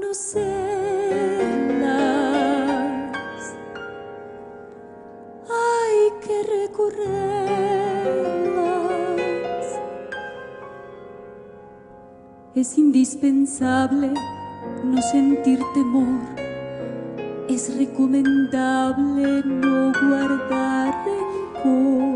conocerlas hay que recorrerlas. Es indispensable no sentir temor. Es recomendable no guardar rencor.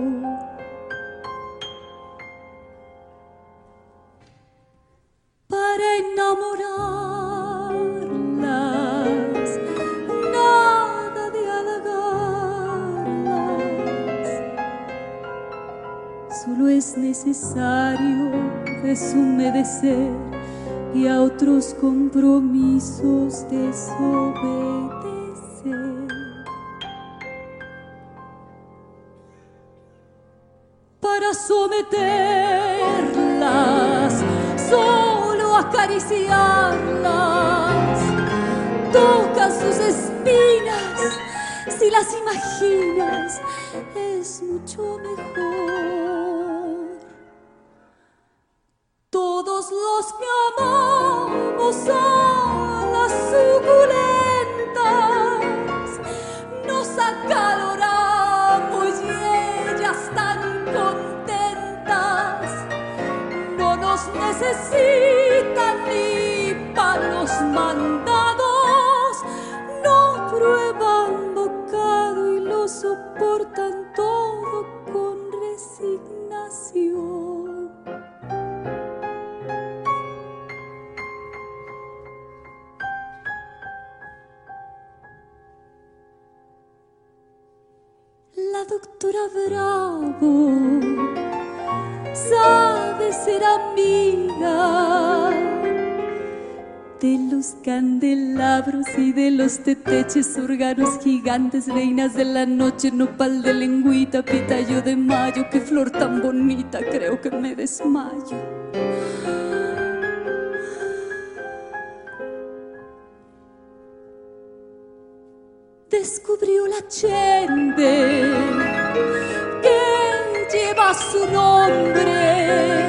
Compromisos desobedecer. Para someterlas, solo acariciarlas, toca sus espinas, si las imaginas, es mucho órganos gigantes, reinas de la noche, nopal de lengüita, pitayo de mayo, qué flor tan bonita, creo que me desmayo. Descubrió la chende que lleva su nombre.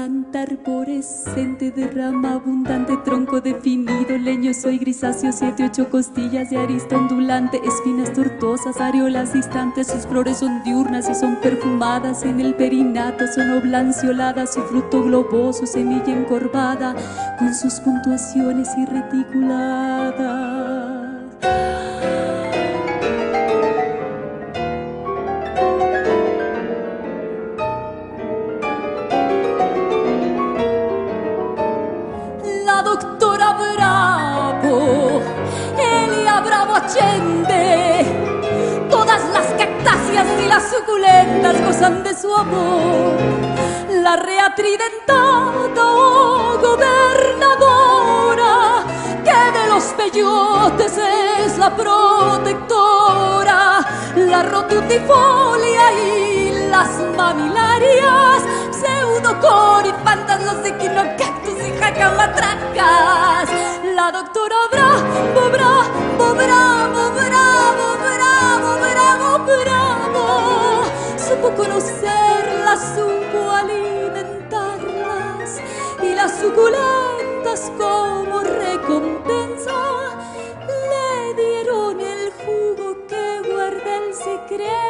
Planta arborescente de rama abundante, tronco definido, leñoso y grisáceo, siete, ocho costillas de arista ondulante, espinas tortuosas, areolas distantes, sus flores son diurnas y son perfumadas, en el perinato son oblancioladas, su fruto globoso, semilla encorvada, con sus puntuaciones y Bravo todas las cactáceas y las suculentas gozan de su amor. La rea tridentada, oh, gobernadora, que de los peyotes es la protectora, la rotutifolia y las mamilarias, pseudocorifantas, los equinocactus y jacamatracas. La doctora Bravo, bravo, bravo, bravo, bravo, bravo, bravo, supo conocerlas, supo alimentarlas. Y las suculentas como recompensa le dieron el jugo que guarda el secreto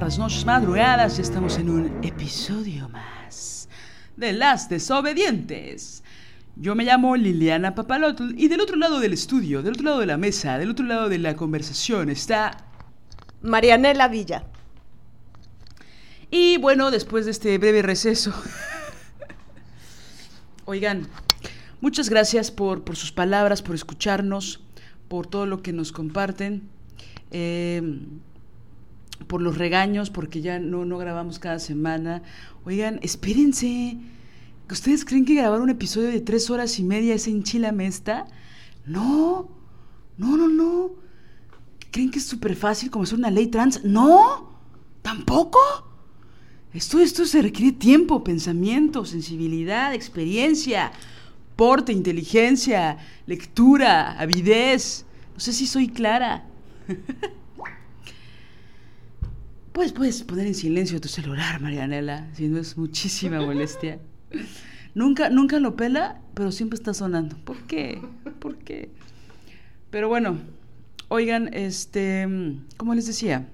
Tardes, noches, madrugadas. Estamos en un episodio más de Las Desobedientes. Yo me llamo Liliana Papalotl y del otro lado del estudio, del otro lado de la mesa, del otro lado de la conversación está Marianela Villa. Y bueno, después de este breve receso, oigan, muchas gracias por, por, sus palabras, por escucharnos, por todo lo que nos comparten. Eh, por los regaños, porque ya no, no grabamos cada semana. Oigan, espérense. ¿Ustedes creen que grabar un episodio de tres horas y media es enchilame esta? No, no, no, no. ¿Creen que es súper fácil como hacer una ley trans? No, tampoco. Esto, esto se requiere tiempo, pensamiento, sensibilidad, experiencia, porte, inteligencia, lectura, avidez. No sé si soy clara. Pues puedes poner en silencio tu celular, Marianela, si no es muchísima molestia. nunca, nunca lo pela, pero siempre está sonando. ¿Por qué? ¿Por qué? Pero bueno, oigan, este, como les decía,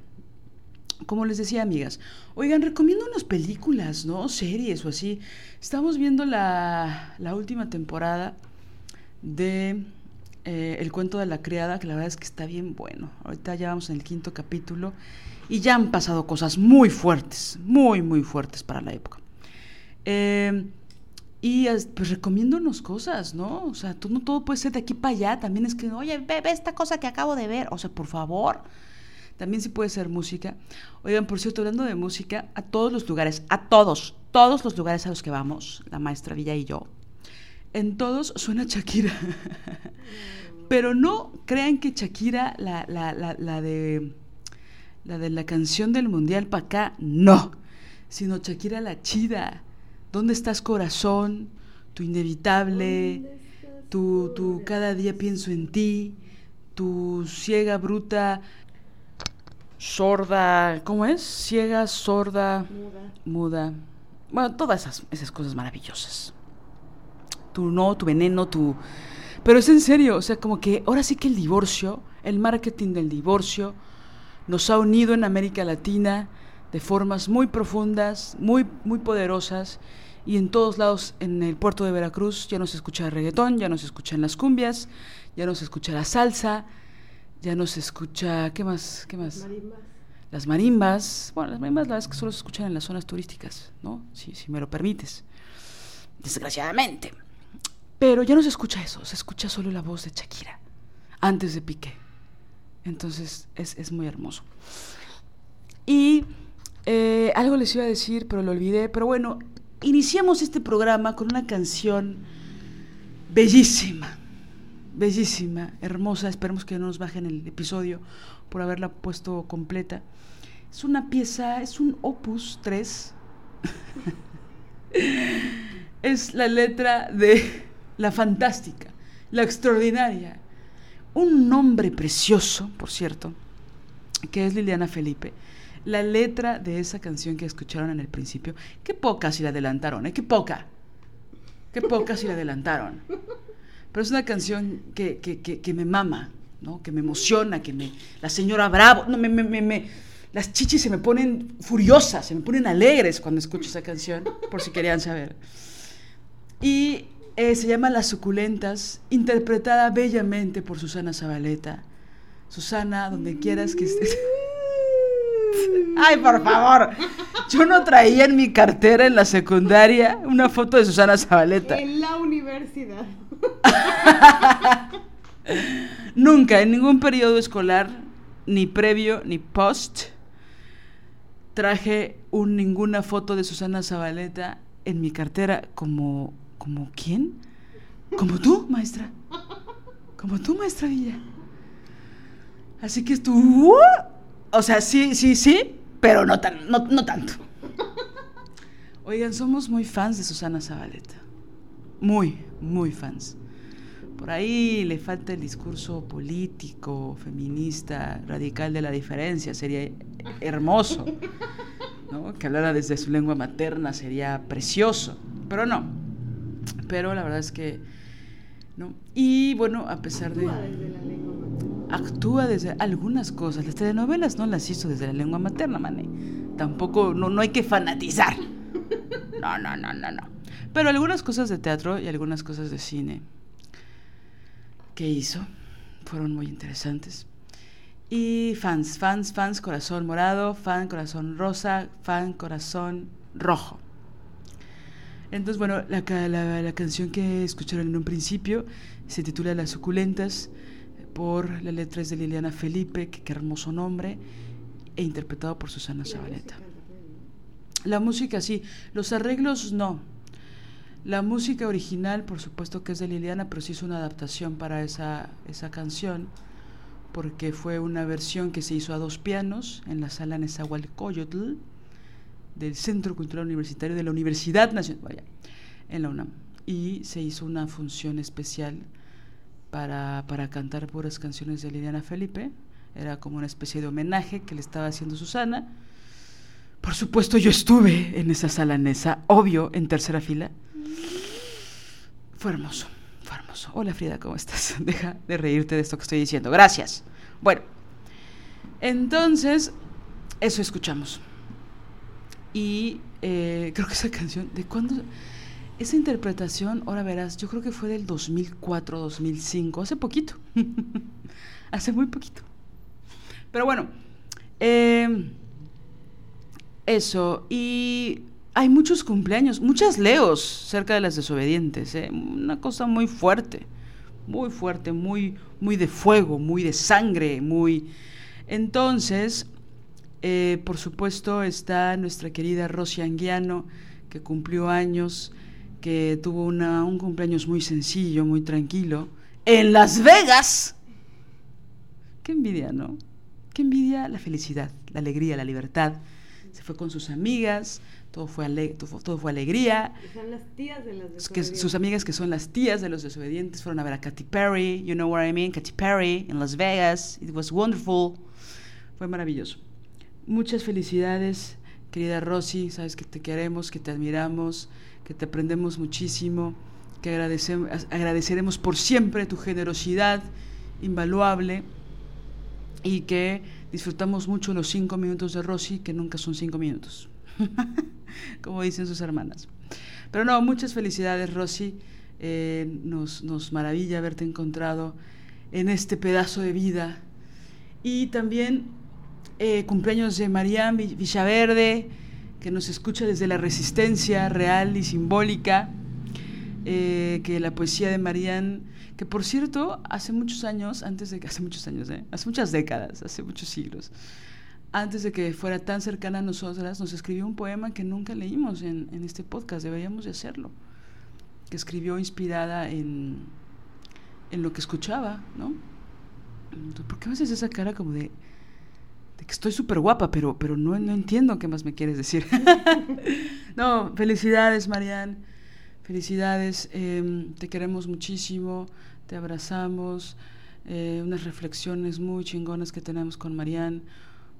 como les decía, amigas, oigan, recomiendo unas películas, ¿no? Series o así. Estamos viendo la, la última temporada de eh, El cuento de la criada, que la verdad es que está bien bueno. Ahorita ya vamos en el quinto capítulo y ya han pasado cosas muy fuertes, muy, muy fuertes para la época. Eh, y pues recomiendo unas cosas, ¿no? O sea, no todo puede ser de aquí para allá. También es que, oye, ve, ve, esta cosa que acabo de ver. O sea, por favor. También sí puede ser música. Oigan, por cierto, hablando de música, a todos los lugares, a todos, todos los lugares a los que vamos, la maestra Villa y yo, en todos suena Shakira. Pero no crean que Shakira, la, la, la, la de la de la canción del mundial para acá, no, sino Shakira la chida. ¿Dónde estás corazón? Tu inevitable, tu, tu cada día pienso en ti, tu ciega, bruta, sorda, ¿cómo es? Ciega, sorda, muda. Bueno, todas esas, esas cosas maravillosas. Tu no, tu veneno, tu... Pero es en serio, o sea, como que ahora sí que el divorcio, el marketing del divorcio, nos ha unido en América Latina de formas muy profundas, muy, muy poderosas, y en todos lados en el puerto de Veracruz ya no se escucha reggaetón, ya no se escuchan las cumbias, ya no se escucha la salsa, ya no se escucha, ¿qué más? ¿Qué más? Marimbas. Las marimbas, bueno, las marimbas la verdad es que solo se escuchan en las zonas turísticas, ¿no? Si, si me lo permites, desgraciadamente. Pero ya no se escucha eso, se escucha solo la voz de Shakira, antes de Piqué. Entonces es, muy hermoso. Y eh, algo les iba a decir, pero lo olvidé. Pero bueno, iniciamos este programa con una canción bellísima, bellísima, hermosa. Esperemos que no nos bajen el episodio por haberla puesto completa. Es una pieza, es un opus 3. es la letra de la fantástica, la extraordinaria, un nombre precioso, por cierto, que es Liliana Felipe. La letra de esa canción que escucharon en el principio, qué poca si la adelantaron, ¿eh? Qué poca. Qué poca si la adelantaron. Pero es una canción que, que, que, me mama, ¿no? Que me emociona, que me... La señora Bravo, no, me, me, me, las chichis se me ponen furiosas, se me ponen alegres cuando escucho esa canción, por si querían saber. Y eh, se llama Las Suculentas, interpretada bellamente por Susana Zabaleta. Susana, donde quieras que estés. Ay, por favor. Yo no traía en mi cartera en la secundaria una foto de Susana Zabaleta. En la universidad. Nunca, en ningún periodo escolar, ni previo ni post, traje un, ninguna foto de Susana Zabaleta en mi cartera como, como quién? Como tú, maestra. Como tú, maestra Villa. Así que tú, o sea, sí, sí, sí, pero no, tan, no, no tanto. Oigan, somos muy fans de Susana Zabaleta. Muy, muy fans. Por ahí le falta el discurso político, feminista, radical de la diferencia. Sería hermoso. ¿no? Que hablara desde su lengua materna sería precioso. Pero no. Pero la verdad es que. ¿no? Y bueno, a pesar de. Actúa desde algunas cosas. Las telenovelas no las hizo desde la lengua materna, mané. Tampoco, no, no hay que fanatizar. No, no, no, no, no. Pero algunas cosas de teatro y algunas cosas de cine que hizo fueron muy interesantes. Y fans, fans, fans, corazón morado, fan, corazón rosa, fan, corazón rojo. Entonces, bueno, la, la, la canción que escucharon en un principio se titula Las suculentas por las letras de Liliana Felipe, que hermoso nombre, e interpretado por Susana Zabaleta. La música sí, los arreglos no. La música original, por supuesto que es de Liliana, pero sí hizo una adaptación para esa, esa canción, porque fue una versión que se hizo a dos pianos en la sala Nezahualcóyotl del Centro Cultural Universitario de la Universidad Nacional, vaya, en la UNAM. Y se hizo una función especial para, para cantar puras canciones de Liliana Felipe. Era como una especie de homenaje que le estaba haciendo Susana. Por supuesto, yo estuve en esa sala Nesa, obvio, en tercera fila. Fue hermoso, fue hermoso. Hola Frida, ¿cómo estás? Deja de reírte de esto que estoy diciendo. Gracias. Bueno, entonces, eso escuchamos. Y eh, creo que esa canción, ¿de cuándo? Esa interpretación, ahora verás, yo creo que fue del 2004, 2005, hace poquito. hace muy poquito. Pero bueno, eh, eso. Y hay muchos cumpleaños, muchas leos cerca de las desobedientes. ¿eh? Una cosa muy fuerte, muy fuerte, muy, muy de fuego, muy de sangre, muy... Entonces, eh, por supuesto, está nuestra querida Rosy Anguiano, que cumplió años, que tuvo una, un cumpleaños muy sencillo, muy tranquilo, en Las Vegas. Qué envidia, ¿no? Qué envidia la felicidad, la alegría, la libertad. Se fue con sus amigas, todo fue, todo, fue alegría. Son las tías de los que Sus amigas que son las tías de los desobedientes fueron a ver a Katy Perry, you know what I mean, Katy Perry en Las Vegas. It was wonderful. Fue maravilloso. Muchas felicidades, querida Rosy, sabes que te queremos, que te admiramos, que te aprendemos muchísimo, que agradeceremos por siempre tu generosidad invaluable y que disfrutamos mucho los cinco minutos de Rosy, que nunca son cinco minutos. como dicen sus hermanas. Pero no, muchas felicidades, Rosy. Eh, nos, nos maravilla haberte encontrado en este pedazo de vida. Y también eh, cumpleaños de Marián Villaverde, que nos escucha desde la resistencia real y simbólica, eh, que la poesía de Marián, que por cierto, hace muchos años, antes de que, hace muchos años, hace muchas décadas, hace muchos siglos, antes de que fuera tan cercana a nosotras, nos escribió un poema que nunca leímos en, este podcast, deberíamos de hacerlo, que escribió inspirada en, en lo que escuchaba, ¿no? Entonces, ¿Por qué haces esa cara como de, de que estoy súper guapa, pero, pero no, no entiendo qué más me quieres decir? no, felicidades, Marian, felicidades, em, te queremos muchísimo, te abrazamos, eh, unas reflexiones muy chingonas que tenemos con Marian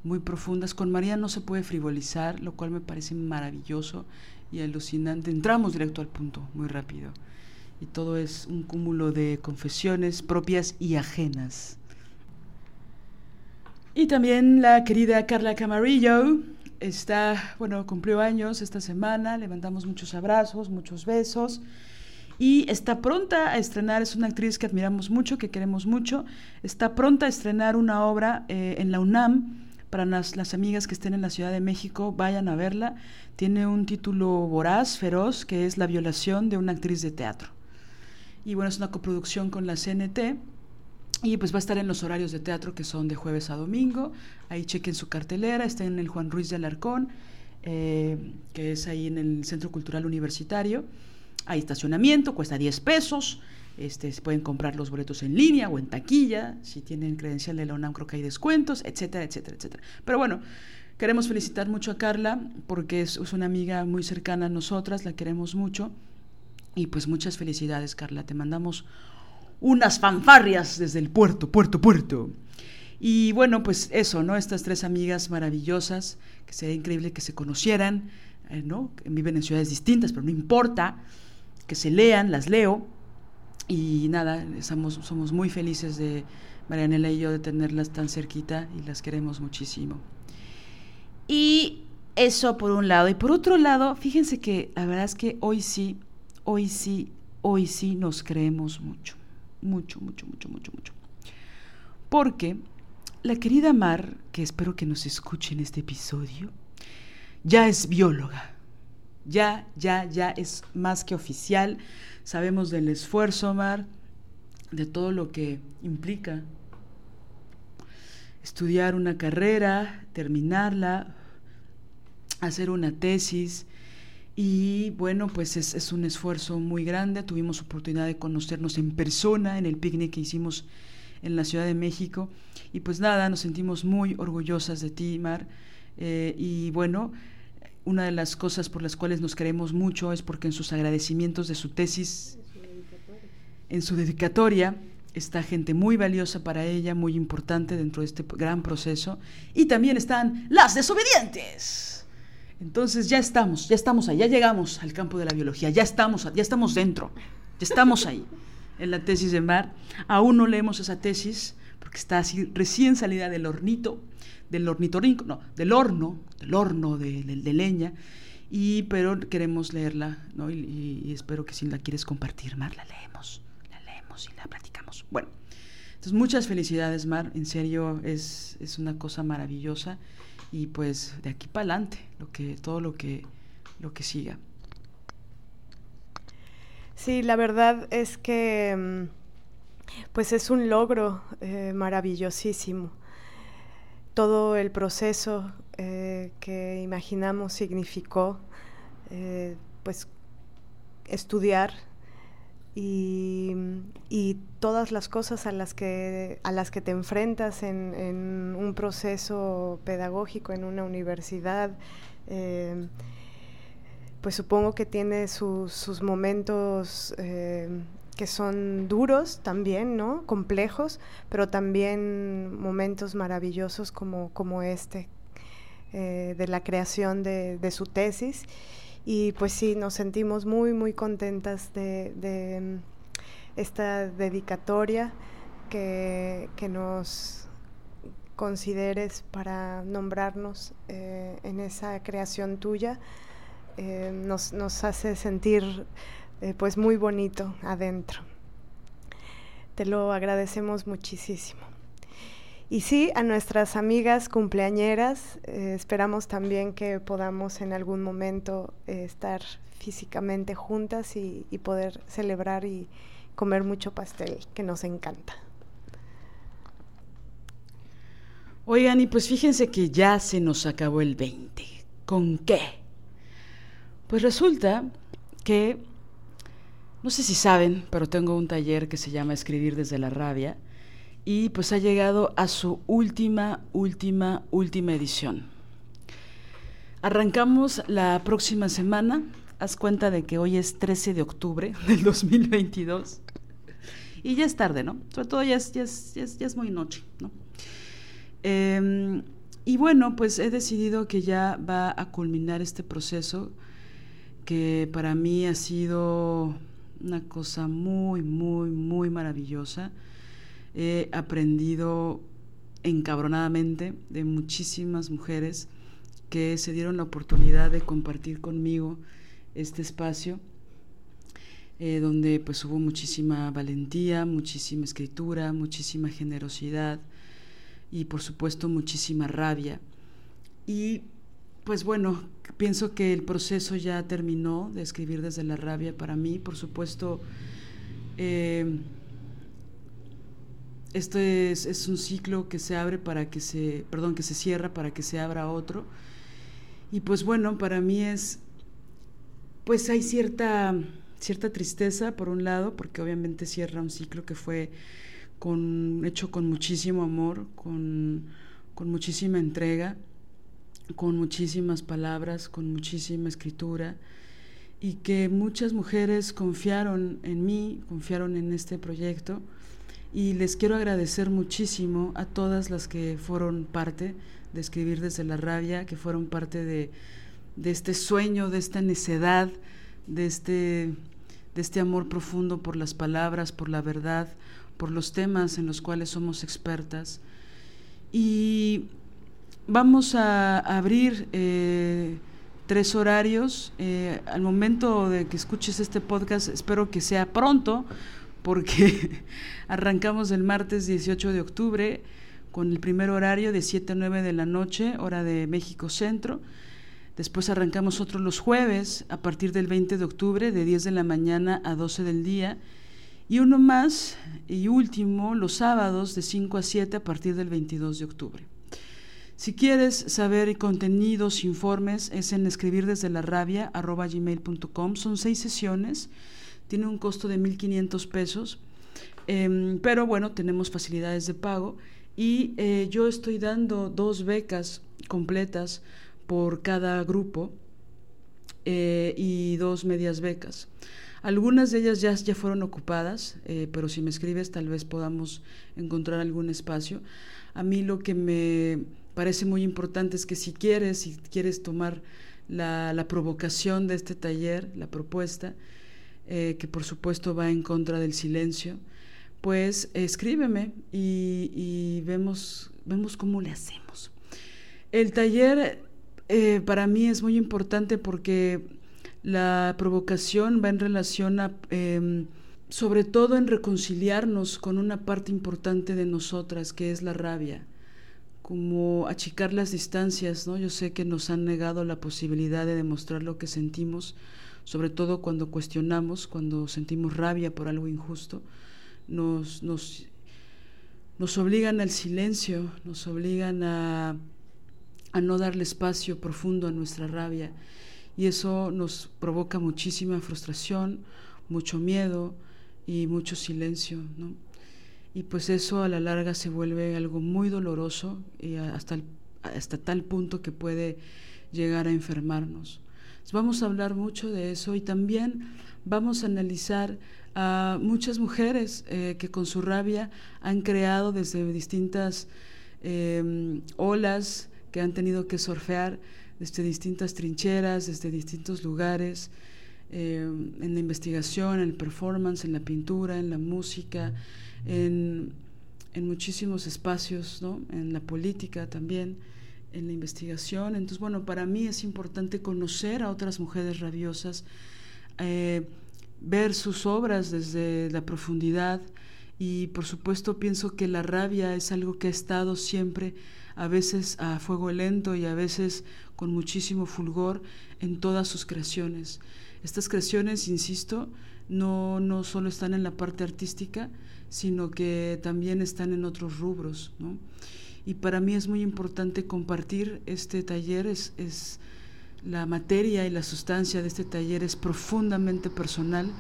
muy profundas. Con María no se puede frivolizar, lo cual me parece maravilloso y alucinante. Entramos directo al punto, muy rápido. Y todo es un cúmulo de confesiones propias y ajenas. Y también la querida Carla Camarillo está, bueno, cumplió años esta semana, le mandamos muchos abrazos, muchos besos. Y está pronta a estrenar, es una actriz que admiramos mucho, que queremos mucho, está pronta a estrenar una obra eh, en la UNAM para las, las, amigas que estén en la Ciudad de México, vayan a verla. Tiene un título voraz, feroz, que es La violación de una actriz de teatro. Y bueno, es una coproducción con la CNT. Y pues va a estar en los horarios de teatro que son de jueves a domingo. Ahí chequen su cartelera, está en el Juan Ruiz de Alarcón, eh, que es ahí en el Centro Cultural Universitario. Hay estacionamiento, cuesta 10 pesos. Este, pueden comprar los boletos en línea o en taquilla. Si tienen credencial de la UNAM, creo que hay descuentos, etcétera, etcétera, etcétera. Pero bueno, queremos felicitar mucho a Carla porque es, es una amiga muy cercana a nosotras, la queremos mucho. Y pues muchas felicidades, Carla. Te mandamos unas fanfarrias desde el puerto, puerto, puerto. Y bueno, pues eso, ¿no? Estas tres amigas maravillosas, que sería increíble que se conocieran, eh, ¿no? Viven en ciudades distintas, pero no importa, que se lean, las leo. Y nada, somos, somos muy felices de Marianela y yo de tenerlas tan cerquita y las queremos muchísimo. Y eso por un lado. Y por otro lado, fíjense que la verdad es que hoy sí, hoy sí, hoy sí nos creemos mucho mucho, mucho, mucho, mucho, mucho. Porque la querida Mar, que espero que nos escuche en este episodio, ya es bióloga. Ya, ya, ya es más que oficial. Sabemos del esfuerzo, Mar, de todo lo que implica estudiar una carrera, terminarla, hacer una tesis, y bueno, pues es, es, un esfuerzo muy grande. Tuvimos oportunidad de conocernos en persona en el picnic que hicimos en la Ciudad de México. Y pues nada, nos sentimos muy orgullosas de ti, Mar. Eh, y bueno, una de las cosas por las cuales nos queremos mucho es porque en sus agradecimientos de su tesis, en su dedicatoria, está gente muy valiosa para ella, muy importante dentro de este gran proceso. Y también están las desobedientes. Entonces ya estamos, ya estamos ahí, ya llegamos al campo de la biología, ya estamos, ya estamos dentro, ya estamos ahí en la tesis de Mar. Aún no leemos esa tesis porque está así recién salida del hornito, del ornitorrinco, no, del horno, del horno de, leña. Y pero queremos leerla, ¿no? Y, espero que si la quieres compartir, Mar, la leemos, la leemos y la platicamos. Bueno, entonces muchas felicidades, Mar, en serio es, es una cosa maravillosa y pues de aquí para adelante, lo que, todo lo que, lo que siga. Sí, la verdad es que mm, pues es un logro eh, maravillosísimo. Todo el proceso eh, que imaginamos significó eh, pues estudiar y, todas las cosas a las que, a las que te enfrentas en, un proceso pedagógico en una universidad, eh, pues supongo que tiene sus, momentos eh, que son duros también, ¿no? Complejos, pero también momentos maravillosos como, como este, eh, de la creación de su tesis. Y pues sí, nos sentimos muy, muy contentas de, mm, esta dedicatoria que, nos consideres para nombrarnos eh, en esa creación tuya. Eh, nos, hace sentir eh, pues muy bonito adentro. Te lo agradecemos muchísimo. Y sí, a nuestras amigas cumpleañeras, eh, esperamos también que podamos en algún momento eh, estar físicamente juntas y, poder celebrar y comer mucho pastel, que nos encanta. Oigan, y pues fíjense que ya se nos acabó el 20. ¿Con qué? Pues resulta que, no sé si saben, pero tengo un taller que se llama Escribir desde la rabia y pues ha llegado a su última, última, última edición. Arrancamos la próxima semana. Haz cuenta de que hoy es 13 de octubre del 2022. Y ya es tarde, ¿no? Sobre todo ya es, ya es, muy noche, ¿no? Em, y bueno, pues he decidido que ya va a culminar este proceso que para mí ha sido una cosa muy, muy, muy maravillosa he aprendido encabronadamente de muchísimas mujeres que se dieron la oportunidad de compartir conmigo este espacio, eh, donde pues hubo muchísima valentía, muchísima escritura, muchísima generosidad, y por supuesto muchísima rabia. Y pues bueno, pienso que el proceso ya terminó de escribir desde la rabia para mí, por supuesto. Eh, esto es, es, un ciclo que se abre para que se, perdón, que se cierra para que se abra otro. Y pues bueno, para mí es, pues hay cierta, cierta tristeza por un lado, porque obviamente cierra un ciclo que fue hecho con muchísimo amor, con, con muchísima entrega, con muchísimas palabras, con muchísima escritura, y que muchas mujeres confiaron en mí, confiaron en este proyecto y les quiero agradecer muchísimo a todas las que fueron parte de escribir desde la rabia, que fueron parte de, este sueño, de esta necedad, de este, de este amor profundo por las palabras, por la verdad, por los temas en los cuales somos expertas. Y vamos a abrir eh, tres horarios. Eh, al momento de que escuches este podcast, espero que sea pronto, porque arrancamos el martes 18 de octubre con el primer horario de 7 a 9 de la noche, hora de México Centro. Después arrancamos otro los jueves a partir del 20 de octubre de 10 de la mañana a 12 del día. Y uno más y último los sábados de 5 a 7 a partir del 22 de octubre. Si quieres saber contenidos, informes, es en escribir desde la rabia. Son seis sesiones tiene un costo de 1.500 pesos, em, pero bueno, tenemos facilidades de pago y eh, yo estoy dando dos becas completas por cada grupo eh, y dos medias becas. Algunas de ellas ya, ya fueron ocupadas, eh, pero si me escribes tal vez podamos encontrar algún espacio. A mí lo que me parece muy importante es que si quieres, si quieres tomar la, la provocación de este taller, la propuesta, eh, que por supuesto va en contra del silencio, pues escríbeme y, vemos, vemos cómo le hacemos. El taller eh, para mí es muy importante porque la provocación va en relación a, em, sobre todo en reconciliarnos con una parte importante de nosotras, que es la rabia como achicar las distancias, ¿no? Yo sé que nos han negado la posibilidad de demostrar lo que sentimos, sobre todo cuando cuestionamos, cuando sentimos rabia por algo injusto, nos, nos, nos obligan al silencio, nos obligan a, a no darle espacio profundo a nuestra rabia y eso nos provoca muchísima frustración, mucho miedo y mucho silencio, ¿no? Y pues eso a la larga se vuelve algo muy doloroso y hasta, hasta tal punto que puede llegar a enfermarnos. Vamos a hablar mucho de eso y también vamos a analizar a muchas mujeres eh, que con su rabia han creado desde distintas em, olas que han tenido que surfear, desde distintas trincheras, desde distintos lugares, em, en la investigación, en el performance, en la pintura, en la música, en, en muchísimos espacios, ¿no? en la política también en la investigación. Entonces, bueno, para mí es importante conocer a otras mujeres rabiosas, eh, ver sus obras desde la profundidad y por supuesto pienso que la rabia es algo que ha estado siempre, a veces a fuego lento y a veces con muchísimo fulgor en todas sus creaciones. Estas creaciones, insisto, no, no solo están en la parte artística, sino que también están en otros rubros. ¿no? Y para mí es muy importante compartir este taller, es, es la materia y la sustancia de este taller es profundamente personal,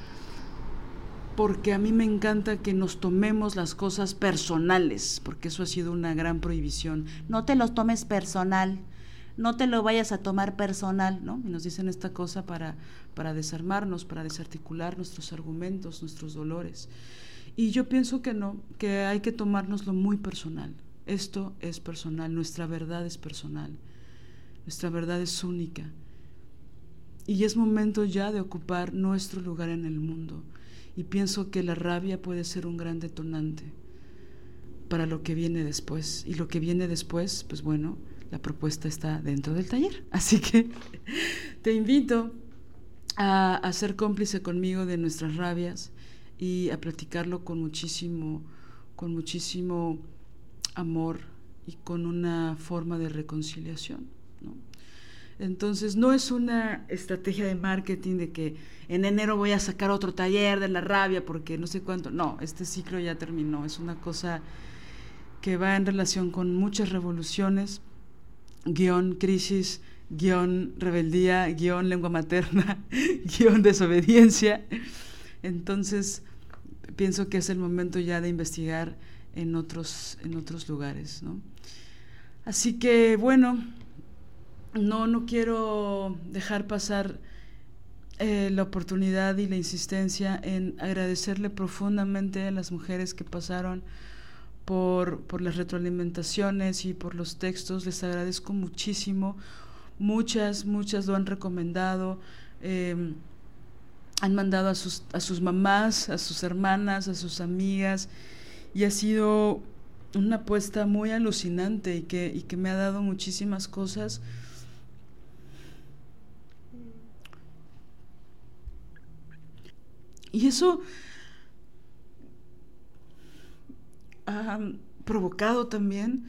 porque a mí me encanta que nos tomemos las cosas personales, porque eso ha sido una gran prohibición. No te los tomes personal, no te lo vayas a tomar personal, ¿no? Y nos dicen esta cosa para, para desarmarnos, para desarticular nuestros argumentos, nuestros dolores. Y yo pienso que no, que hay que tomárnoslo muy personal. Esto es personal, nuestra verdad es personal, nuestra verdad es única. Y es momento ya de ocupar nuestro lugar en el mundo. Y pienso que la rabia puede ser un gran detonante para lo que viene después. Y lo que viene después, pues bueno, la propuesta está dentro del taller. Así que te invito a, ser cómplice conmigo de nuestras rabias y a platicarlo con muchísimo, con muchísimo amor y con una forma de reconciliación. Entonces, no es una estrategia de marketing de que en enero voy a sacar otro taller de la rabia porque no sé cuánto. No, este ciclo ya terminó. Es una cosa que va en relación con muchas revoluciones, guion crisis, guion rebeldía, guion lengua materna, guion desobediencia. Entonces, pienso que es el momento ya de investigar en otros, en otros lugares. ¿no? Así que, bueno, no, no quiero dejar pasar eh, la oportunidad y la insistencia en agradecerle profundamente a las mujeres que pasaron por, por las retroalimentaciones y por los textos. Les agradezco muchísimo. Muchas, muchas lo han recomendado. Em, han mandado a sus, a sus mamás, a sus hermanas, a sus amigas. Y ha sido una apuesta muy alucinante y que, y que me ha dado muchísimas cosas Y eso ha provocado también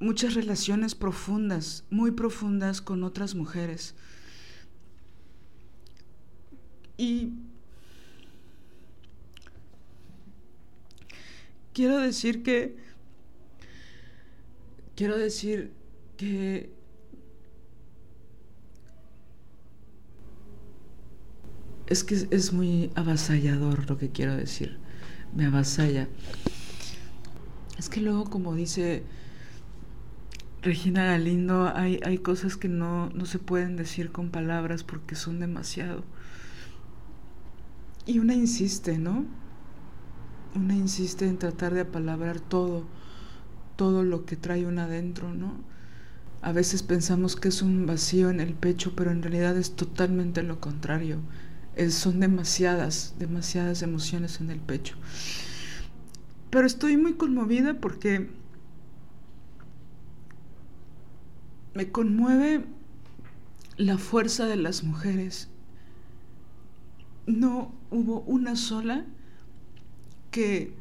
muchas relaciones profundas, muy profundas con otras mujeres. Y quiero decir que, quiero decir que es que es muy avasallador lo que quiero decir. Me avasalla. Es que luego, como dice Regina Galindo, hay, hay cosas que no, no se pueden decir con palabras porque son demasiado. Y una insiste, ¿no? Una insiste en tratar de apalabrar todo, todo lo que trae una adentro, ¿no? A veces pensamos que es un vacío en el pecho, pero en realidad es totalmente lo contrario son demasiadas, demasiadas emociones en el pecho. Pero estoy muy conmovida porque me conmueve la fuerza de las mujeres. No hubo una sola que,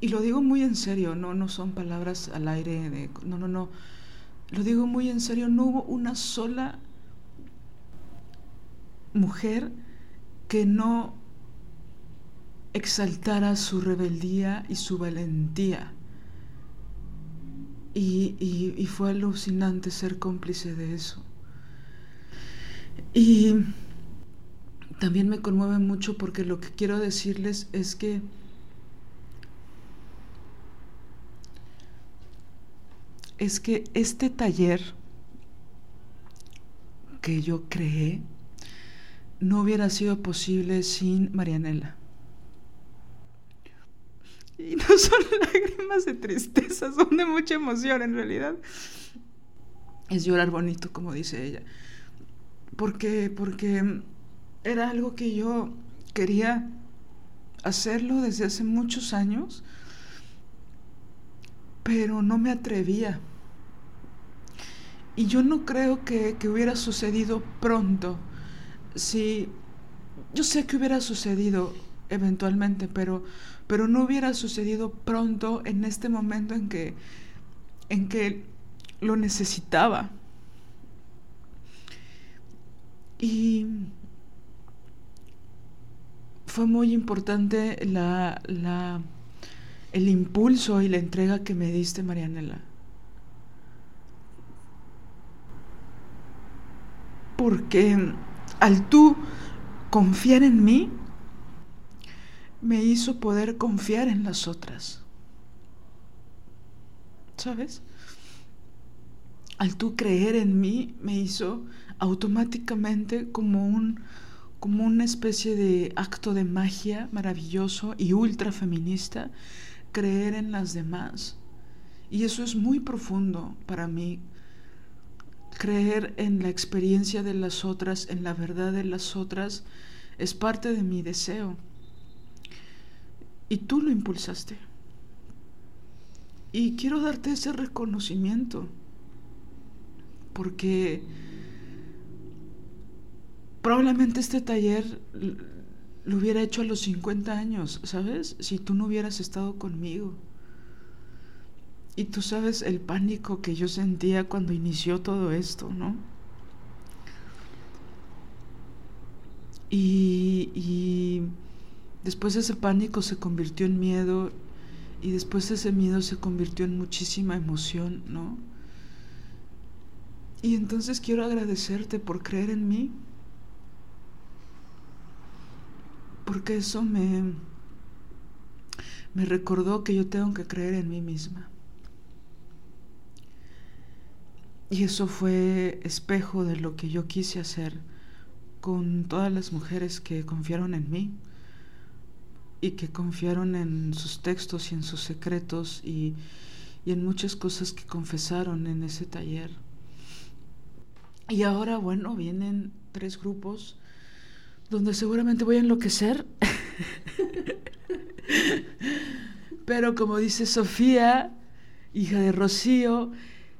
y lo digo muy en serio, no, no son palabras al aire de, no, no, no, lo digo muy en serio, no hubo una sola mujer que no exaltara su rebeldía y su valentía. Y, fue alucinante ser cómplice de eso. Y también me conmueve mucho porque lo que quiero decirles es que es que este taller que yo creé no hubiera sido posible sin Marianela. Y no son lágrimas de tristeza, son de mucha emoción en realidad. Es llorar bonito, como dice ella. Porque, porque era algo que yo quería hacerlo desde hace muchos años, pero no me atrevía. Y yo no creo que, que hubiera sucedido pronto si yo sé que hubiera sucedido eventualmente, pero, pero no hubiera sucedido pronto en este momento en que, en que lo necesitaba. Y fue muy importante la, la, el impulso y la entrega que me diste, Marianela. Porque al tú confiar en mí, me hizo poder confiar en las otras. ¿Sabes? Al tú creer en mí, me hizo automáticamente como un como una especie de acto de magia maravilloso y ultra feminista creer en las demás. Y eso es muy profundo para mí creer en la experiencia de las otras, en la verdad de las otras, es parte de mi deseo. Y tú lo impulsaste. Y quiero darte ese reconocimiento, porque probablemente este taller lo hubiera hecho a los 50 años, ¿sabes? Si tú no hubieras estado conmigo. Y tú sabes el pánico que yo sentía cuando inició todo esto, ¿no? Y, y después ese pánico se convirtió en miedo y después ese miedo se convirtió en muchísima emoción, ¿no? Y entonces quiero agradecerte por creer en mí, porque eso me, me recordó que yo tengo que creer en mí misma. Y eso fue espejo de lo que yo quise hacer con todas las mujeres que confiaron en mí y que confiaron en sus textos y en sus secretos y, y en muchas cosas que confesaron en ese taller. Y ahora, bueno, vienen tres grupos donde seguramente voy a enloquecer. Pero como dice Sofía, hija de Rocío,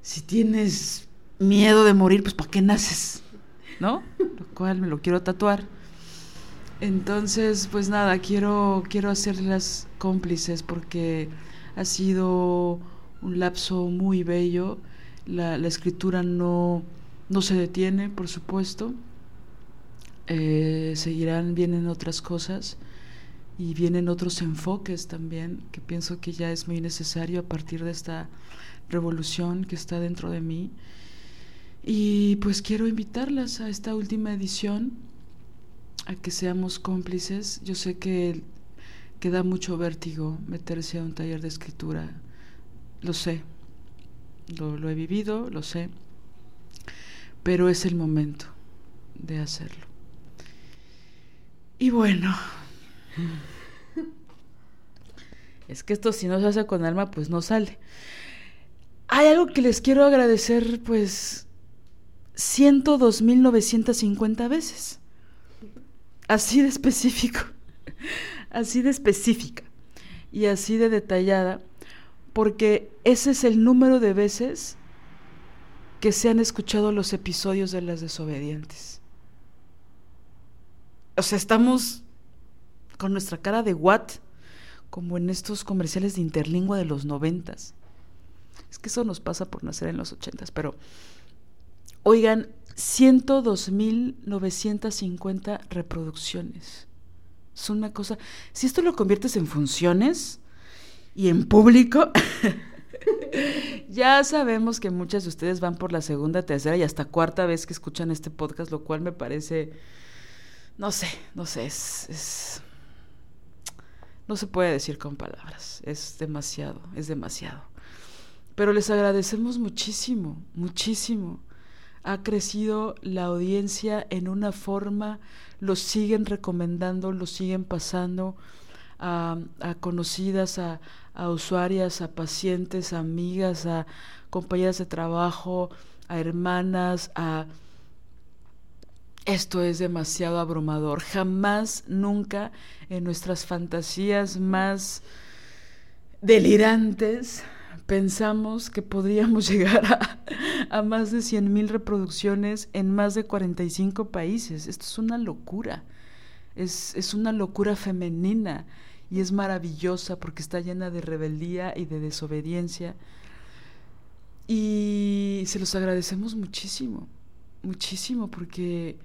si tienes miedo de morir, pues ¿para qué naces? ¿No? Lo cual me lo quiero tatuar. Entonces, pues nada, quiero, quiero hacerlas cómplices porque ha sido un lapso muy bello. La, escritura no, no se detiene, por supuesto. Eh, seguirán, vienen otras cosas y vienen otros enfoques también que pienso que ya es muy necesario a partir de esta revolución que está dentro de mí. Y pues quiero invitarlas a esta última edición, a que seamos cómplices. Yo sé que, que da mucho vértigo meterse a un taller de escritura, lo sé, lo, lo he vivido, lo sé, pero es el momento de hacerlo. Y bueno, es que esto si no se hace con alma, pues no sale. Hay algo que les quiero agradecer, pues, 102.950 veces. Así de específico, así de específica y así de detallada, porque ese es el número de veces que se han escuchado los episodios de las desobedientes. O sea, estamos con nuestra cara de what, como en estos comerciales de interlingua de los noventas. Es que eso nos pasa por nacer en los ochentas, pero oigan, 102.950 reproducciones. Es una cosa, si esto lo conviertes en funciones y en público, ya sabemos que muchas de ustedes van por la segunda, tercera y hasta cuarta vez que escuchan este podcast, lo cual me parece, no sé, no sé, es, es no se puede decir con palabras, es demasiado, es demasiado. Pero les agradecemos muchísimo, muchísimo. Ha crecido la audiencia en una forma, lo siguen recomendando, lo siguen pasando a, conocidas, a, a usuarias, a pacientes, a amigas, a compañeras de trabajo, a hermanas, a... Esto es demasiado abrumador. Jamás, nunca en nuestras fantasías más delirantes pensamos que podríamos llegar a, más de 100.000 reproducciones en más de 45 países. Esto es una locura. Es, es una locura femenina y es maravillosa porque está llena de rebeldía y de desobediencia. Y se los agradecemos muchísimo, muchísimo porque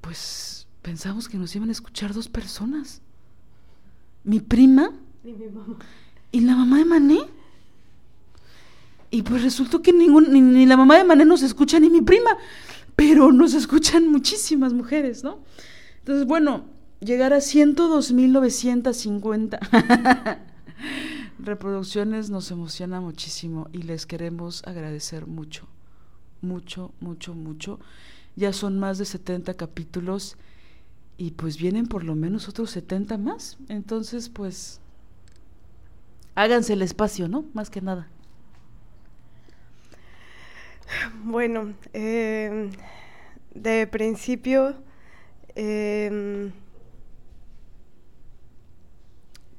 pues pensamos que nos iban a escuchar dos personas. Mi prima Y mi mamá. y la mamá de Mané. Y pues resultó que ningún, ni, ni la mamá de Mané nos escucha ni mi prima, pero nos escuchan muchísimas mujeres, ¿no? Entonces, bueno, llegar a 102.950 reproducciones nos emociona muchísimo y les queremos agradecer mucho, mucho, mucho, mucho. Ya son más de 70 capítulos y pues vienen por lo menos otros 70 más. Entonces, pues háganse el espacio, ¿no? Más que nada. Bueno, eh, de principio eh,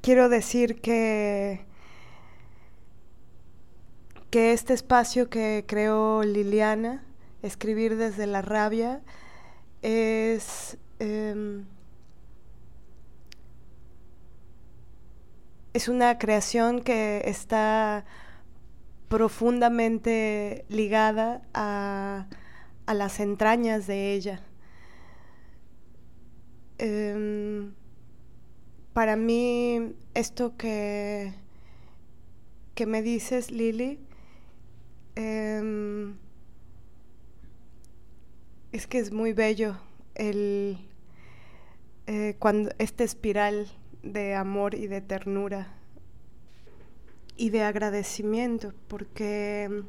quiero decir que, que este espacio que creó Liliana, Escribir desde la rabia, es... em, es una creación que está profundamente ligada a, las entrañas de ella. Em, para mí, esto que, que me dices, Lili, em, es que es muy bello el, eh, cuando esta espiral de amor y de ternura y de agradecimiento, porque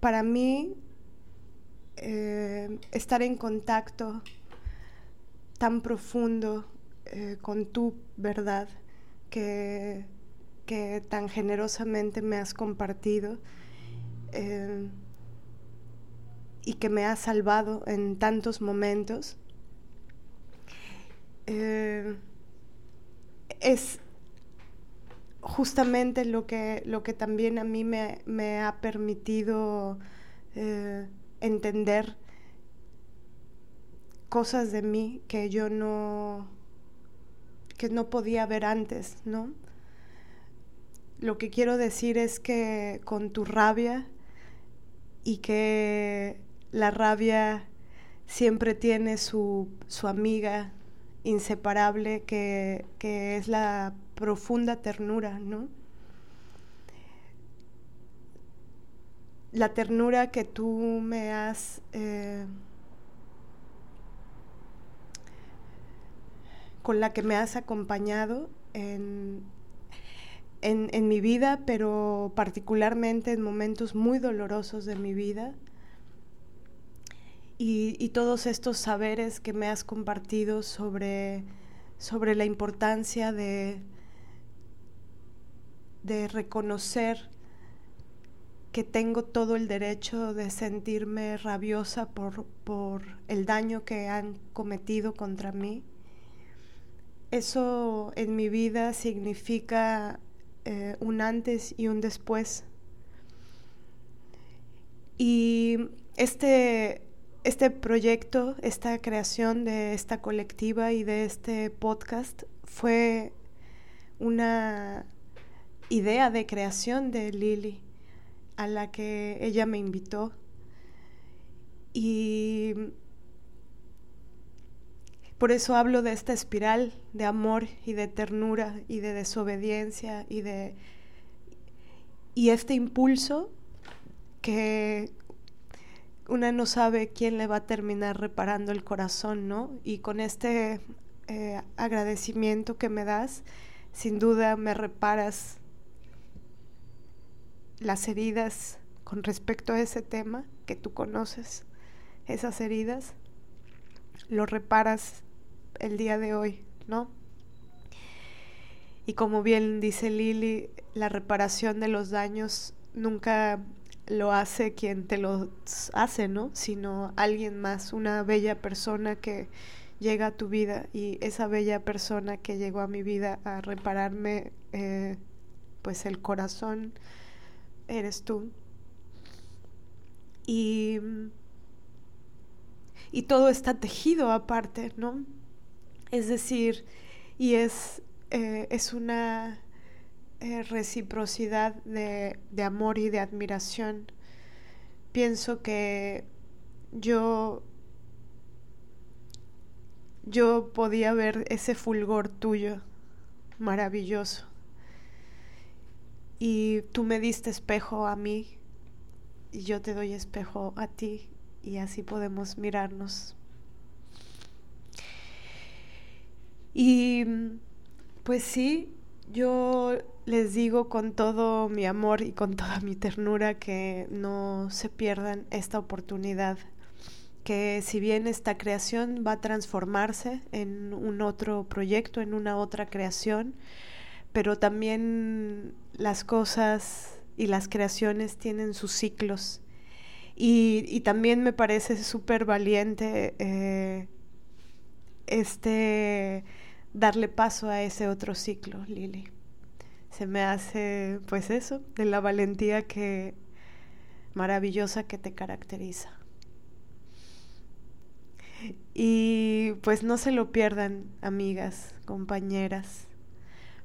para mí eh, estar en contacto tan profundo eh, con tu verdad que, que, tan generosamente me has compartido y que me has salvado en tantos momentos, es justamente lo que, lo que también a mí me, ha permitido eh, entender cosas de mí que yo no que no podía ver antes, ¿no? Lo que quiero decir es que con tu rabia y que la rabia siempre tiene su, su amiga inseparable que, que es la profunda ternura, ¿no? La ternura que tú me has eh, con la que me has acompañado en, en, mi vida, pero particularmente en momentos muy dolorosos de mi vida. Y, todos estos saberes que me has compartido sobre, sobre la importancia de, de reconocer que tengo todo el derecho de sentirme rabiosa por, el daño que han cometido contra mí. Eso en mi vida significa eh, un antes y un después. Y este, este proyecto, esta creación de esta colectiva y de este podcast fue una idea de creación de Lily a la que ella me invitó. Y por eso hablo de esta espiral de amor y de ternura y de desobediencia y de y este impulso que una no sabe quién le va a terminar reparando el corazón, ¿no? Y con este eh, agradecimiento que me das, sin duda me reparas las heridas con respecto a ese tema que tú conoces, esas heridas, lo reparas el día de hoy, ¿no? Y como bien dice Lili, la reparación de los daños nunca lo hace quien te los hace, ¿no? Sino alguien más, una bella persona que llega a tu vida y esa bella persona que llegó a mi vida a repararme, eh, pues el corazón, eres tú. Y, y todo está tejido aparte, ¿no? Es decir, y es, eh, es una eh, reciprocidad de, de amor y de admiración. Pienso que yo yo podía ver ese fulgor tuyo maravilloso y tú me diste espejo a mí y yo te doy espejo a ti y así podemos mirarnos. Y pues sí, yo les digo con todo mi amor y con toda mi ternura que no se pierdan esta oportunidad, que si bien esta creación va a transformarse en un otro proyecto, en una otra creación, pero también las cosas y las creaciones tienen sus ciclos. Y, también me parece súper valiente eh, este darle paso a ese otro ciclo, Lili. Se me hace, pues eso, de la valentía que maravillosa que te caracteriza. Y pues no se lo pierdan, amigas, compañeras,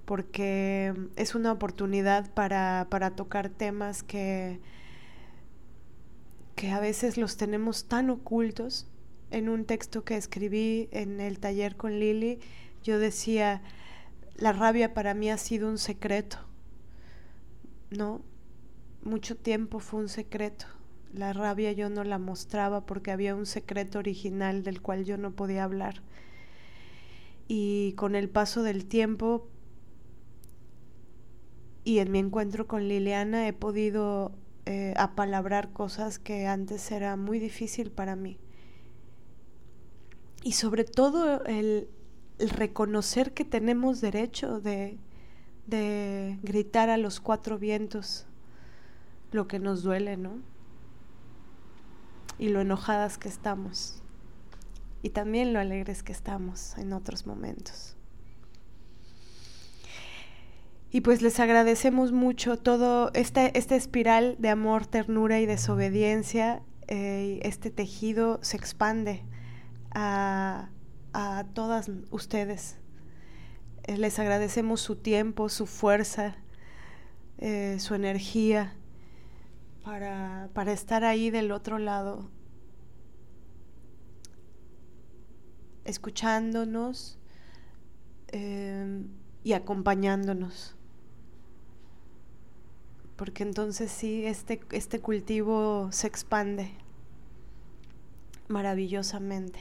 porque es una oportunidad para, para tocar temas que, que a veces los tenemos tan ocultos. En un texto que escribí en el taller con Lili, yo decía, la rabia para mí ha sido un secreto, ¿no? Mucho tiempo fue un secreto. La rabia yo no la mostraba porque había un secreto original del cual yo no podía hablar. Y con el paso del tiempo y en mi encuentro con Liliana he podido eh, apalabrar cosas que antes era muy difícil para mí. Y sobre todo el, reconocer que tenemos derecho de, de gritar a los cuatro vientos lo que nos duele, ¿no? Y lo enojadas que estamos. Y también lo alegres que estamos en otros momentos. Y pues les agradecemos mucho todo este, esta espiral de amor, ternura y desobediencia. Eh, este tejido se expande a, a todas ustedes. Eh, les agradecemos su tiempo, su fuerza, eh, su energía para, para estar ahí del otro lado, escuchándonos y acompañándonos porque entonces sí, este, este cultivo se expande maravillosamente.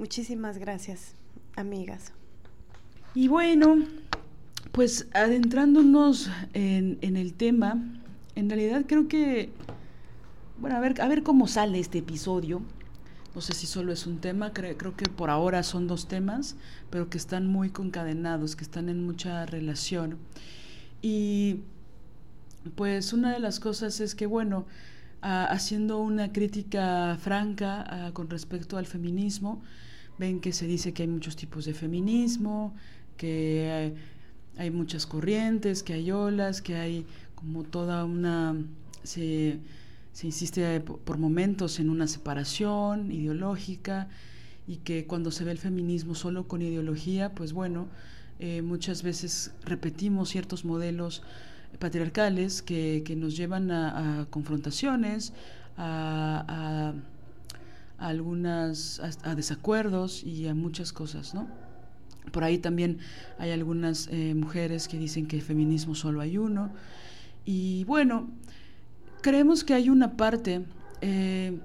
Muchísimas gracias, amigas. Y bueno, pues adentrándonos en, en, el tema, en realidad creo que, bueno, a ver, a ver cómo sale este episodio. No sé si solo es un tema, creo, creo que por ahora son dos temas, pero que están muy concadenados, que están en mucha relación. Y pues una de las cosas es que, bueno, haciendo una crítica franca con respecto al feminismo, ven que se dice que hay muchos tipos de feminismo, que hay, muchas corrientes, que hay olas, que hay como toda una... Se, se insiste por momentos en una separación ideológica y que cuando se ve el feminismo solo con ideología, pues bueno, eh, muchas veces repetimos ciertos modelos patriarcales que, nos llevan a, confrontaciones, a, algunas a, desacuerdos y a muchas cosas, ¿no? Por ahí también hay algunas eh, mujeres que dicen que el feminismo solo hay uno. Y bueno, creemos que hay una parte eh,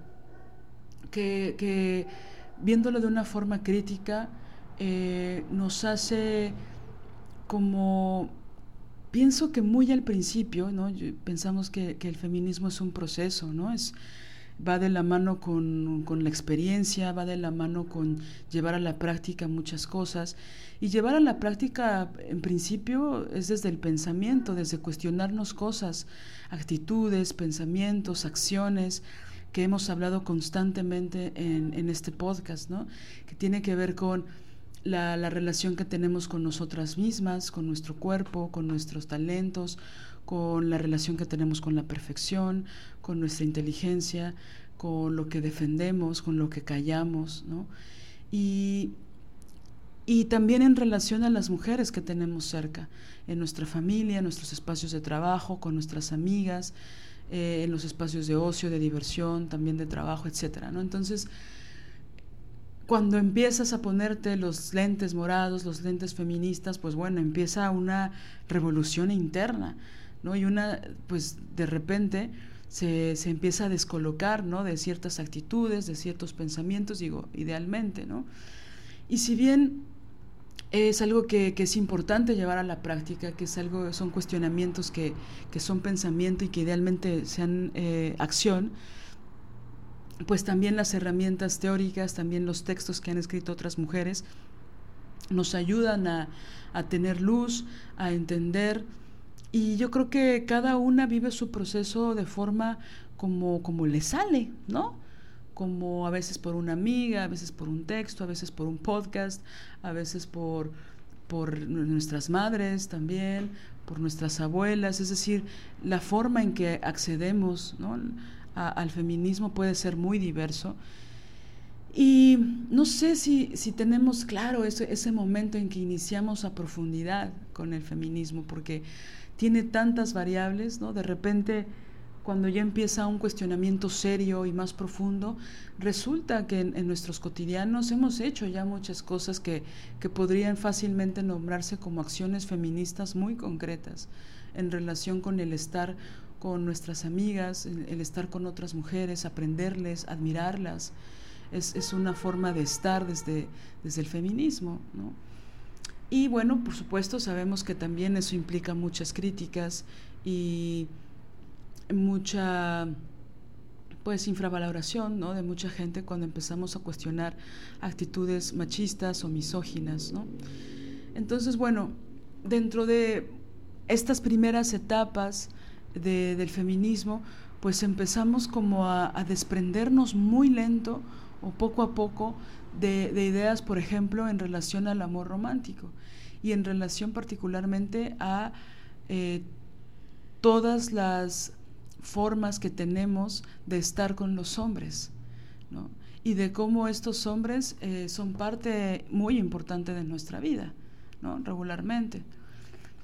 que, que, viéndolo de una forma crítica, eh, nos hace como pienso que muy al principio, ¿no? pensamos que, el feminismo es un proceso, ¿no? Es, va de la mano con, con, la experiencia, va de la mano con llevar a la práctica muchas cosas. Y llevar a la práctica, en principio, es desde el pensamiento, desde cuestionarnos cosas, actitudes, pensamientos, acciones que hemos hablado constantemente en, en este podcast, ¿no? Que tiene que ver con la, la, relación que tenemos con nosotras mismas, con nuestro cuerpo, con nuestros talentos, con la relación que tenemos con la perfección, con nuestra inteligencia, con lo que defendemos, con lo que callamos, ¿no? Y, y también en relación a las mujeres que tenemos cerca, en nuestra familia, en nuestros espacios de trabajo, con nuestras amigas, eh, en los espacios de ocio, de diversión, también de trabajo, etcétera, ¿no? Entonces, cuando empiezas a ponerte los lentes morados, los lentes feministas, pues bueno, empieza una revolución interna, ¿no? Y una, pues de repente se, se empieza a descolocar, ¿no? De ciertas actitudes, de ciertos pensamientos, digo, idealmente, ¿no? Y si bien es algo que, que, es importante llevar a la práctica, que es algo, son cuestionamientos que, que son pensamiento y que idealmente sean eh, acción, pues también las herramientas teóricas, también los textos que han escrito otras mujeres, nos ayudan a, tener luz, a entender. Y yo creo que cada una vive su proceso de forma como, como le sale, ¿no? Como a veces por una amiga, a veces por un texto, a veces por un podcast, a veces por, por nuestras madres también, por nuestras abuelas, es decir, la forma en que accedemos ¿no? al feminismo puede ser muy diverso Y no sé si, si tenemos claro ese, ese momento en que iniciamos a profundidad con el feminismo, porque tiene tantas variables, ¿no? De repente, cuando ya empieza un cuestionamiento serio y más profundo, resulta que en, nuestros cotidianos hemos hecho ya muchas cosas que, que podrían fácilmente nombrarse como acciones feministas muy concretas en relación con el estar con nuestras amigas, el, estar con otras mujeres, aprenderles, admirarlas. Es, es, una forma de estar desde, desde el feminismo. ¿no? Y bueno, por supuesto, sabemos que también eso implica muchas críticas y mucha pues infravaloración ¿no? de mucha gente cuando empezamos a cuestionar actitudes machistas o misóginas. ¿no? Entonces, bueno, dentro de estas primeras etapas del feminismo, pues empezamos como a, desprendernos muy lento o poco a poco de, ideas, por ejemplo, en relación al amor romántico y en relación particularmente a eh, todas las formas que tenemos de estar con los hombres, y de cómo estos hombres eh, son parte muy importante de nuestra vida, ¿no? regularmente.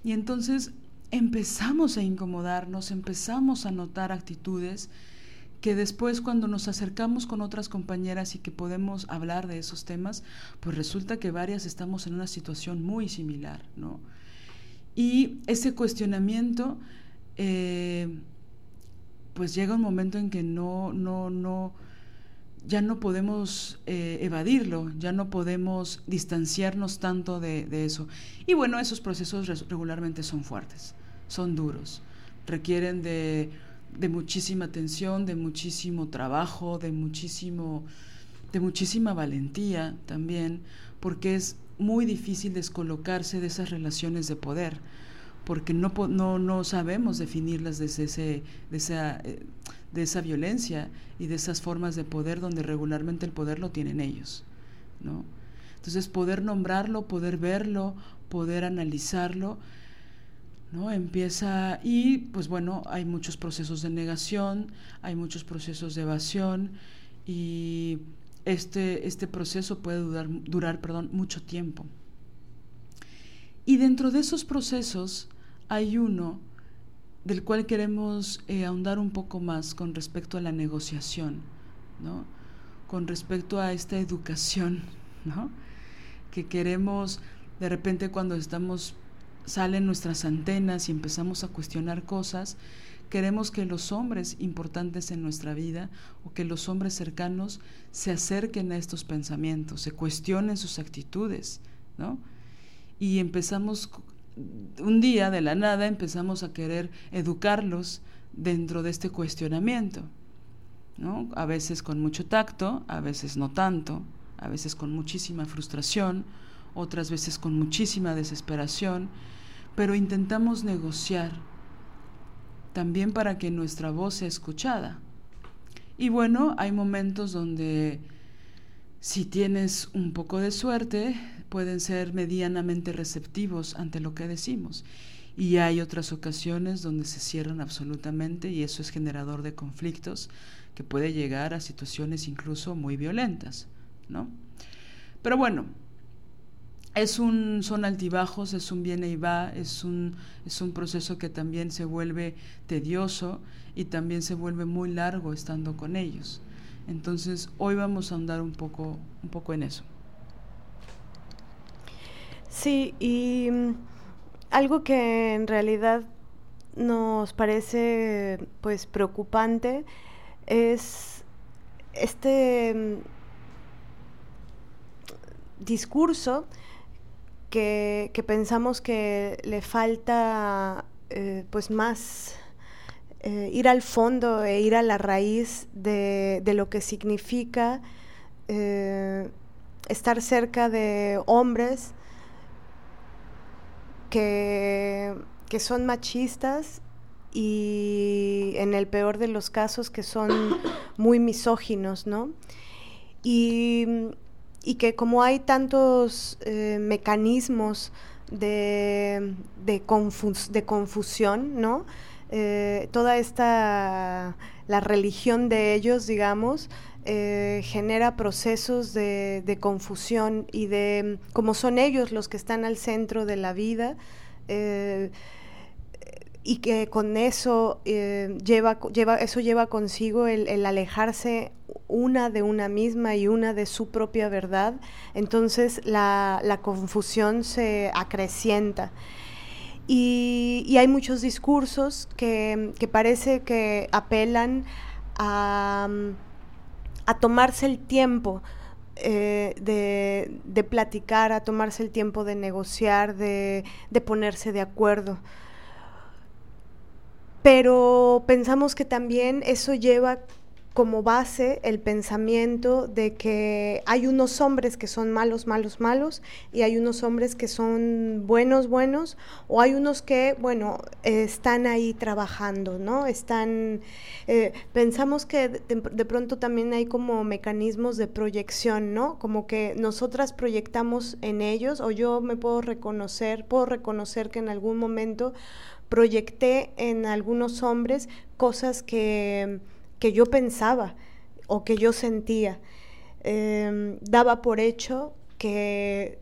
Y entonces empezamos a incomodarnos, empezamos a notar actitudes que después cuando nos acercamos con otras compañeras y que podemos hablar de esos temas, pues resulta que varias estamos en una situación muy similar, ¿no? Y ese cuestionamiento, eh, pues llega un momento en que no, no, no, ya no podemos eh, evadirlo, ya no podemos distanciarnos tanto de, de, eso. Y bueno, esos procesos regularmente son fuertes son duros, requieren de, muchísima atención, de muchísimo trabajo, de, muchísimo, de muchísima valentía también, porque es muy difícil descolocarse de esas relaciones de poder, porque no, no, no sabemos definirlas desde ese, de, esa, eh, de esa violencia y de esas formas de poder donde regularmente el poder lo tienen ellos. ¿no? Entonces poder nombrarlo, poder verlo, poder analizarlo, ¿no? Empieza y pues bueno, hay muchos procesos de negación, hay muchos procesos de evasión y este, este proceso puede durar, mucho tiempo. Y dentro de esos procesos hay uno del cual queremos eh, ahondar un poco más con respecto a la negociación, ¿no? con respecto a esta educación, ¿no? que queremos de repente cuando estamos salen nuestras antenas y empezamos a cuestionar cosas, queremos que los hombres importantes en nuestra vida o que los hombres cercanos se acerquen a estos pensamientos, se cuestionen sus actitudes, ¿no? Y empezamos, un día de la nada, empezamos a querer educarlos dentro de este cuestionamiento, ¿no? A veces con mucho tacto, a veces no tanto, a veces con muchísima frustración, otras veces con muchísima desesperación, pero intentamos negociar también para que nuestra voz sea escuchada. Y bueno, hay momentos donde si tienes un poco de suerte, pueden ser medianamente receptivos ante lo que decimos. Y hay otras ocasiones donde se cierran absolutamente y eso es generador de conflictos que puede llegar a situaciones incluso muy violentas, ¿no? Pero bueno, es un, son altibajos, es un viene y va, es un, es un proceso que también se vuelve tedioso y también se vuelve muy largo estando con ellos. Entonces, hoy vamos a andar un poco, un poco en eso. Sí, y mm, algo que en realidad nos parece pues preocupante es este mm, discurso que, pensamos que le falta eh, pues más eh, ir al fondo e ir a la raíz de, lo que significa eh, estar cerca de hombres que, que son machistas y en el peor de los casos que son muy misóginos, ¿no? Y y que como hay tantos eh, mecanismos de, de, confusión, ¿no? Eh, toda esta religión de ellos, digamos, eh, genera procesos de, confusión y de, como son ellos los que están al centro de la vida, y que con eso lleva, lleva, eso lleva consigo el, alejarse una de una misma y una de su propia verdad, entonces la, confusión se acrecienta. Y, hay muchos discursos que, parece que apelan a, tomarse el tiempo eh, de, platicar, a tomarse el tiempo de negociar, de ponerse de acuerdo pero pensamos que también eso lleva como base el pensamiento de que hay unos hombres que son malos, malos, malos, y hay unos hombres que son buenos, buenos, o hay unos que, bueno, están ahí trabajando, ¿no? Están, eh, pensamos que de, pronto también hay como mecanismos de proyección, ¿no? Como que nosotras proyectamos en ellos, o yo me puedo reconocer, puedo reconocer que en algún momento proyecté en algunos hombres cosas que, yo pensaba o que yo sentía. Em, daba por hecho que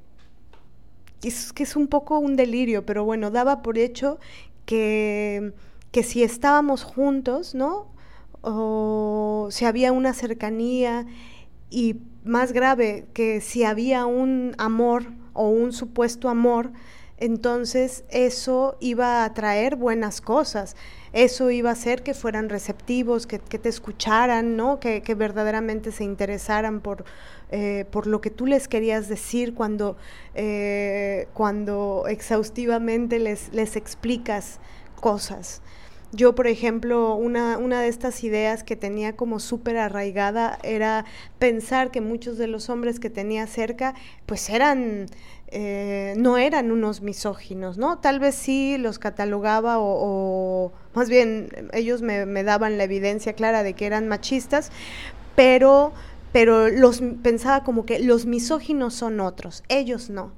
es, que es un poco un delirio, pero bueno, daba por hecho que, que si estábamos juntos, ¿no? O si había una cercanía y más grave, que si había un amor o un supuesto amor, entonces eso iba a traer buenas cosas, eso iba a hacer que fueran receptivos, que, te escucharan, ¿no? Que, verdaderamente se interesaran por, eh, por lo que tú les querías decir cuando, eh, cuando exhaustivamente les, les explicas cosas. Yo, por ejemplo, una, una, de estas ideas que tenía como súper arraigada era pensar que muchos de los hombres que tenía cerca, pues eran eh, no eran unos misóginos, ¿no? Tal vez sí los catalogaba o, más bien ellos me, daban la evidencia clara de que eran machistas, pero, pero los pensaba como que los misóginos son otros, ellos no.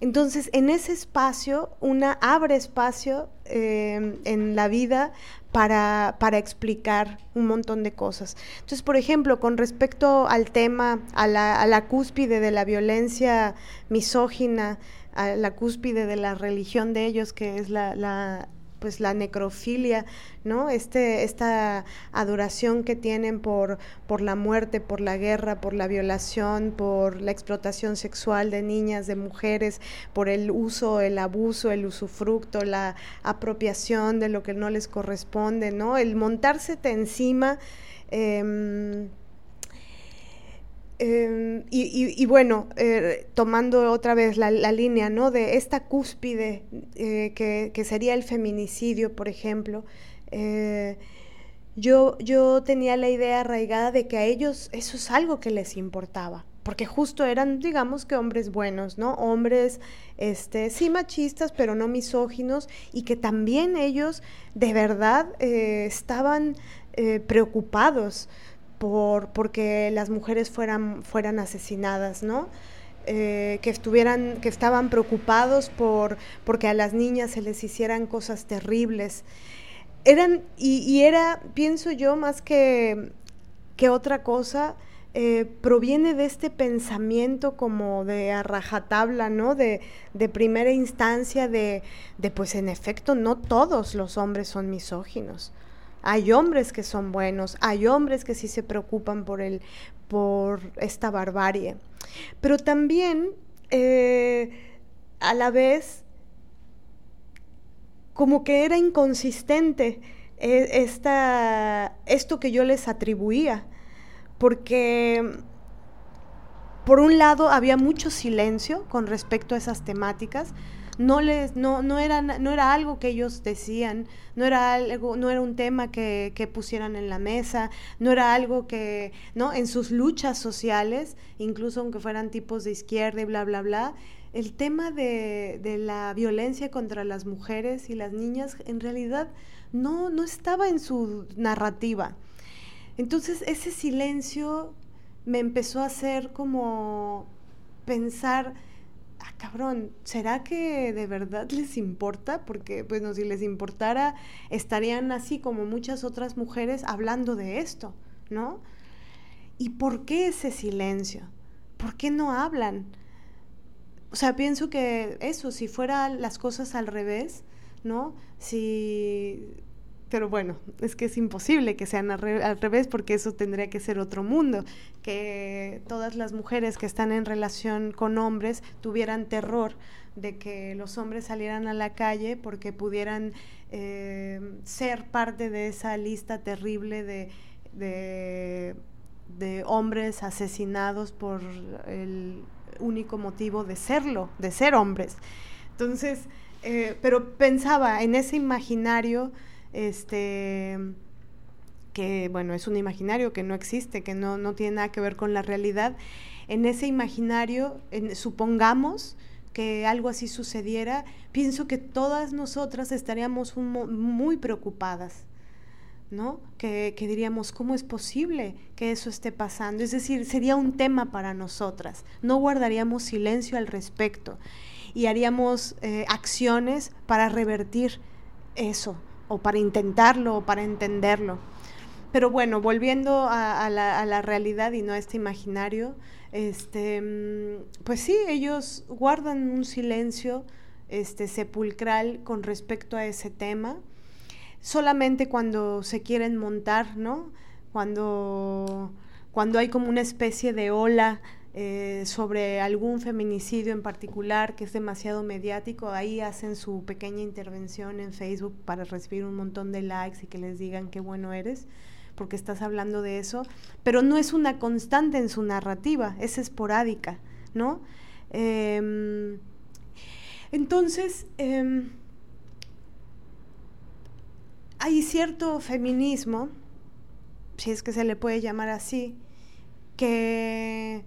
Entonces, en ese espacio, una abre espacio eh, en la vida para, para, explicar un montón de cosas. Entonces, por ejemplo, con respecto al tema, a la, a la cúspide de la violencia misógina, a la cúspide de la religión de ellos, que es la, la pues la necrofilia, ¿no? Este, esta adoración que tienen por, por la muerte, por la guerra, por la violación, por la explotación sexual de niñas, de mujeres, por el uso, el abuso, el usufructo, la apropiación de lo que no les corresponde, ¿no? El montársete encima. Em, Em, y, bueno, eh, tomando otra vez la, línea ¿no? de esta cúspide eh, que, sería el feminicidio, por ejemplo, eh, yo, yo tenía la idea arraigada de que a ellos eso es algo que les importaba, porque justo eran, digamos que hombres buenos, ¿no? Hombres, este, sí machistas, pero no misóginos, y que también ellos de verdad estaban preocupados por porque las mujeres fueran, fueran asesinadas, ¿no? Eh, que estuvieran, que estaban preocupados por porque a las niñas se les hicieran cosas terribles. Eran, y, era, pienso yo, más que, que otra cosa, eh, proviene de este pensamiento como de a rajatabla, ¿no? De, de primera instancia, de, de, pues en efecto, no todos los hombres son misóginos. Hay hombres que son buenos, hay hombres que sí se preocupan por, el, por esta barbarie. Pero también, eh, a la vez, como que era inconsistente eh, esta, esto que yo les atribuía, porque por un lado había mucho silencio con respecto a esas temáticas, no les no no era no era algo que ellos decían no era algo no era un tema que, que, pusieran en la mesa no era algo que no en sus luchas sociales incluso aunque fueran tipos de izquierda y bla bla bla el tema de, de la violencia contra las mujeres y las niñas en realidad no no estaba en su narrativa. Entonces ese silencio me empezó a hacer como pensar ah, cabrón, ¿será que de verdad les importa? Porque, bueno, si les importara, estarían así como muchas otras mujeres hablando de esto, ¿no? ¿Y por qué ese silencio? ¿Por qué no hablan? O sea, pienso que eso, si fueran las cosas al revés, ¿no? Si pero bueno, es que es imposible que sean al, revés porque eso tendría que ser otro mundo, que todas las mujeres que están en relación con hombres tuvieran terror de que los hombres salieran a la calle porque pudieran eh, ser parte de esa lista terrible de, de hombres asesinados por el único motivo de serlo, de ser hombres. Entonces, eh, pero pensaba en ese imaginario, este, que bueno, es un imaginario que no existe, que no, no tiene nada que ver con la realidad. En ese imaginario, supongamos que algo así sucediera, pienso que todas nosotras estaríamos muy preocupadas. ¿no? Que, que, diríamos, ¿cómo es posible que eso esté pasando? Es decir, sería un tema para nosotras. No guardaríamos silencio al respecto y haríamos eh, acciones para revertir eso, o para intentarlo, o para entenderlo. Pero bueno, volviendo a, la, la, realidad y no a este imaginario, este, mm, pues sí, ellos guardan un silencio este, sepulcral con respecto a ese tema solamente cuando se quieren montar, ¿no? Cuando, cuando hay como una especie de ola eh, sobre algún feminicidio en particular que es demasiado mediático, ahí hacen su pequeña intervención en Facebook para recibir un montón de likes y que les digan qué bueno eres, porque estás hablando de eso, pero no es una constante en su narrativa, es esporádica, ¿no? Em, entonces, em, hay cierto feminismo, si es que se le puede llamar así, que,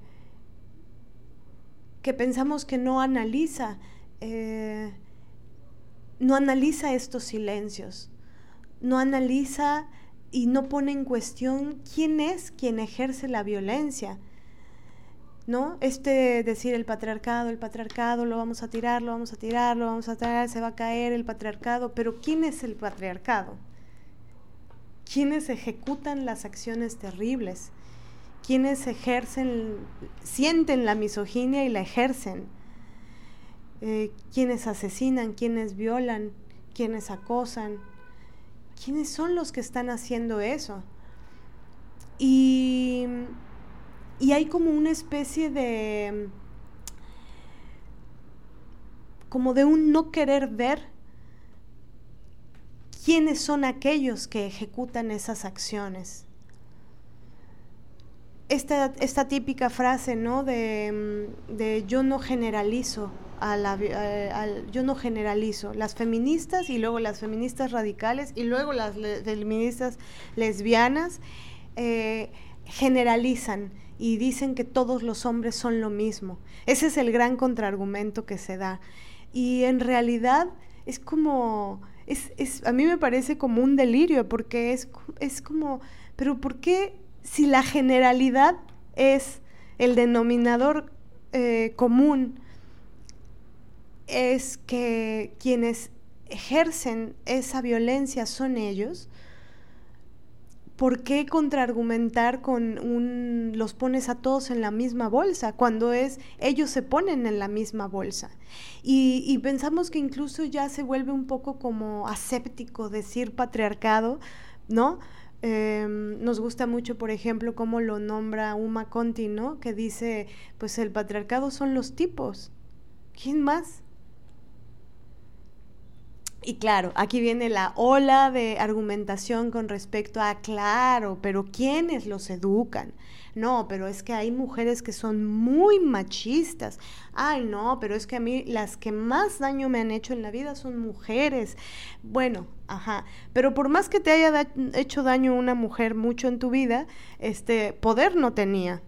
que pensamos que no analiza, eh, no analiza estos silencios, no analiza y no pone en cuestión quién es quien ejerce la violencia. ¿No? Este decir el patriarcado, el patriarcado, lo vamos a tirar, lo vamos a tirar, lo vamos a tirar, se va a caer el patriarcado, pero ¿quién es el patriarcado? ¿Quiénes ejecutan las acciones terribles? ¿Quiénes ejercen, sienten la misoginia y la ejercen? Eh, ¿Quiénes asesinan? ¿Quiénes violan? ¿Quiénes acosan? ¿Quiénes son los que están haciendo eso? Y, y hay como una especie de como de un no querer ver quiénes son aquellos que ejecutan esas acciones. Esta, esta típica frase, ¿no? De, mm, yo no generalizo, a la, yo no generalizo. Las feministas y luego las feministas radicales y luego las feministas lesbianas eh, generalizan y dicen que todos los hombres son lo mismo. Ese es el gran contraargumento que se da. Y en realidad es como es, a mí me parece como un delirio, porque es, es como, pero ¿por qué si la generalidad es el denominador eh, común, es que quienes ejercen esa violencia son ellos? ¿por qué contraargumentar con un los pones a todos en la misma bolsa cuando es ellos se ponen en la misma bolsa? Y, pensamos que incluso ya se vuelve un poco como aséptico decir patriarcado, ¿no? Em, nos gusta mucho, por ejemplo, cómo lo nombra Uma Conti, ¿no? Que dice, pues el patriarcado son los tipos. ¿Quién más? Y claro, aquí viene la ola de argumentación con respecto a, claro, pero ¿quiénes los educan? No, pero es que hay mujeres que son muy machistas. Ay, no, pero es que a mí las que más daño me han hecho en la vida son mujeres. Bueno, ajá, pero por más que te haya hecho daño una mujer mucho en tu vida, este poder no tenía.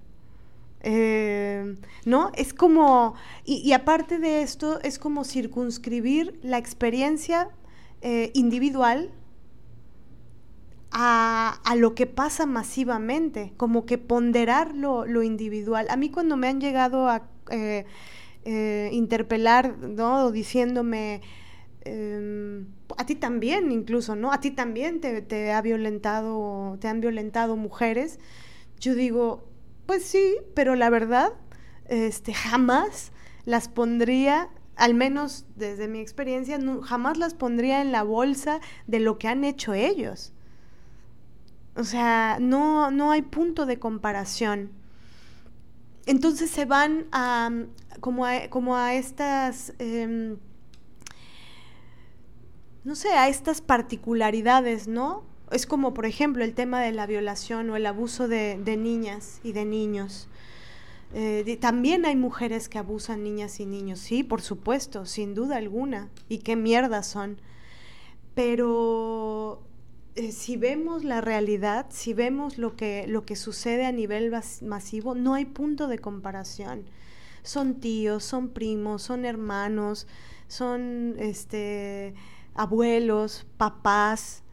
Eh, ¿No? Es como, y, aparte de esto, es como circunscribir la experiencia eh, individual a, lo que pasa masivamente, como que ponderar lo, individual. A mí cuando me han llegado a... Eh, eh, interpelar, ¿no? diciéndome, em, a ti también incluso, ¿no? A ti también te, ha violentado, te han violentado mujeres. Yo digo, pues sí, pero la verdad, este, jamás las pondría al menos desde mi experiencia, jamás las pondría en la bolsa de lo que han hecho ellos. O sea, no, no hay punto de comparación. Entonces se van a, como, a, como a estas, em, no sé, a estas particularidades, ¿no? Es como, por ejemplo, el tema de la violación o el abuso de, de niñas y de niños. Eh, también hay mujeres que abusan niñas y niños, sí, por supuesto, sin duda alguna. Y qué mierda son. Pero eh, si vemos la realidad, si vemos lo que, lo que sucede a nivel masivo, no hay punto de comparación. Son tíos, son primos, son hermanos, son este, abuelos, papás,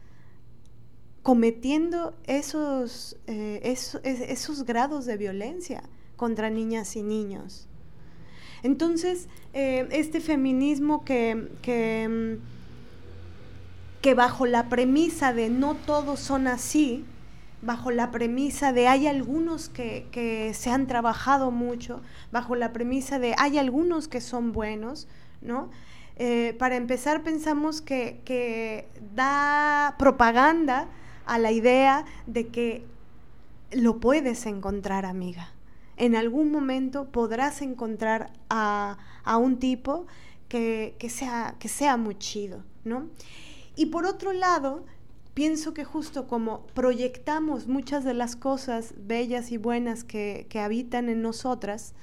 cometiendo esos, eh, esos grados de violencia contra niñas y niños. Entonces, eh, este feminismo que, que, que, bajo la premisa de no todos son así, bajo la premisa de hay algunos que, que, se han trabajado mucho, bajo la premisa de hay algunos que son buenos, ¿no? Eh, para empezar, pensamos que, que da propaganda a la idea de que lo puedes encontrar, amiga en algún momento podrás encontrar a, un tipo que, sea, que sea muy chido, ¿no? Y por otro lado, pienso que justo como proyectamos muchas de las cosas bellas y buenas que, habitan en nosotras,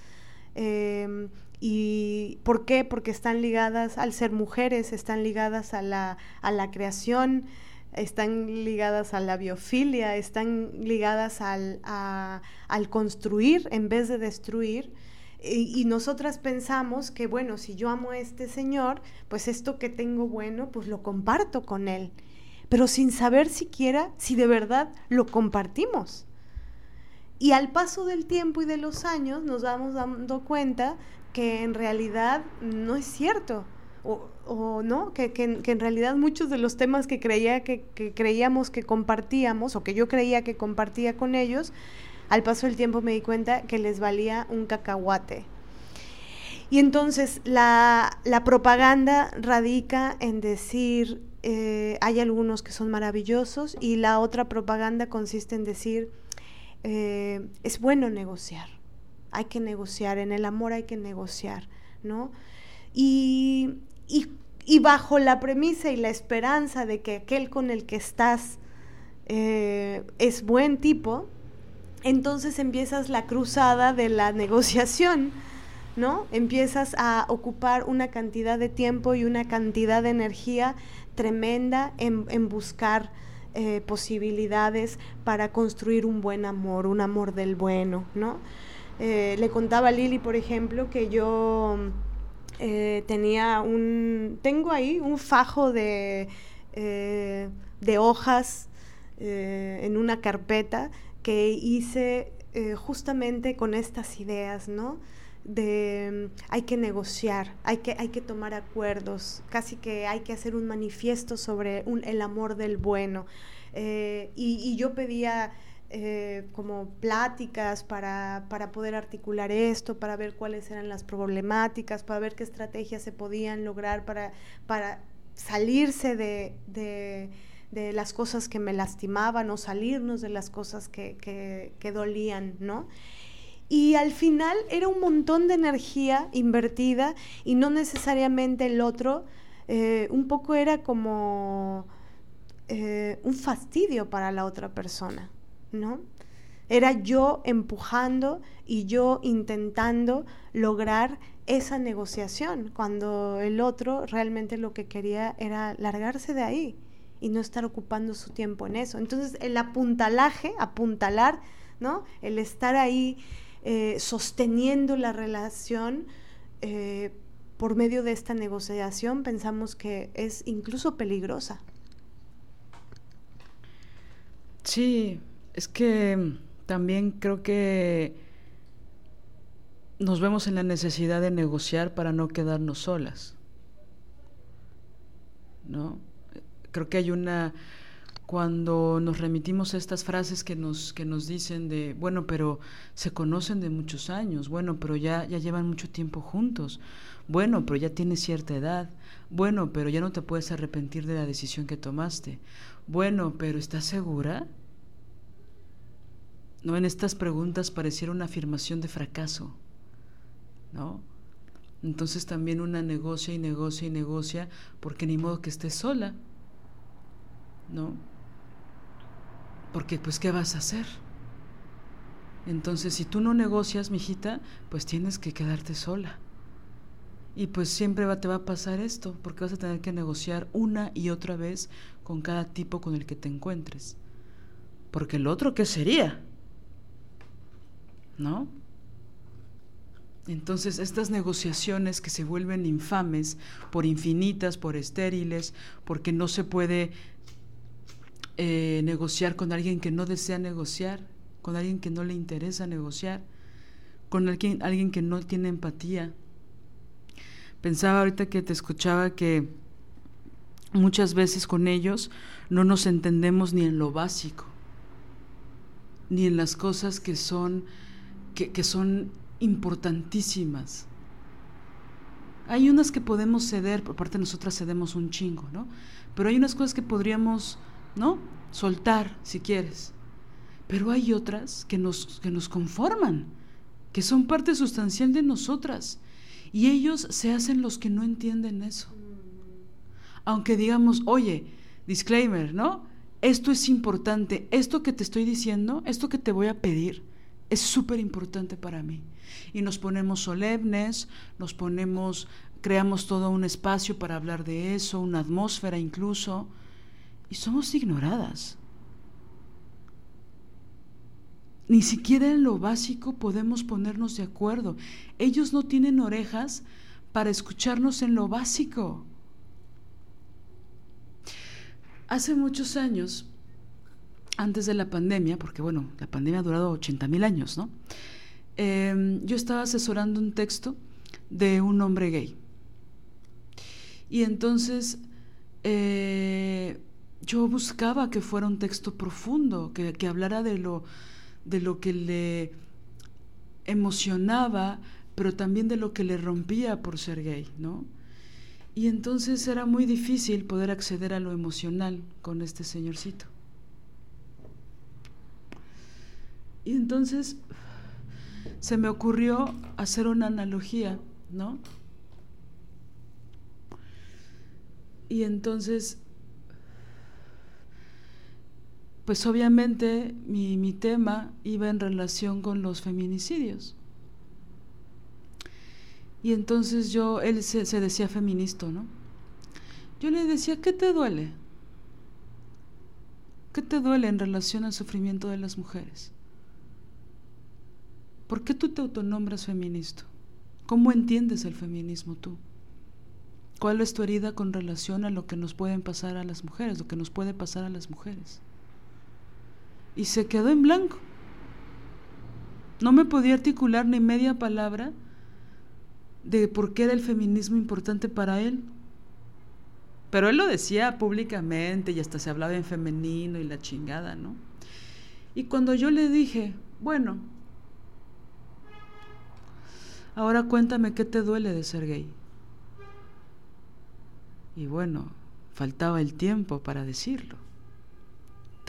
em, ¿Y por qué? Porque están ligadas al ser mujeres, están ligadas a la, a la creación, están ligadas a la biofilia, están ligadas al, al construir en vez de destruir. Y, nosotras pensamos que, bueno, si yo amo a este Señor, pues esto que tengo bueno, pues lo comparto con Él, pero sin saber siquiera si de verdad lo compartimos. Y al paso del tiempo y de los años nos vamos dando cuenta que en realidad no es cierto o, no, que, en realidad muchos de los temas que, creía, que, creíamos que compartíamos o que yo creía que compartía con ellos, al paso del tiempo me di cuenta que les valía un cacahuate. Y entonces la, propaganda radica en decir, eh, hay algunos que son maravillosos y la otra propaganda consiste en decir, eh, es bueno negociar, hay que negociar, en el amor hay que negociar, ¿no? Y, y, bajo la premisa y la esperanza de que aquel con el que estás eh, es buen tipo, entonces empiezas la cruzada de la negociación, ¿no? Empiezas a ocupar una cantidad de tiempo y una cantidad de energía tremenda en, buscar eh, posibilidades para construir un buen amor, un amor del bueno, ¿no? Eh, le contaba a Lili, por ejemplo, que yo eh, tenía un, tengo ahí un fajo de, de hojas en una carpeta que hice justamente con estas ideas, ¿no? de mm, hay que negociar, hay que, hay que tomar acuerdos, casi que hay que hacer un manifiesto sobre el amor del bueno. y, yo pedía eh, como pláticas para, poder articular esto, para ver cuáles eran las problemáticas, para ver qué estrategias se podían lograr para, para salirse de, las cosas que me lastimaban o salirnos de las cosas que, que, dolían, ¿no? Y al final era un montón de energía invertida y no necesariamente el otro, eh, un poco era como eh, un fastidio para la otra persona. ¿no? Era yo empujando y yo intentando lograr esa negociación, cuando el otro realmente lo que quería era largarse de ahí y no estar ocupando su tiempo en eso. Entonces, el apuntalaje, apuntalar, ¿no? El estar ahí eh, sosteniendo la relación eh, por medio de esta negociación, pensamos que es incluso peligrosa. Sí, es que también creo que nos vemos en la necesidad de negociar para no quedarnos solas. ¿No? Creo que hay una cuando nos remitimos a estas frases que nos, que nos dicen de, bueno, pero se conocen de muchos años, bueno, pero ya, ya llevan mucho tiempo juntos, bueno, pero ya tienes cierta edad, bueno, pero ya no te puedes arrepentir de la decisión que tomaste, bueno, pero ¿estás segura? No, en estas preguntas pareciera una afirmación de fracaso, ¿no? Entonces también una negocia y negocia y negocia porque ni modo que estés sola, ¿no? Porque pues ¿qué vas a hacer? Entonces, si tú no negocias, mijita, pues tienes que quedarte sola. Y pues siempre te va a pasar esto, porque vas a tener que negociar una y otra vez con cada tipo con el que te encuentres. Porque el otro, ¿qué sería? ¿No? Entonces, estas negociaciones que se vuelven infames por infinitas, por estériles, porque no se puede eh, negociar con alguien que no desea negociar, con alguien que no le interesa negociar, con alguien, alguien que no tiene empatía. Pensaba ahorita que te escuchaba que muchas veces con ellos no nos entendemos ni en lo básico, ni en las cosas que son, que, que son importantísimas. Hay unas que podemos ceder, por parte de nosotras cedemos un chingo, ¿no? Pero hay unas cosas que podríamos ¿no? Soltar, si quieres. Pero hay otras que nos, que nos conforman, que son parte sustancial de nosotras. Y ellos se hacen los que no entienden eso. Aunque digamos, oye, disclaimer, ¿no? Esto es importante, esto que te estoy diciendo, esto que te voy a pedir, es súper importante para mí. Y nos ponemos solemnes, nos ponemos, creamos todo un espacio para hablar de eso, una atmósfera incluso, y somos ignoradas. Ni siquiera en lo básico podemos ponernos de acuerdo. Ellos no tienen orejas para escucharnos en lo básico. Hace muchos años, antes de la pandemia, porque bueno, la pandemia ha durado 80 mil años, ¿no? Em, yo estaba asesorando un texto de un hombre gay. Y entonces eh, yo buscaba que fuera un texto profundo, que, que hablara de lo, de lo que le emocionaba, pero también de lo que le rompía por ser gay, ¿no? Y entonces era muy difícil poder acceder a lo emocional con este señorcito. Y entonces se me ocurrió hacer una analogía, ¿no? Y entonces pues obviamente mi, tema iba en relación con los feminicidios. Y entonces yo, él se, se, decía feminista, ¿no? Yo le decía, ¿qué te duele? ¿Qué te duele en relación al sufrimiento de las mujeres? ¿Por qué tú te autonombras feminista? ¿Cómo entiendes el feminismo tú? ¿Cuál es tu herida con relación a lo que nos pueden pasar a las mujeres, lo que nos puede pasar a las mujeres? Y se quedó en blanco. No me podía articular ni media palabra de por qué era el feminismo importante para él. Pero él lo decía públicamente y hasta se hablaba en femenino y la chingada, ¿no? Y cuando yo le dije, bueno, ahora cuéntame qué te duele de ser gay. Y bueno, faltaba el tiempo para decirlo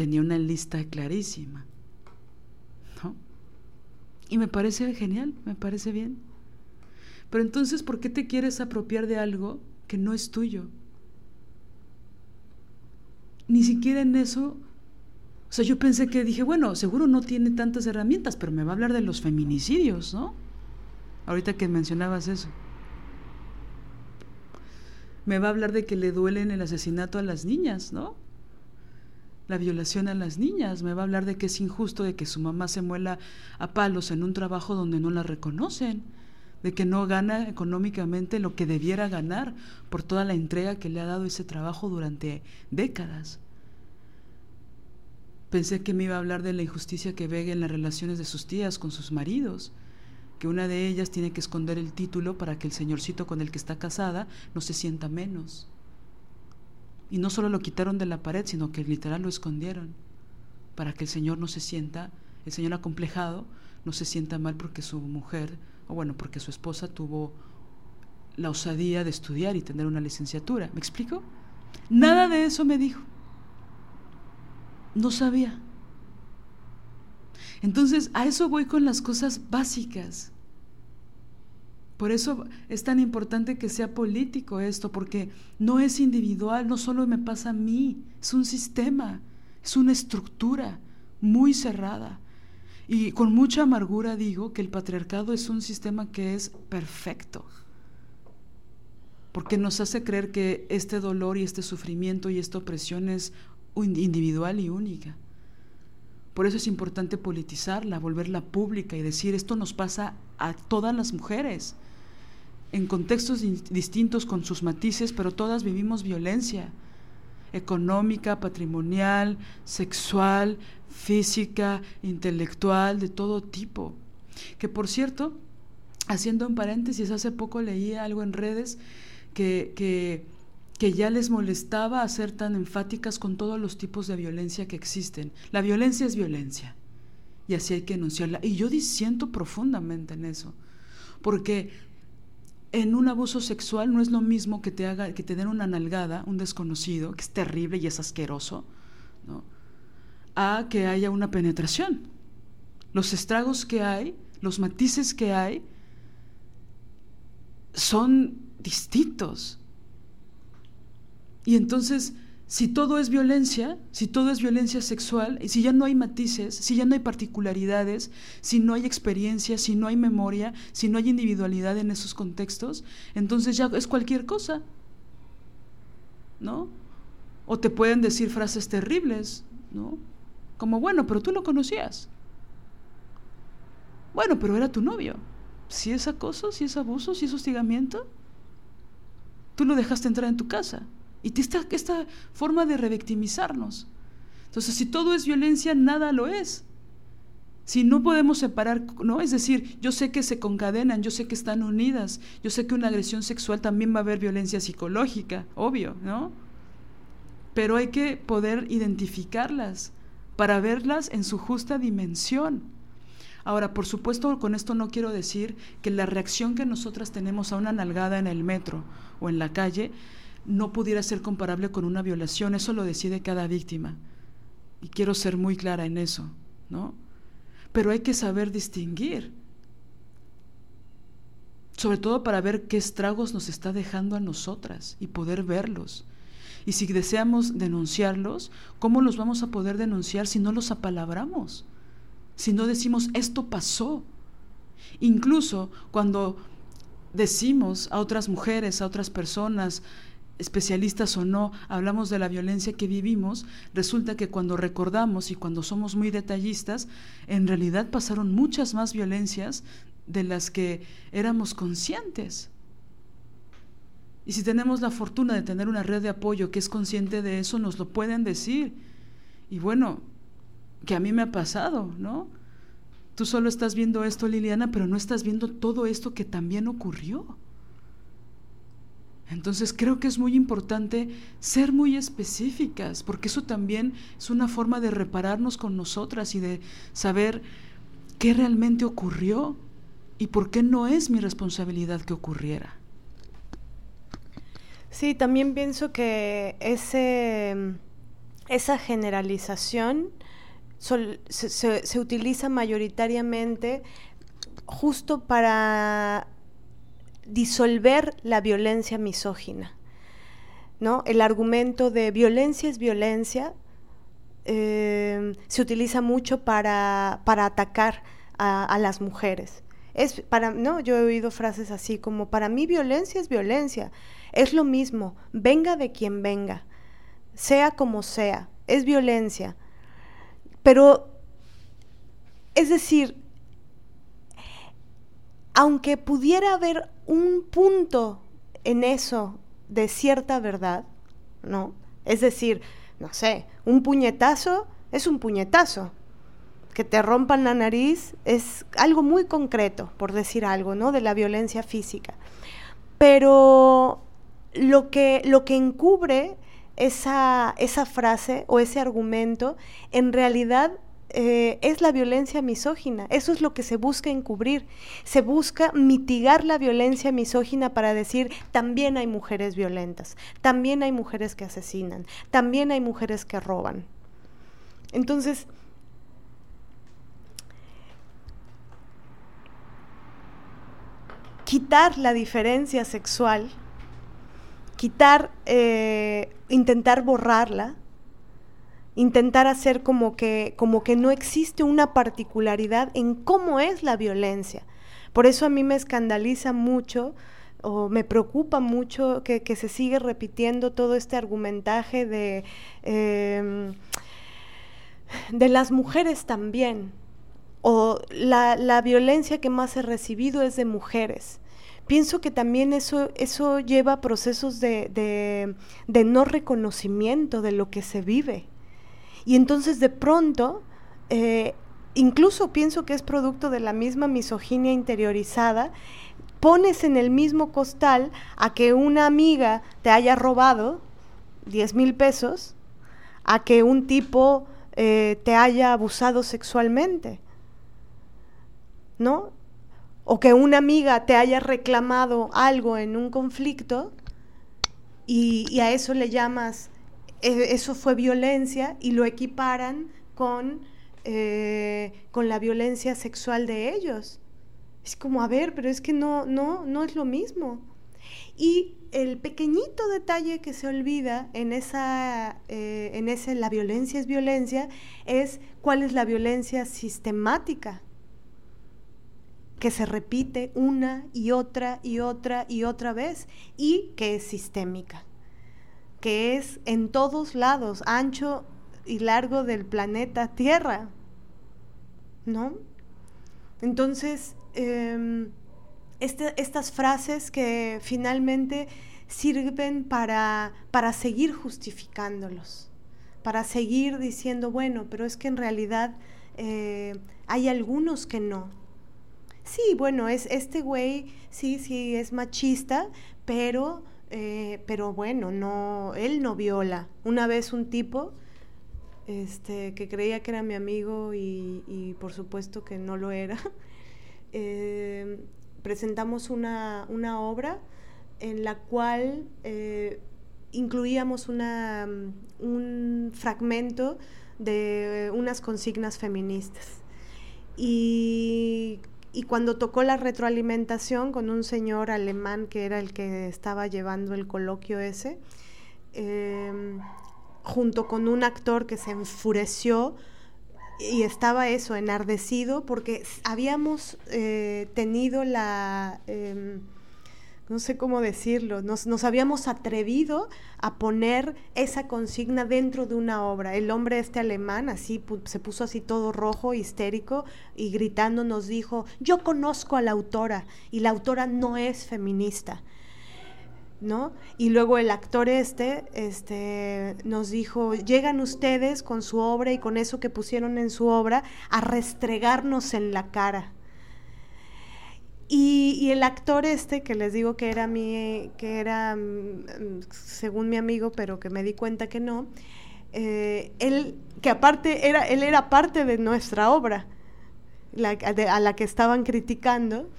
tenía una lista clarísima. ¿No? Y me parece genial, me parece bien. Pero entonces, ¿por qué te quieres apropiar de algo que no es tuyo? Ni siquiera en eso. O sea, yo pensé que dije, bueno, seguro no tiene tantas herramientas, pero me va a hablar de los feminicidios, ¿no? Ahorita que mencionabas eso. Me va a hablar de que le duelen el asesinato a las niñas, ¿no? La violación a las niñas, me va a hablar de que es injusto, de que su mamá se muela a palos en un trabajo donde no la reconocen, de que no gana económicamente lo que debiera ganar por toda la entrega que le ha dado ese trabajo durante décadas. Pensé que me iba a hablar de la injusticia que ve en las relaciones de sus tías con sus maridos, que una de ellas tiene que esconder el título para que el señorcito con el que está casada no se sienta menos. Y no solo lo quitaron de la pared, sino que literal lo escondieron, para que el señor no se sienta, el señor acomplejado, no se sienta mal porque su mujer, o bueno, porque su esposa tuvo la osadía de estudiar y tener una licenciatura. ¿Me explico? Nada de eso me dijo. No sabía. Entonces, a eso voy con las cosas básicas. Por eso es tan importante que sea político esto, porque no es individual, no solo me pasa a mí, es un sistema, es una estructura muy cerrada. Y con mucha amargura digo que el patriarcado es un sistema que es perfecto, porque nos hace creer que este dolor y este sufrimiento y esta opresión es individual y única. Por eso es importante politizarla, volverla pública y decir esto nos pasa a todas las mujeres, en contextos distintos con sus matices, pero todas vivimos violencia económica, patrimonial, sexual, física, intelectual, de todo tipo. Que por cierto, haciendo un paréntesis, hace poco leí algo en redes que, que que ya les molestaba ser tan enfáticas con todos los tipos de violencia que existen. La violencia es violencia y así hay que enunciarla. Y yo disiento profundamente en eso, porque en un abuso sexual no es lo mismo que te haga que te den una nalgada, un desconocido, que es terrible y es asqueroso, ¿no? a que haya una penetración. Los estragos que hay, los matices que hay son distintos. Y entonces, si todo es violencia, si todo es violencia sexual, si ya no hay matices, si ya no hay particularidades, si no hay experiencia, si no hay memoria, si no hay individualidad en esos contextos, entonces ya es cualquier cosa. ¿No? O te pueden decir frases terribles, ¿no? Como, bueno, pero tú lo conocías. Bueno, pero era tu novio. Si es acoso, si es abuso, si es hostigamiento, tú lo dejaste entrar en tu casa. Y esta, esta forma de revictimizarnos. Entonces, si todo es violencia, nada lo es. Si no podemos separar, ¿no? Es decir, yo sé que se concadenan, yo sé que están unidas, yo sé que una agresión sexual también va a haber violencia psicológica, obvio, ¿no? Pero hay que poder identificarlas para verlas en su justa dimensión. Ahora, por supuesto, con esto no quiero decir que la reacción que nosotras tenemos a una nalgada en el metro o en la calle no pudiera ser comparable con una violación, eso lo decide cada víctima. Y quiero ser muy clara en eso, ¿no? Pero hay que saber distinguir, sobre todo para ver qué estragos nos está dejando a nosotras y poder verlos. Y si deseamos denunciarlos, ¿cómo los vamos a poder denunciar si no los apalabramos? Si no decimos, esto pasó. Incluso cuando decimos a otras mujeres, a otras personas, especialistas o no, hablamos de la violencia que vivimos, resulta que cuando recordamos y cuando somos muy detallistas, en realidad pasaron muchas más violencias de las que éramos conscientes. Y si tenemos la fortuna de tener una red de apoyo que es consciente de eso, nos lo pueden decir. Y bueno, que a mí me ha pasado, ¿no? Tú solo estás viendo esto, Liliana, pero no estás viendo todo esto que también ocurrió. Entonces creo que es muy importante ser muy específicas, porque eso también es una forma de repararnos con nosotras y de saber qué realmente ocurrió y por qué no es mi responsabilidad que ocurriera. Sí, también pienso que ese, esa generalización se, se utiliza mayoritariamente justo para disolver la violencia misógina. ¿no? El argumento de violencia es violencia eh, se utiliza mucho para, para atacar a, las mujeres. Es para, no, yo he oído frases así como para mí violencia es violencia. Es lo mismo, venga de quien venga, sea como sea, es violencia. Pero, es decir, aunque pudiera haber un punto en eso de cierta verdad, ¿no? Es decir, no sé, un puñetazo es un puñetazo. que te rompan la nariz es algo muy concreto, por decir algo, ¿no? De la violencia física. Pero lo que, lo que encubre esa, esa frase o ese argumento en realidad eh, es la violencia misógina. Eso es lo que se busca encubrir. Se busca mitigar la violencia misógina para decir, también hay mujeres violentas, también hay mujeres que asesinan, también hay mujeres que roban. Entonces, quitar la diferencia sexual, quitar, eh, intentar borrarla, intentar hacer como que, como que no existe una particularidad en cómo es la violencia. Por eso a mí me escandaliza mucho o me preocupa mucho que, se sigue repitiendo todo este argumentaje de, em, de las mujeres también, o la, la, violencia que más he recibido es de mujeres pienso que también eso, eso lleva a procesos de, no reconocimiento de lo que se vive. Y entonces de pronto, eh, incluso pienso que es producto de la misma misoginia interiorizada, pones en el mismo costal a que una amiga te haya robado 10 mil pesos, a que un tipo eh, te haya abusado sexualmente. ¿No? o que una amiga te haya reclamado algo en un conflicto y, a eso le llamas, eso fue violencia y lo equiparan con, eh, con la violencia sexual de ellos. Es como, a ver, pero es que no, no, no es lo mismo. Y el pequeñito detalle que se olvida en esa, eh, en ese la violencia es violencia, es cuál es la violencia sistemática que se repite una y otra y otra y otra vez y que es sistémica, que es en todos lados, ancho y largo del planeta Tierra, ¿no? Entonces, em, este, estas frases que finalmente sirven para, para seguir justificándolos, para seguir diciendo, bueno, pero es que en realidad eh, hay algunos que no, sí, bueno, es este güey, sí, sí, es machista, pero, eh, pero bueno, no, él no viola. Una vez un tipo, este, que creía que era mi amigo y, por supuesto que no lo era, eh, presentamos una, obra en la cual eh, incluíamos una, un fragmento de unas consignas feministas. Y y cuando tocó la retroalimentación con un señor alemán que era el que estaba llevando el coloquio ese, em, junto con un actor que se enfureció y estaba eso, enardecido, porque habíamos eh, tenido la... Em, no sé cómo decirlo, nos, nos, habíamos atrevido a poner esa consigna dentro de una obra. El hombre este alemán así se puso así todo rojo, histérico y gritando nos dijo, yo conozco a la autora y la autora no es feminista. ¿No? Y luego el actor este, este nos dijo, llegan ustedes con su obra y con eso que pusieron en su obra a restregarnos en la cara. Y, el actor este, que les digo que era mi, que era, mm, según mi amigo, pero que me di cuenta que no, eh, él, que aparte era, él era parte de nuestra obra, a la que estaban criticando.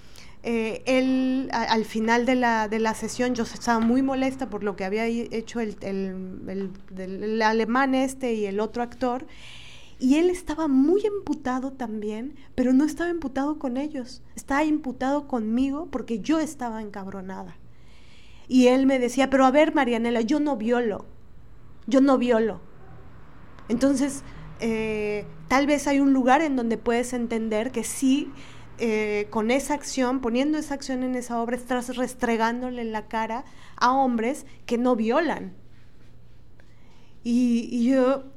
Eh, él, al final de la, de la sesión, yo estaba muy molesta por lo que había hecho el, el, el alemán este y el otro actor, y él estaba muy emputado también, pero no estaba emputado con ellos, estaba imputado conmigo porque yo estaba encabronada. Y él me decía, pero a ver, Marianela, yo no violo, yo no violo. Entonces, eh, tal vez hay un lugar en donde puedes entender que sí, eh, con esa acción, poniendo esa acción en esa obra, estás restregándole la cara a hombres que no violan. Y, y yo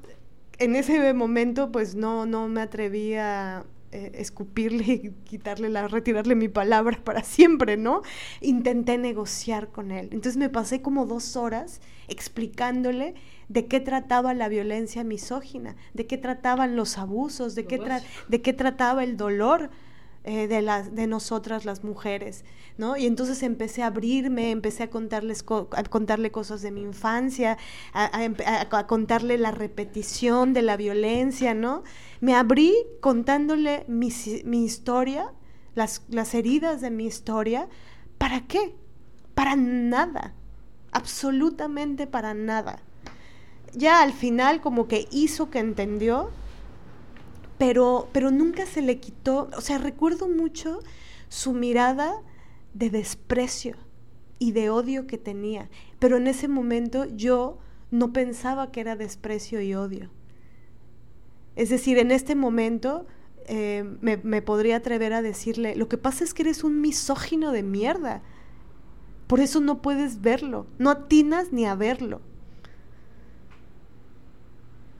en ese momento pues no, no me atrevía eh, escupirle y quitarle la, retirarle mi palabra para siempre, ¿no? Intenté negociar con él. Entonces me pasé como dos horas explicándole de qué trataba la violencia misógina, de qué trataban los abusos, de qué, de qué trataba el dolor eh, de, las, de nosotras las mujeres, ¿no? Y entonces empecé a abrirme, empecé a, contarles a contarle cosas de mi infancia, a, contarle la repetición de la violencia, ¿no? Me abrí contándole mi, mi historia, las, las heridas de mi historia, ¿para qué? Para nada, absolutamente para nada. Ya al final como que hizo que entendió pero, pero nunca se le quitó, o sea, recuerdo mucho su mirada de desprecio y de odio que tenía, pero en ese momento yo no pensaba que era desprecio y odio. Es decir, en este momento eh, me, me, podría atrever a decirle, lo que pasa es que eres un misógino de mierda, por eso no puedes verlo, no atinas ni a verlo.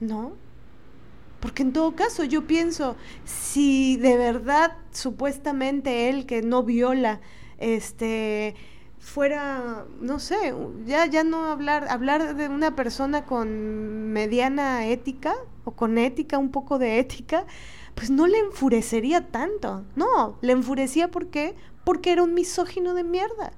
¿No? Porque en todo caso yo pienso, si de verdad supuestamente él que no viola, este fuera, no sé, ya, ya no hablar, hablar de una persona con mediana ética o con ética, un poco de ética, pues no le enfurecería tanto. No, le enfurecía porque porque era un misógino de mierda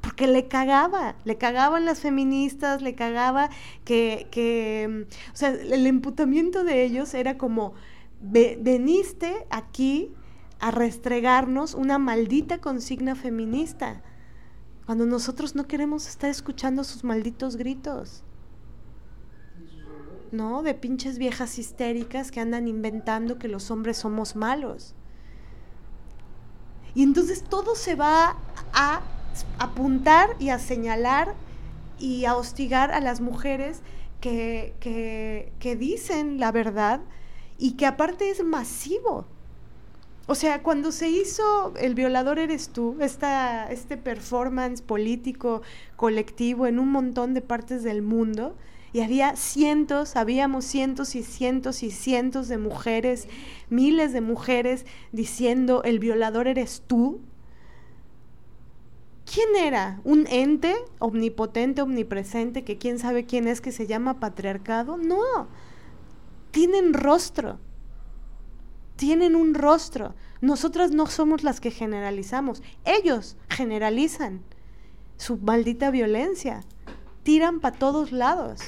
porque le cagaba, le cagaban las feministas, le cagaba que, que o sea, el emputamiento de ellos era como, veniste aquí a restregarnos una maldita consigna feminista, cuando nosotros no queremos estar escuchando sus malditos gritos. ¿No? De pinches viejas histéricas que andan inventando que los hombres somos malos. Y entonces todo se va a apuntar y a señalar y a hostigar a las mujeres que, que, dicen la verdad y que aparte es masivo. O sea, cuando se hizo El violador eres tú, esta, este performance político colectivo en un montón de partes del mundo, y había cientos, habíamos cientos y cientos y cientos de mujeres, miles de mujeres diciendo, el violador eres tú, ¿Quién era? ¿Un ente omnipotente, omnipresente, que quién sabe quién es, que se llama patriarcado? No, tienen rostro, tienen un rostro. Nosotras no somos las que generalizamos, ellos generalizan su maldita violencia, tiran para todos lados.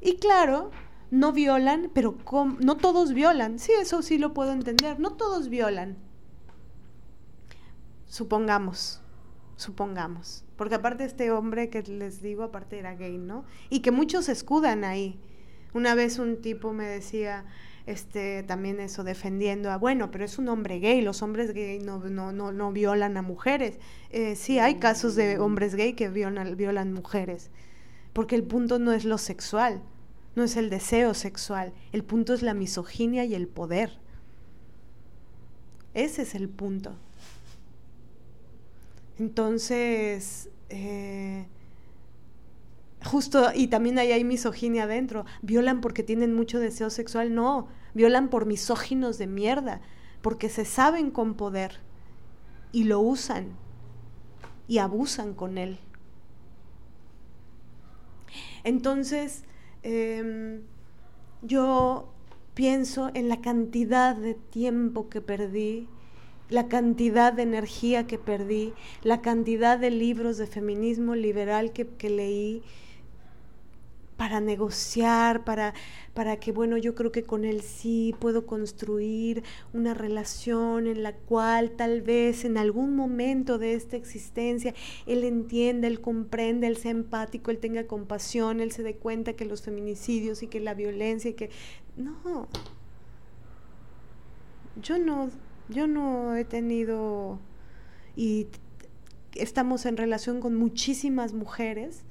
Y claro, no violan, pero no todos violan. Sí, eso sí lo puedo entender, no todos violan. Supongamos supongamos. Porque aparte este hombre que les digo, aparte era gay, ¿no? Y que muchos escudan ahí. Una vez un tipo me decía, este, también eso, defendiendo a, bueno, pero es un hombre gay, los hombres gay no, no, no, no violan a mujeres. Eh, sí, hay casos de hombres gay que violan, violan mujeres, porque el punto no es lo sexual, no es el deseo sexual, el punto es la misoginia y el poder. Ese es el punto. Entonces, eh, justo, y también ahí hay misoginia adentro, violan porque tienen mucho deseo sexual, no, violan por misóginos de mierda, porque se saben con poder y lo usan y abusan con él. Entonces, em, yo pienso en la cantidad de tiempo que perdí la cantidad de energía que perdí, la cantidad de libros de feminismo liberal que, leí para negociar, para, para que, bueno, yo creo que con él sí puedo construir una relación en la cual tal vez en algún momento de esta existencia él entienda, él comprenda, él sea empático, él tenga compasión, él se dé cuenta que los feminicidios y que la violencia y que... No, yo no yo no he tenido y estamos en relación con muchísimas mujeres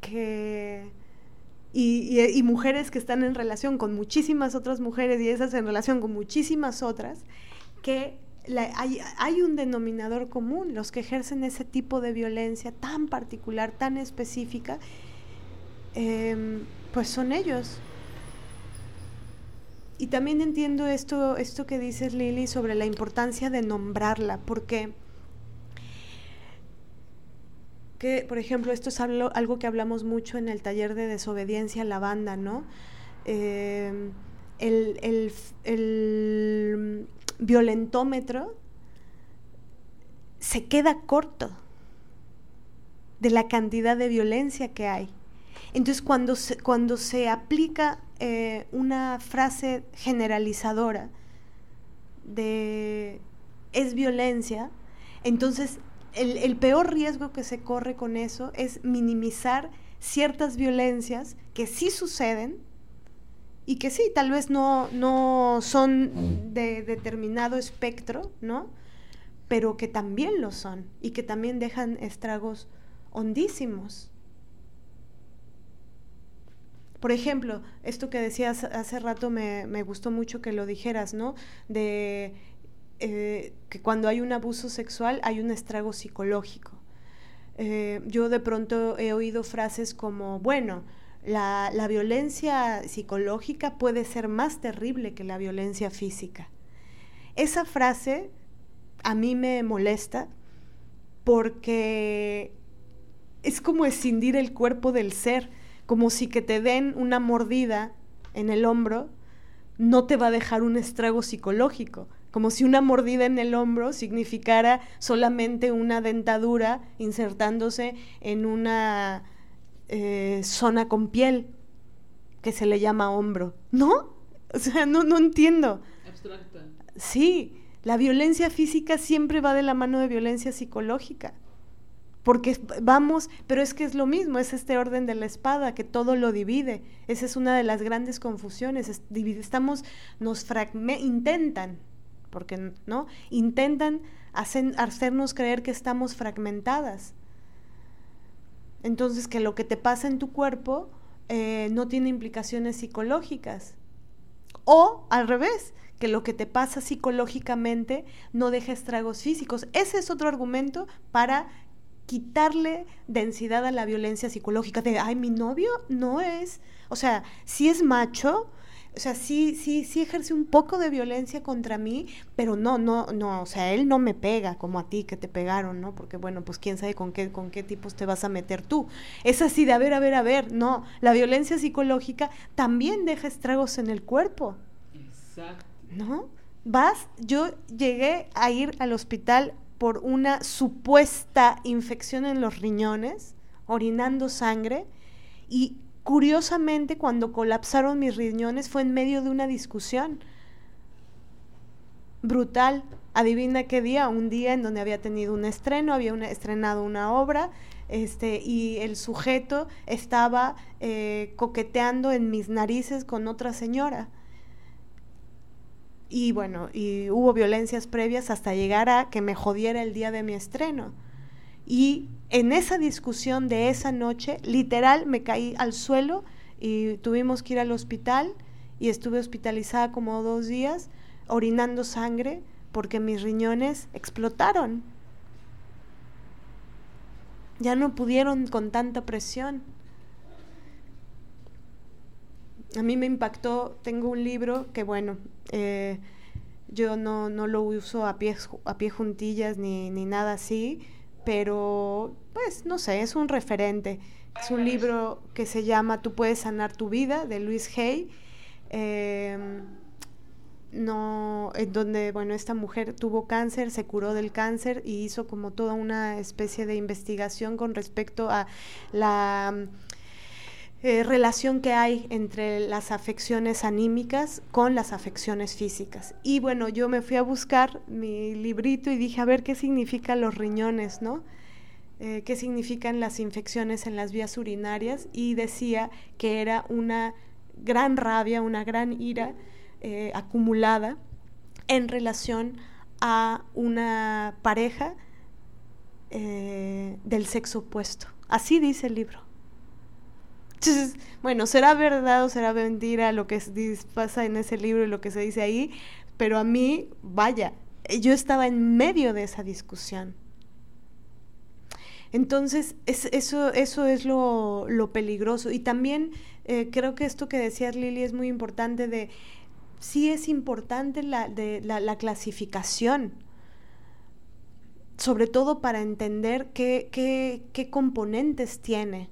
que y, mujeres que están en relación con muchísimas otras mujeres y esas en relación con muchísimas otras, que hay, hay, un denominador común, los que ejercen ese tipo de violencia tan particular, tan específica, em, pues son ellos. Y también entiendo esto, esto que dices, Lili, sobre la importancia de nombrarla, porque que, por ejemplo, esto es algo, que hablamos mucho en el taller de desobediencia a la banda, ¿no? Eh, el, violentómetro se queda corto de la cantidad de violencia que hay. Entonces, cuando se, cuando se aplica eh, una frase generalizadora de es violencia, entonces el, peor riesgo que se corre con eso es minimizar ciertas violencias que sí suceden y que sí, tal vez no, no son de determinado espectro, ¿no? Pero que también lo son y que también dejan estragos hondísimos. Por ejemplo, esto que decías hace rato me, me gustó mucho que lo dijeras, ¿no? De eh, que cuando hay un abuso sexual hay un estrago psicológico. Eh, yo de pronto he oído frases como, bueno, la, la, violencia psicológica puede ser más terrible que la violencia física. Esa frase a mí me molesta porque es como escindir el cuerpo del ser, como si que te den una mordida en el hombro no te va a dejar un estrago psicológico como si una mordida en el hombro significara solamente una dentadura insertándose en una eh, zona con piel que se le llama hombro. ¿No? O sea, no, no entiendo. Abstracta. Sí, la violencia física siempre va de la mano de violencia psicológica. Porque vamos, pero es que es lo mismo, es este orden de la espada que todo lo divide. Esa es una de las grandes confusiones. estamos, nos intentan porque no intentan hacernos creer que estamos fragmentadas. Entonces, que lo que te pasa en tu cuerpo eh, no tiene implicaciones psicológicas. O al revés, que lo que te pasa psicológicamente no deja estragos físicos. Ese es otro argumento para quitarle densidad a la violencia psicológica. De, ay, mi novio no es, o sea, si es macho, o sea, sí, sí, sí ejerce un poco de violencia contra mí, pero no, no, no, o sea, él no me pega como a ti que te pegaron, ¿no? Porque bueno, pues quién sabe con qué, con qué tipos te vas a meter tú. Es así de a ver, a ver, a ver, no, la violencia psicológica también deja estragos en el cuerpo. Exacto. ¿No? Vas, yo llegué a ir al hospital por una supuesta infección en los riñones, orinando sangre, y Curiosamente, cuando colapsaron mis riñones fue en medio de una discusión brutal. Adivina qué día, un día en donde había tenido un estreno, había estrenado una obra, este, y el sujeto estaba eh, coqueteando en mis narices con otra señora. Y bueno, y hubo violencias previas hasta llegar a que me jodiera el día de mi estreno. Y en esa discusión de esa noche, literal, me caí al suelo y tuvimos que ir al hospital y estuve hospitalizada como dos días, orinando sangre porque mis riñones explotaron. Ya no pudieron con tanta presión. A mí me impactó, tengo un libro que bueno, eh, yo no, no, lo uso a pie, a pie juntillas ni, ni nada así, pero pues no sé, es un referente. Es un libro que se llama Tú puedes sanar tu vida de Luis Hay. Em, no, en donde, bueno, esta mujer tuvo cáncer, se curó del cáncer y hizo como toda una especie de investigación con respecto a la eh, relación que hay entre las afecciones anímicas con las afecciones físicas. Y bueno, yo me fui a buscar mi librito y dije, a ver qué significan los riñones, ¿no? Eh, qué significan las infecciones en las vías urinarias y decía que era una gran rabia, una gran ira eh, acumulada en relación a una pareja del sexo opuesto. Así dice el libro. Bueno, será verdad o será mentira lo que pasa en ese libro y lo que se dice ahí, pero a mí, vaya, yo estaba en medio de esa discusión. Entonces, eso, eso es lo, peligroso. Y también eh, creo que esto que decías, Lili, es muy importante de sí es importante la, de, la, clasificación, sobre todo para entender qué, qué, componentes tiene.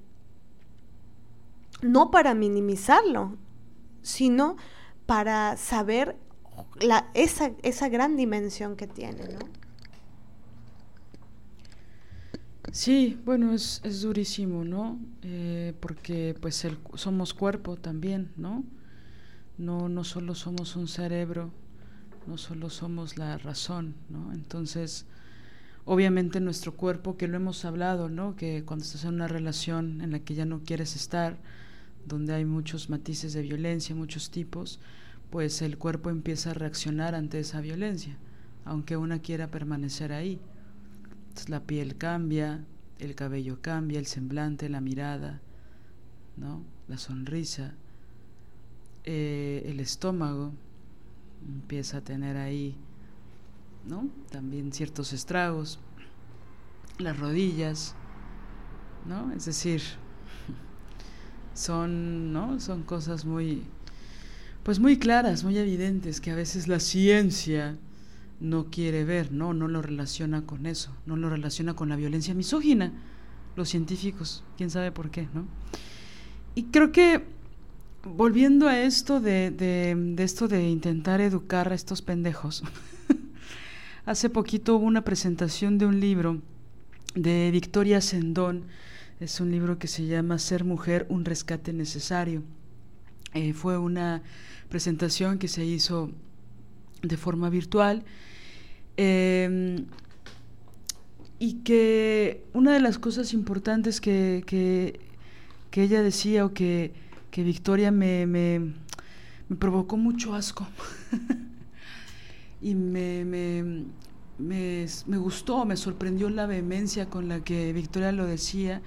No para minimizarlo, sino para saber la, esa, esa gran dimensión que tiene, ¿no? Sí, bueno, es, es durísimo, ¿no? Eh, porque pues somos cuerpo también, ¿no? No, no solo somos un cerebro, no solo somos la razón, ¿no? Entonces, obviamente nuestro cuerpo, que lo hemos hablado, ¿no? Que cuando estás en una relación en la que ya no quieres estar, donde hay muchos matices de violencia, muchos tipos, pues el cuerpo empieza a reaccionar ante esa violencia, aunque una quiera permanecer ahí la piel cambia, el cabello cambia, el semblante, la mirada, ¿no? la sonrisa, eh, el estómago empieza a tener ahí ¿no? también ciertos estragos, las rodillas, ¿no? es decir, son, ¿no? son cosas muy, pues muy claras, muy evidentes, que a veces la ciencia no quiere ver, no, no lo relaciona con eso, no lo relaciona con la violencia misógina, los científicos, quién sabe por qué, ¿no? Y creo que volviendo a esto de, de, esto de intentar educar a estos pendejos, hace poquito hubo una presentación de un libro de Victoria Sendón, es un libro que se llama Ser mujer, un rescate necesario. Eh, fue una presentación que se hizo de forma virtual. Em, y que una de las cosas importantes que, que, ella decía o que, que Victoria me, me, provocó mucho asco y me, me, gustó, me sorprendió la vehemencia con la que Victoria lo decía,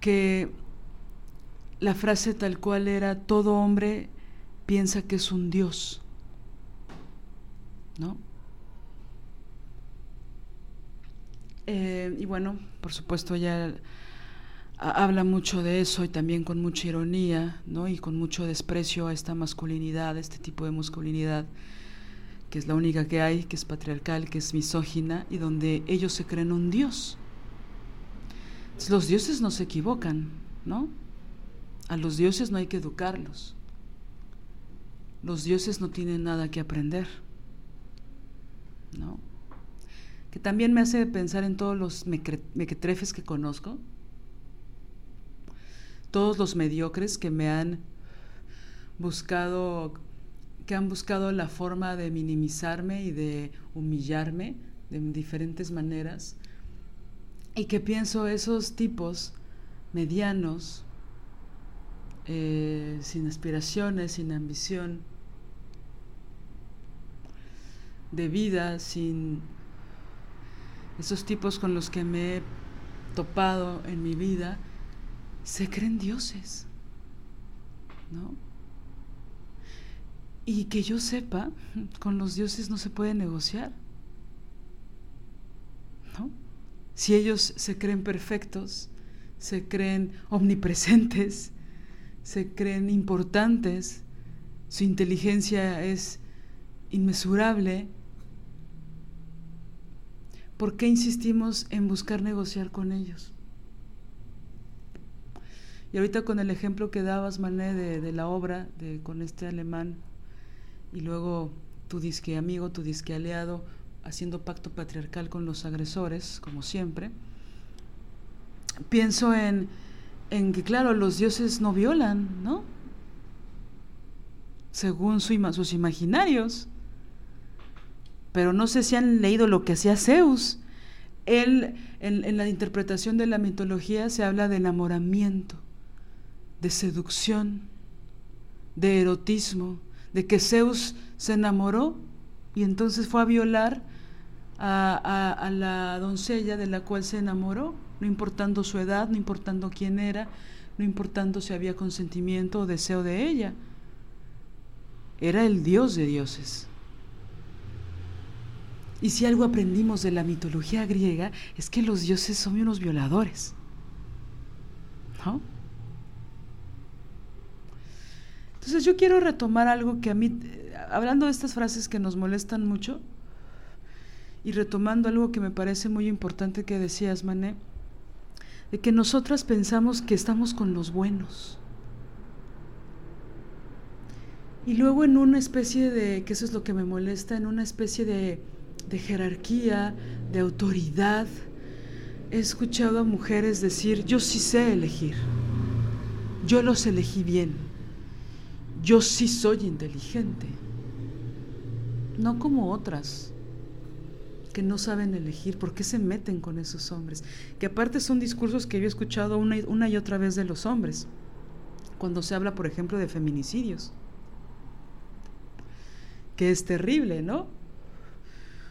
que la frase tal cual era, todo hombre piensa que es un dios. ¿no? Eh, y bueno, por supuesto ella habla mucho de eso y también con mucha ironía, ¿no? Y con mucho desprecio a esta masculinidad, este tipo de masculinidad que es la única que hay, que es patriarcal, que es misógina y donde ellos se creen un dios. Los dioses no se equivocan, ¿no? A los dioses no hay que educarlos. Los dioses no tienen nada que aprender. ¿no? Que también me hace pensar en todos los mequetrefes que conozco, todos los mediocres que me han buscado, que han buscado la forma de minimizarme y de humillarme de diferentes maneras, y que pienso esos tipos medianos, eh, sin aspiraciones, sin ambición, de vida, sin esos tipos con los que me he topado en mi vida, se creen dioses, ¿no? Y que yo sepa, con los dioses no se puede negociar, ¿no? Si ellos se creen perfectos, se creen omnipresentes, se creen importantes, su inteligencia es inmesurable, ¿por qué insistimos en buscar negociar con ellos? Y ahorita con el ejemplo que dabas, Mané, de, la obra de, con este alemán, y luego tu disque amigo, tu disque aliado, haciendo pacto patriarcal con los agresores, como siempre, pienso en, en que, claro, los dioses no violan, ¿no? Según sus imaginarios pero no sé si han leído lo que hacía Zeus. Él, en, la interpretación de la mitología, se habla de enamoramiento, de seducción, de erotismo, de que Zeus se enamoró y entonces fue a violar a, la doncella de la cual se enamoró, no importando su edad, no importando quién era, no importando si había consentimiento o deseo de ella. Era el dios de dioses. Y si algo aprendimos de la mitología griega es que los dioses son unos violadores. ¿No? Entonces yo quiero retomar algo que a mí, hablando de estas frases que nos molestan mucho, y retomando algo que me parece muy importante que decías, Mané, de que nosotras pensamos que estamos con los buenos. Y luego en una especie de, que eso es lo que me molesta, en una especie de, de jerarquía, de autoridad, he escuchado a mujeres decir, yo sí sé elegir, yo los elegí bien, yo sí soy inteligente, no como otras que no saben elegir, ¿por qué se meten con esos hombres? Que aparte son discursos que yo he escuchado una y, una y otra vez de los hombres, cuando se habla, por ejemplo, de feminicidios, que es terrible, ¿no?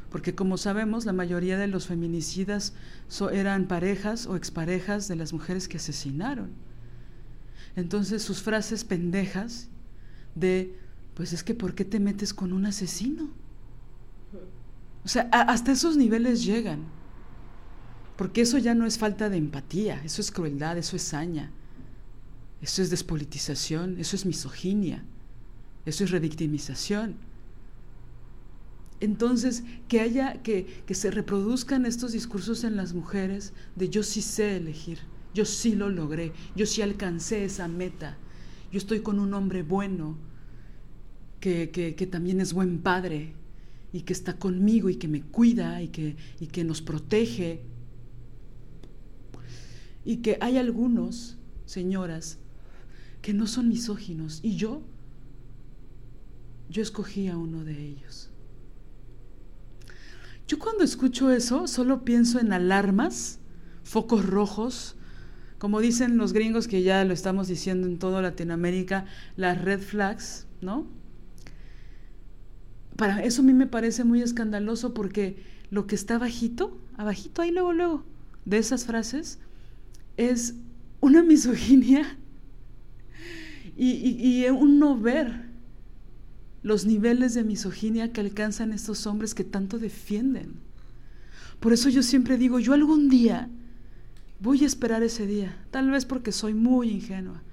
Porque como sabemos, la mayoría de los feminicidas eran parejas o exparejas de las mujeres que asesinaron. Entonces sus frases pendejas de, pues es que ¿por qué te metes con un asesino? O sea, hasta esos niveles llegan. Porque eso ya no es falta de empatía, eso es crueldad, eso es saña, eso es despolitización, eso es misoginia, eso es revictimización. Entonces, que haya, que, que se reproduzcan estos discursos en las mujeres de yo sí sé elegir, yo sí lo logré, yo sí alcancé esa meta, yo estoy con un hombre bueno, que, que, que también es buen padre, y que está conmigo y que me cuida y que, y que nos protege. Y que hay algunos, señoras, que no son misóginos. Y yo, yo escogí a uno de ellos. Yo cuando escucho eso solo pienso en alarmas, focos rojos, como dicen los gringos que ya lo estamos diciendo en toda Latinoamérica, las red flags, ¿no? Para eso a mí me parece muy escandaloso porque lo que está bajito, abajito ahí luego, luego, de esas frases, es una misoginia y, un no ver los niveles de misoginia que alcanzan estos hombres que tanto defienden. Por eso yo siempre digo, yo algún día voy a esperar ese día, tal vez porque soy muy ingenua,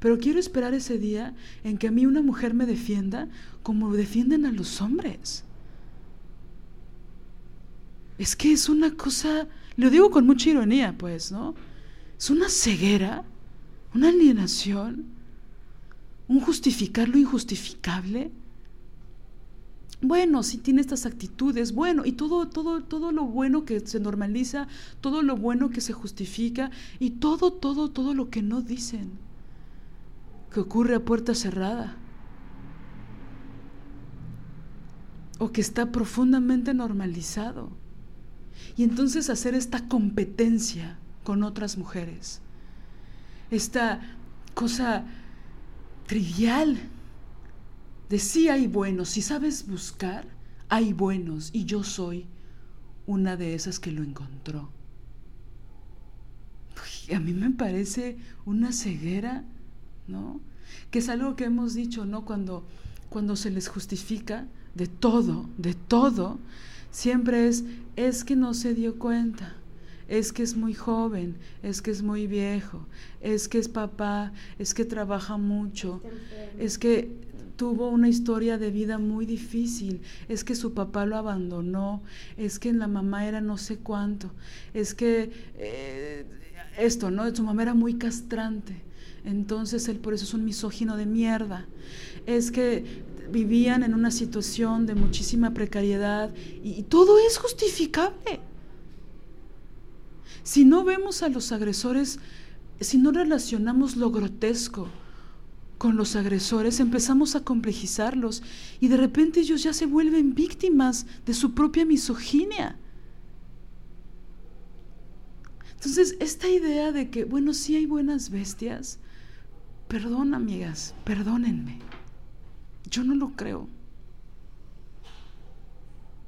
pero quiero esperar ese día en que a mí una mujer me defienda como defienden a los hombres. Es que es una cosa, lo digo con mucha ironía, pues, ¿no? Es una ceguera, una alienación, un justificar lo injustificable. Bueno, si tiene estas actitudes, bueno, y todo, todo, todo lo bueno que se normaliza, todo lo bueno que se justifica, y todo, todo, todo lo que no dicen que ocurre a puerta cerrada o que está profundamente normalizado. Y entonces hacer esta competencia con otras mujeres, esta cosa trivial de sí hay buenos, si sabes buscar, hay buenos y yo soy una de esas que lo encontró. a mí me parece una ceguera ¿no? Que es algo que hemos dicho, ¿no? Cuando, cuando se les justifica de todo, de todo, siempre es, es que no se dio cuenta, es que es muy joven, es que es muy viejo, es que es papá, es que trabaja mucho, es que tuvo una historia de vida muy difícil, es que su papá lo abandonó, es que la mamá era no sé cuánto, es que eh, esto, ¿no? Su mamá era muy castrante. Entonces él por eso es un misógino de mierda. Es que vivían en una situación de muchísima precariedad y, todo es justificable. Si no vemos a los agresores, si no relacionamos lo grotesco con los agresores, empezamos a complejizarlos y de repente ellos ya se vuelven víctimas de su propia misoginia. Entonces, esta idea de que, bueno, sí hay buenas bestias, Perdón, amigas, perdónenme. Yo no lo creo.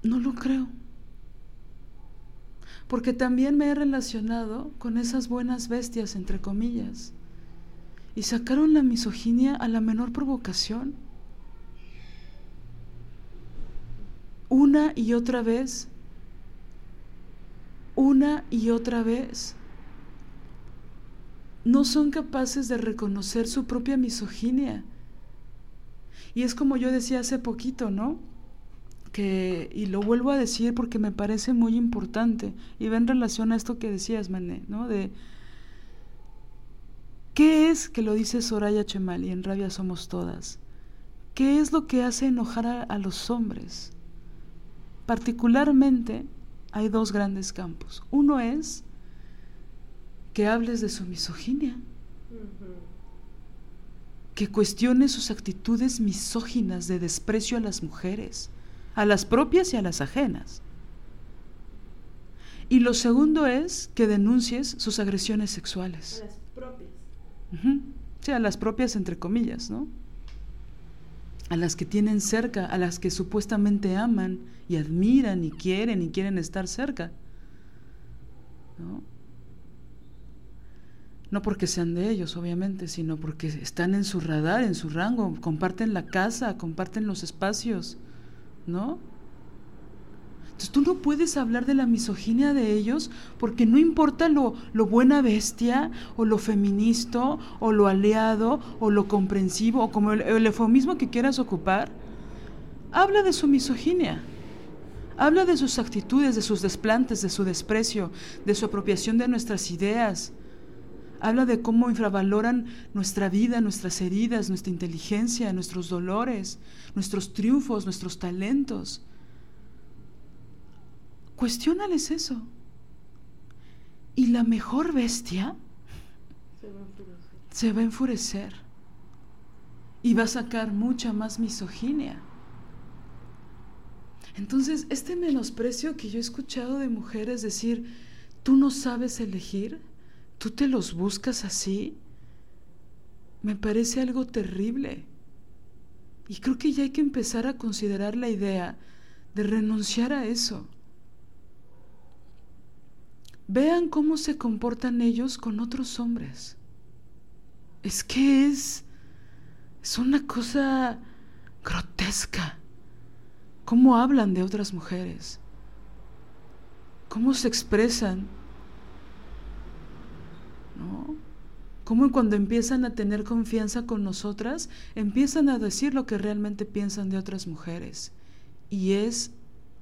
No lo creo. Porque también me he relacionado con esas buenas bestias, entre comillas, y sacaron la misoginia a la menor provocación. Una y otra vez, una y otra vez no son capaces de reconocer su propia misoginia. Y es como yo decía hace poquito, ¿no? Que, y lo vuelvo a decir porque me parece muy importante, y va en relación a esto que decías, Mané, ¿no? De, ¿qué es, que lo dice Soraya Chemal y en Rabia Somos Todas? ¿Qué es lo que hace enojar a los hombres? Particularmente hay dos grandes campos. Uno es que hables de su misoginia, que cuestiones sus actitudes misóginas de desprecio a las mujeres, a las propias y a las ajenas. Y lo segundo es que denuncies sus agresiones sexuales. A las propias. Sí, a las propias entre comillas, ¿no? a las que tienen cerca, a las que supuestamente aman y admiran y quieren y quieren estar cerca. ¿No? No porque sean de ellos, obviamente, sino porque están en su radar, en su rango, comparten la casa, comparten los espacios, ¿no? Entonces tú no puedes hablar de la misoginia de ellos porque no importa lo, lo buena bestia o lo feminista o lo aliado o lo comprensivo o como el, el eufemismo que quieras ocupar, habla de su misoginia. Habla de sus actitudes, de sus desplantes, de su desprecio, de su apropiación de nuestras ideas. Habla de cómo infravaloran nuestra vida, nuestras heridas, nuestra inteligencia, nuestros dolores, nuestros triunfos, nuestros talentos. Cuestiónales eso. Y la mejor bestia se va a enfurecer. Y va a sacar mucha más misoginia. Entonces, este menosprecio que yo he escuchado de mujeres decir, tú no sabes elegir, tú te los buscas así, me parece algo terrible. Y creo que ya hay que empezar a considerar la idea de renunciar a eso. Vean cómo se comportan ellos con otros hombres. Es que es, es una cosa grotesca. Cómo hablan de otras mujeres. Cómo se expresan. ¿No? Cómo cuando empiezan a tener confianza con nosotras, empiezan a decir lo que realmente piensan de otras mujeres. Y es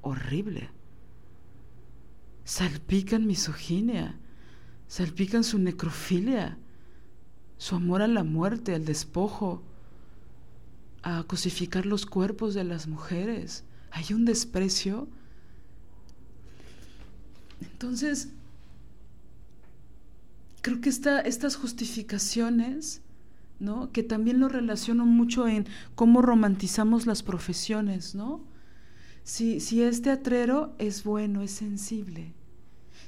horrible salpican misoginia, salpican su necrofilia, su amor a la muerte, al despojo, a cosificar los cuerpos de las mujeres. Hay un desprecio. Entonces, creo que estas justificaciones, ¿no? que también lo relaciono mucho en cómo romantizamos las profesiones, ¿no? Si, si es teatrero, es bueno, es sensible.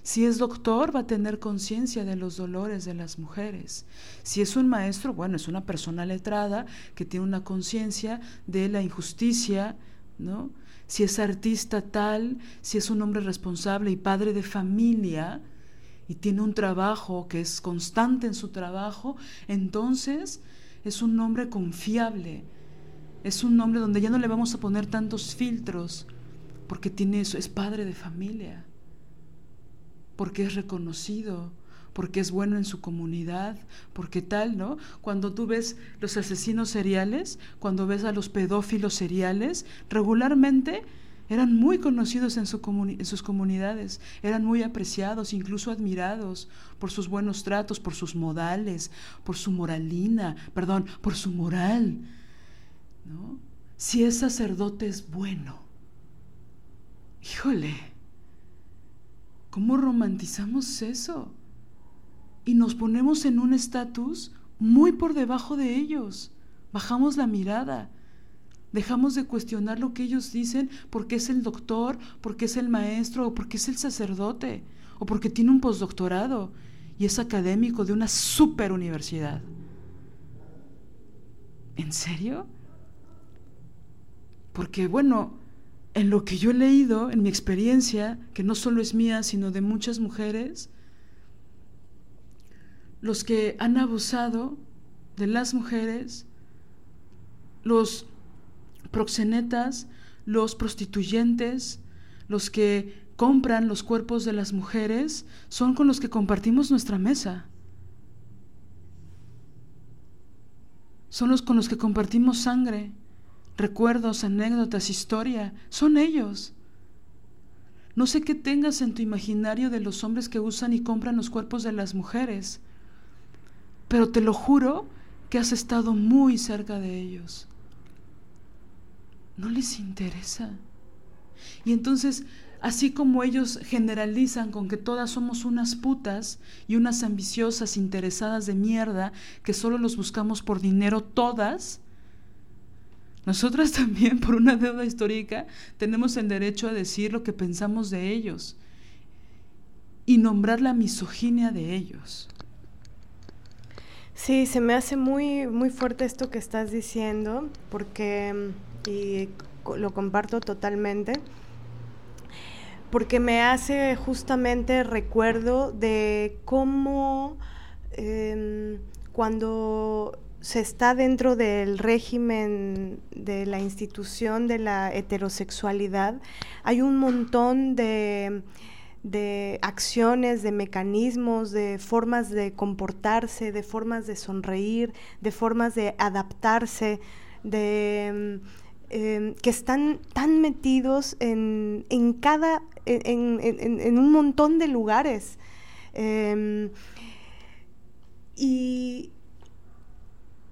Si es doctor, va a tener conciencia de los dolores de las mujeres. Si es un maestro, bueno, es una persona letrada que tiene una conciencia de la injusticia, ¿no? Si es artista tal, si es un hombre responsable y padre de familia y tiene un trabajo que es constante en su trabajo, entonces es un hombre confiable. Es un hombre donde ya no le vamos a poner tantos filtros porque tiene eso, es padre de familia porque es reconocido, porque es bueno en su comunidad, porque tal, ¿no? Cuando tú ves los asesinos seriales, cuando ves a los pedófilos seriales, regularmente eran muy conocidos en, su en, sus comunidades, eran muy apreciados, incluso admirados por sus buenos tratos, por sus modales, por su moralina, perdón, por su moral. ¿no? Si es sacerdote es bueno. Híjole, ¿Cómo romantizamos eso? Y nos ponemos en un estatus muy por debajo de ellos. Bajamos la mirada. Dejamos de cuestionar lo que ellos dicen porque es el doctor, porque es el maestro o porque es el sacerdote o porque tiene un postdoctorado y es académico de una super universidad. ¿En serio? Porque bueno, en lo que yo he leído, en mi experiencia, que no solo es mía, sino de muchas mujeres, los que han abusado de las mujeres, los proxenetas, los prostituyentes, los que compran los cuerpos de las mujeres, son con los que compartimos nuestra mesa. Son los con los que compartimos sangre, recuerdos, anécdotas, historia, son ellos. No sé qué tengas en tu imaginario de los hombres que usan y compran los cuerpos de las mujeres, pero te lo juro que has estado muy cerca de ellos. No les interesa. Y entonces, así como ellos generalizan con que todas somos unas putas y unas ambiciosas interesadas de mierda que solo los buscamos por dinero todas, nosotras también, por una deuda histórica, tenemos el derecho a decir lo que pensamos de ellos y nombrar la misoginia de ellos. Sí, se me hace muy, muy fuerte esto que estás diciendo, porque, y lo comparto totalmente, porque me hace justamente recuerdo de cómo em, cuando se está dentro del régimen de la institución de la heterosexualidad, hay un montón de, acciones, de mecanismos, de formas de comportarse, de formas de sonreír, de formas de adaptarse, de em, que están tan metidos en, cada, en, un montón de lugares. Em, y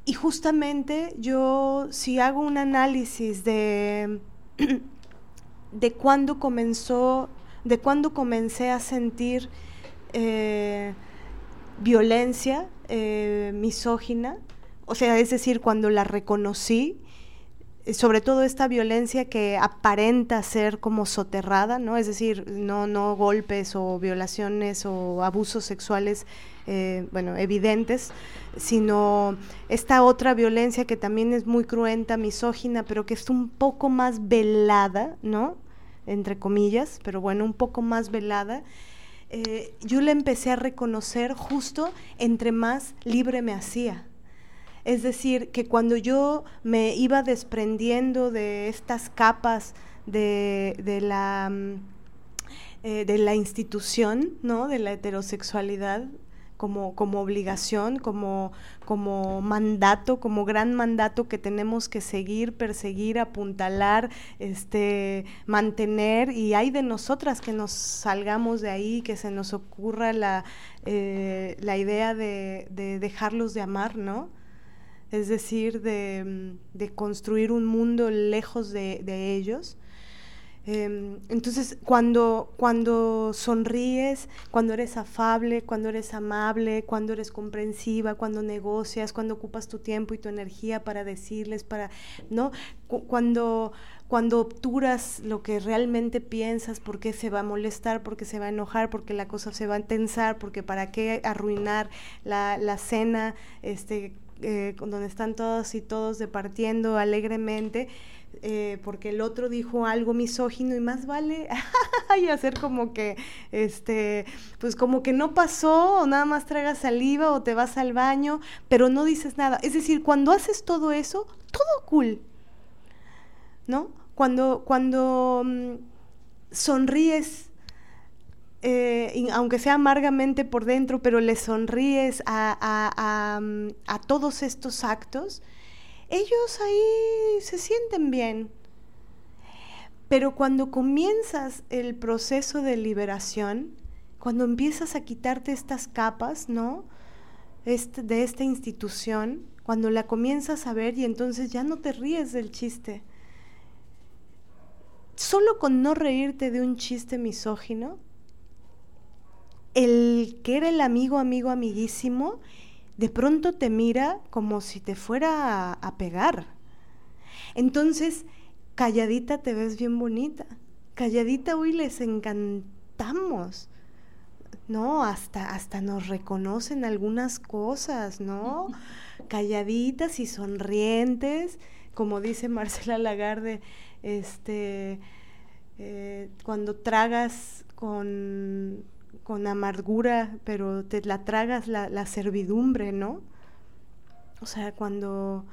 y justamente yo, si hago un análisis de, de cuándo comenzó, de cuándo comencé a sentir eh, violencia eh, misógina, o sea, es decir, cuando la reconocí, sobre todo esta violencia que aparenta ser como soterrada, ¿no? Es decir, no, no golpes o violaciones o abusos sexuales eh, bueno, evidentes, sino esta otra violencia que también es muy cruenta, misógina, pero que es un poco más velada, ¿no? Entre comillas, pero bueno, un poco más velada. Eh, yo la empecé a reconocer justo entre más libre me hacía. Es decir, que cuando yo me iba desprendiendo de estas capas de, de la, mm, eh, de la institución, ¿no? De la heterosexualidad, como, como obligación, como, como mandato, como gran mandato que tenemos que seguir, perseguir, apuntalar, este, mantener, y hay de nosotras que nos salgamos de ahí, que se nos ocurra la, eh, la idea de, de, dejarlos de amar, ¿no? Es decir, de, de construir un mundo lejos de, de ellos. Em, entonces, cuando, cuando sonríes, cuando eres afable, cuando eres amable, cuando eres comprensiva, cuando negocias, cuando ocupas tu tiempo y tu energía para decirles, para, ¿no? cuando, cuando obturas lo que realmente piensas, por qué se va a molestar, por qué se va a enojar, porque la cosa se va a tensar, porque para qué arruinar la, la cena, este, eh, donde están todos y todos departiendo alegremente eh, porque el otro dijo algo misógino y más vale y hacer como que, este, pues como que no pasó, o nada más tragas saliva o te vas al baño, pero no dices nada. Es decir, cuando haces todo eso, todo cool, ¿no? Cuando, cuando mm, sonríes, eh, aunque sea amargamente por dentro, pero le sonríes a, mm, a todos estos actos, ellos ahí se sienten bien. Pero cuando comienzas el proceso de liberación, cuando empiezas a quitarte estas capas, ¿no? Este, de esta institución, cuando la comienzas a ver y entonces ya no te ríes del chiste. Solo con no reírte de un chiste misógino, el que era el amigo, amigo, amiguísimo, de pronto te mira como si te fuera a, pegar. Entonces, calladita te ves bien bonita. Calladita hoy les encantamos. No, hasta, hasta nos reconocen algunas cosas, ¿no? Calladitas y sonrientes, como dice Marcela Lagarde, este, eh, cuando tragas con con amargura, pero te la tragas la, servidumbre, ¿no? O sea, cuando,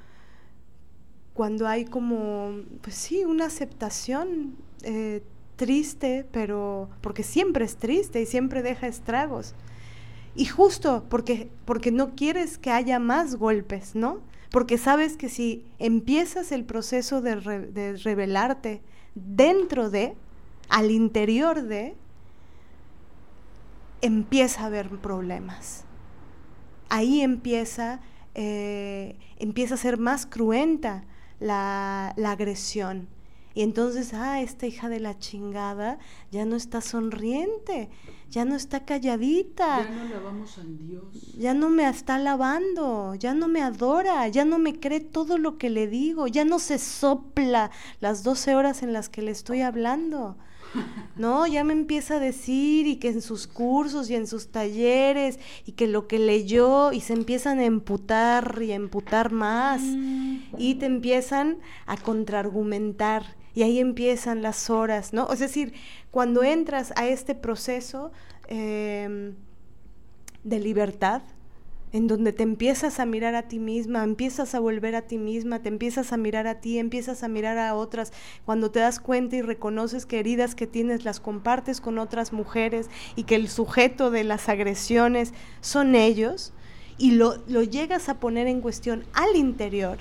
cuando hay como, pues sí, una aceptación eh, triste, pero porque siempre es triste y siempre deja estragos. Y justo porque, porque no quieres que haya más golpes, ¿no? porque sabes que si empiezas el proceso de, de revelarte dentro de, al interior de, empieza a haber problemas. Ahí empieza, eh, empieza a ser más cruenta la, la agresión. Y entonces, ah, esta hija de la chingada ya no está sonriente, ya no está calladita. Ya no alabamos al Dios. Ya no me está alabando, ya no me adora, ya no me cree todo lo que le digo, ya no se sopla las 12 horas en las que le estoy hablando. No, ya me empieza a decir y que en sus cursos y en sus talleres y que lo que leyó y se empiezan a emputar y a emputar más mm. y te empiezan a contraargumentar y ahí empiezan las horas, ¿no? Es decir, cuando entras a este proceso em, de libertad, en donde te empiezas a mirar a ti misma, empiezas a volver a ti misma, te empiezas a mirar a ti, empiezas a mirar a otras, cuando te das cuenta y reconoces que heridas que tienes las compartes con otras mujeres y que el sujeto de las agresiones son ellos, y lo, lo llegas a poner en cuestión al interior,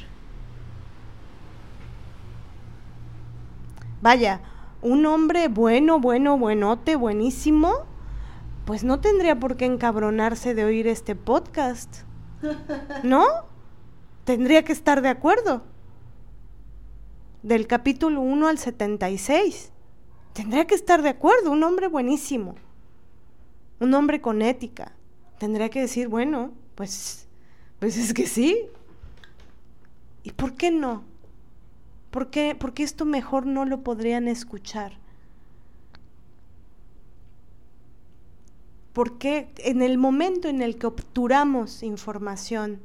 vaya, un hombre bueno, bueno, buenote, buenísimo, pues no tendría por qué encabronarse de oír este podcast. ¿No? Tendría que estar de acuerdo. Del capítulo 1 al 76. Tendría que estar de acuerdo, un hombre buenísimo. Un hombre con ética. Tendría que decir, bueno, pues pues es que sí. ¿Y por qué no? ¿Por qué, porque esto mejor no lo podrían escuchar? Porque en el momento en el que obturamos información,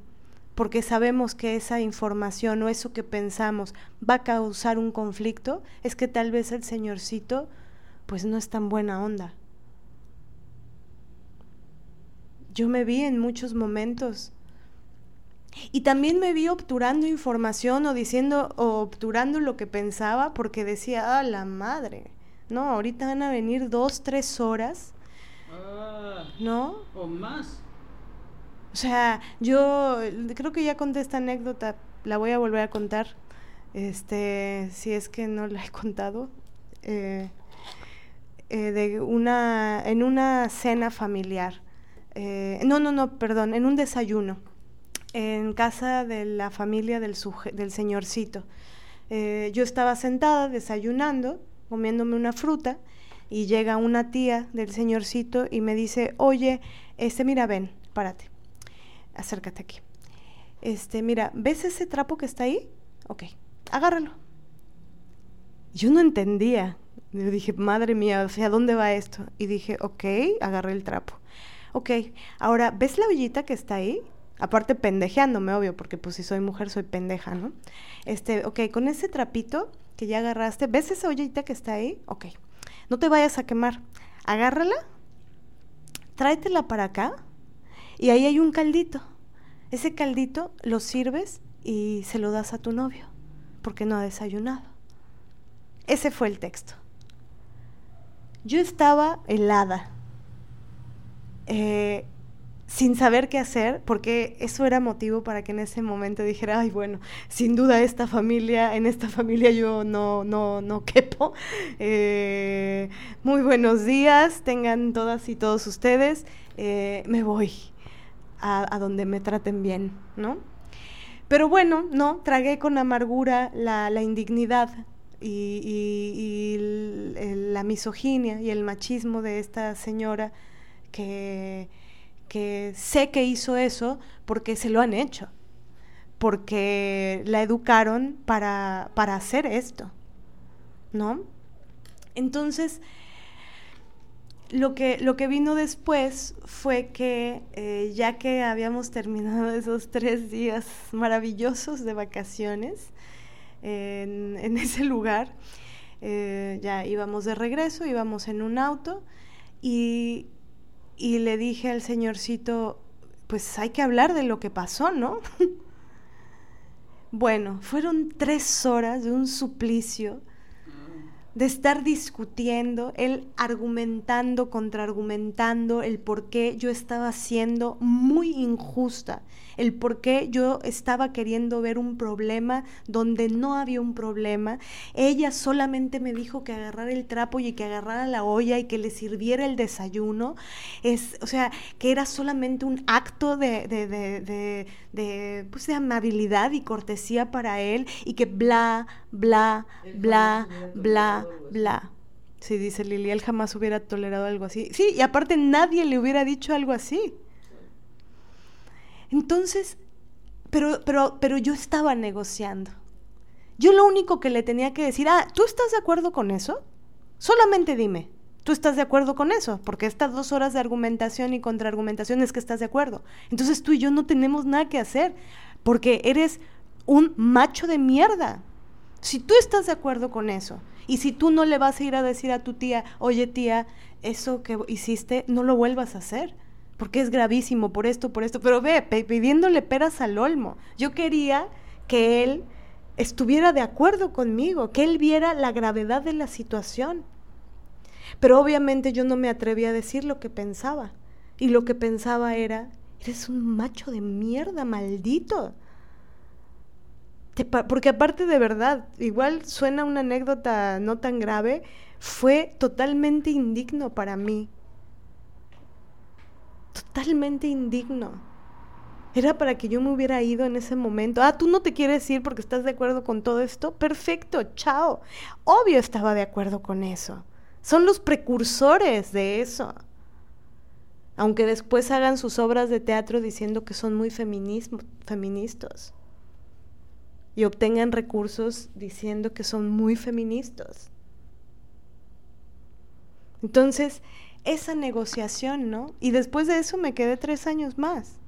porque sabemos que esa información o eso que pensamos va a causar un conflicto, es que tal vez el señorcito pues no es tan buena onda. Yo me vi en muchos momentos. Y también me vi obturando información o diciendo o obturando lo que pensaba porque decía, ah, la madre, no, ahorita van a venir dos, tres horas, ¿no? O más. O sea, yo creo que ya conté esta anécdota, la voy a volver a contar, este, si es que no la he contado, eh, eh, de una, en una cena familiar, eh, no, no, no, perdón, en un desayuno en casa de la familia del, del señorcito. Yo estaba sentada desayunando, comiéndome una fruta, y llega una tía del señorcito y me dice, oye, este, mira, ven, párate, acércate aquí. Este, mira, ¿ves ese trapo que está ahí? Ok, agárralo. Yo no entendía. Yo dije, madre mía, ¿hacia dónde va esto? Y dije, ok, agarré el trapo. Ok, ahora, ¿ves la ollita que está ahí? Aparte pendejeándome, obvio, porque pues si soy mujer soy pendeja, ¿no? Este, ok, con ese trapito que ya agarraste, ¿ves esa ollita que está ahí? Ok, no te vayas a quemar. Agárrala, tráetela para acá y ahí hay un caldito. Ese caldito lo sirves y se lo das a tu novio, porque no ha desayunado. Ese fue el texto. Yo estaba helada. Eh, sin saber qué hacer, porque eso era motivo para que en ese momento dijera, ay, bueno, sin duda esta familia, en esta familia yo no, no, no quepo. Eh, muy buenos días, tengan todas y todos ustedes. Eh, me voy a, donde me traten bien, ¿no? Pero bueno, no, tragué con amargura la, indignidad y, la misoginia y el machismo de esta señora que que sé que hizo eso porque se lo han hecho, porque la educaron para, para hacer esto, ¿no? Entonces, lo que, lo que vino después fue que eh, ya que habíamos terminado esos tres días maravillosos de vacaciones en, ese lugar, eh, ya íbamos de regreso, íbamos en un auto y y le dije al señorcito, pues hay que hablar de lo que pasó, ¿no? bueno, fueron tres horas de un suplicio, de estar discutiendo, él argumentando, contraargumentando el por qué yo estaba siendo muy injusta, el por qué yo estaba queriendo ver un problema donde no había un problema. Ella solamente me dijo que agarrara el trapo y que agarrara la olla y que le sirviera el desayuno. Es, o sea, que era solamente un acto de, de, de, de, pues de amabilidad y cortesía para él y que bla, bla, bla, bla, bla. Sí, dice Lili, él jamás hubiera tolerado algo así. Sí, y aparte nadie le hubiera dicho algo así. Entonces, pero, pero, pero yo estaba negociando. Yo lo único que le tenía que decir, ah, ¿tú estás de acuerdo con eso? Solamente dime, ¿tú estás de acuerdo con eso? Porque estas dos horas de argumentación y contraargumentación es que estás de acuerdo. Entonces tú y yo no tenemos nada que hacer, porque eres un macho de mierda. Si tú estás de acuerdo con eso, y si tú no le vas a ir a decir a tu tía, oye tía, eso que hiciste, no lo vuelvas a hacer porque es gravísimo por esto, por esto, pero ve, pidiéndole peras al olmo. Yo quería que él estuviera de acuerdo conmigo, que él viera la gravedad de la situación. Pero obviamente yo no me atreví a decir lo que pensaba. Y lo que pensaba era, eres un macho de mierda, maldito. porque aparte de verdad, igual suena una anécdota no tan grave, fue totalmente indigno para mí totalmente indigno. Era para que yo me hubiera ido en ese momento. Ah, tú no te quieres ir porque estás de acuerdo con todo esto. Perfecto, chao. Obvio estaba de acuerdo con eso. Son los precursores de eso. Aunque después hagan sus obras de teatro diciendo que son muy feministas. Y obtengan recursos diciendo que son muy feministas. Entonces, esa negociación, ¿no? Y después de eso me quedé tres años más.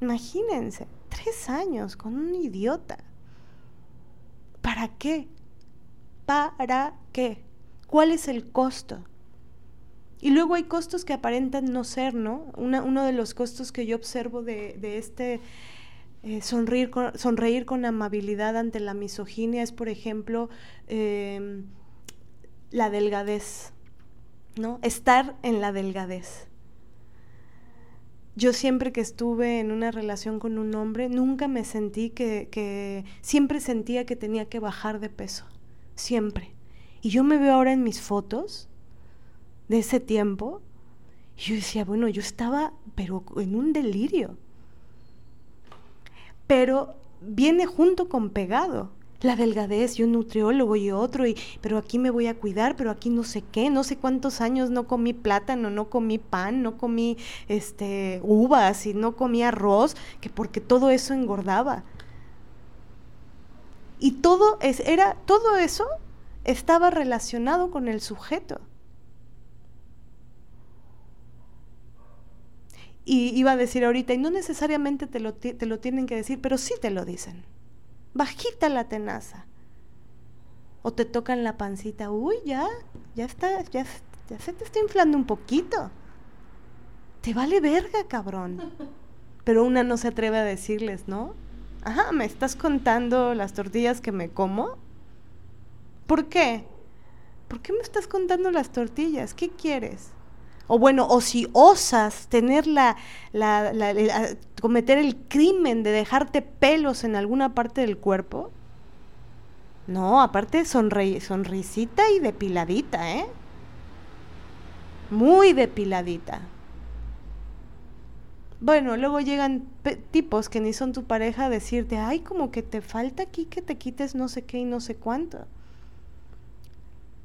Imagínense, tres años con un idiota. ¿Para qué? ¿Para qué? ¿Cuál es el costo? Y luego hay costos que aparentan no ser, ¿no? uno de los costos que yo observo de, este eh, sonreír, con, amabilidad ante la misoginia es, por ejemplo, em, la delgadez. ¿No? Estar en la delgadez. Yo siempre que estuve en una relación con un hombre, nunca me sentí que, que, siempre sentía que tenía que bajar de peso, siempre. Y yo me veo ahora en mis fotos de ese tiempo, y yo decía, bueno, yo estaba, pero en un delirio. Pero viene junto con pegado la delgadez y un nutriólogo y otro, y, pero aquí me voy a cuidar, pero aquí no sé qué, no sé cuántos años no comí plátano, no comí pan, no comí este, uvas y no comí arroz, que porque todo eso engordaba. Y todo, es, era, todo eso estaba relacionado con el sujeto. Y iba a decir ahorita, y no necesariamente te lo, te lo tienen que decir, pero sí te lo dicen bajita la tenaza. O te tocan la pancita, uy, ya, ya está, ya, ya se te está inflando un poquito. Te vale verga, cabrón. Pero una no se atreve a decirles, ¿no? Ajá, ¿me estás contando las tortillas que me como? ¿Por qué? ¿Por qué me estás contando las tortillas? ¿Qué quieres? O bueno, o si osas tener la, cometer el crimen de dejarte pelos en alguna parte del cuerpo, no, aparte sonri sonrisita y depiladita, ¿eh? Muy depiladita. Bueno, luego llegan tipos que ni son tu pareja a decirte, ay, como que te falta aquí que te quites no sé qué y no sé cuánto.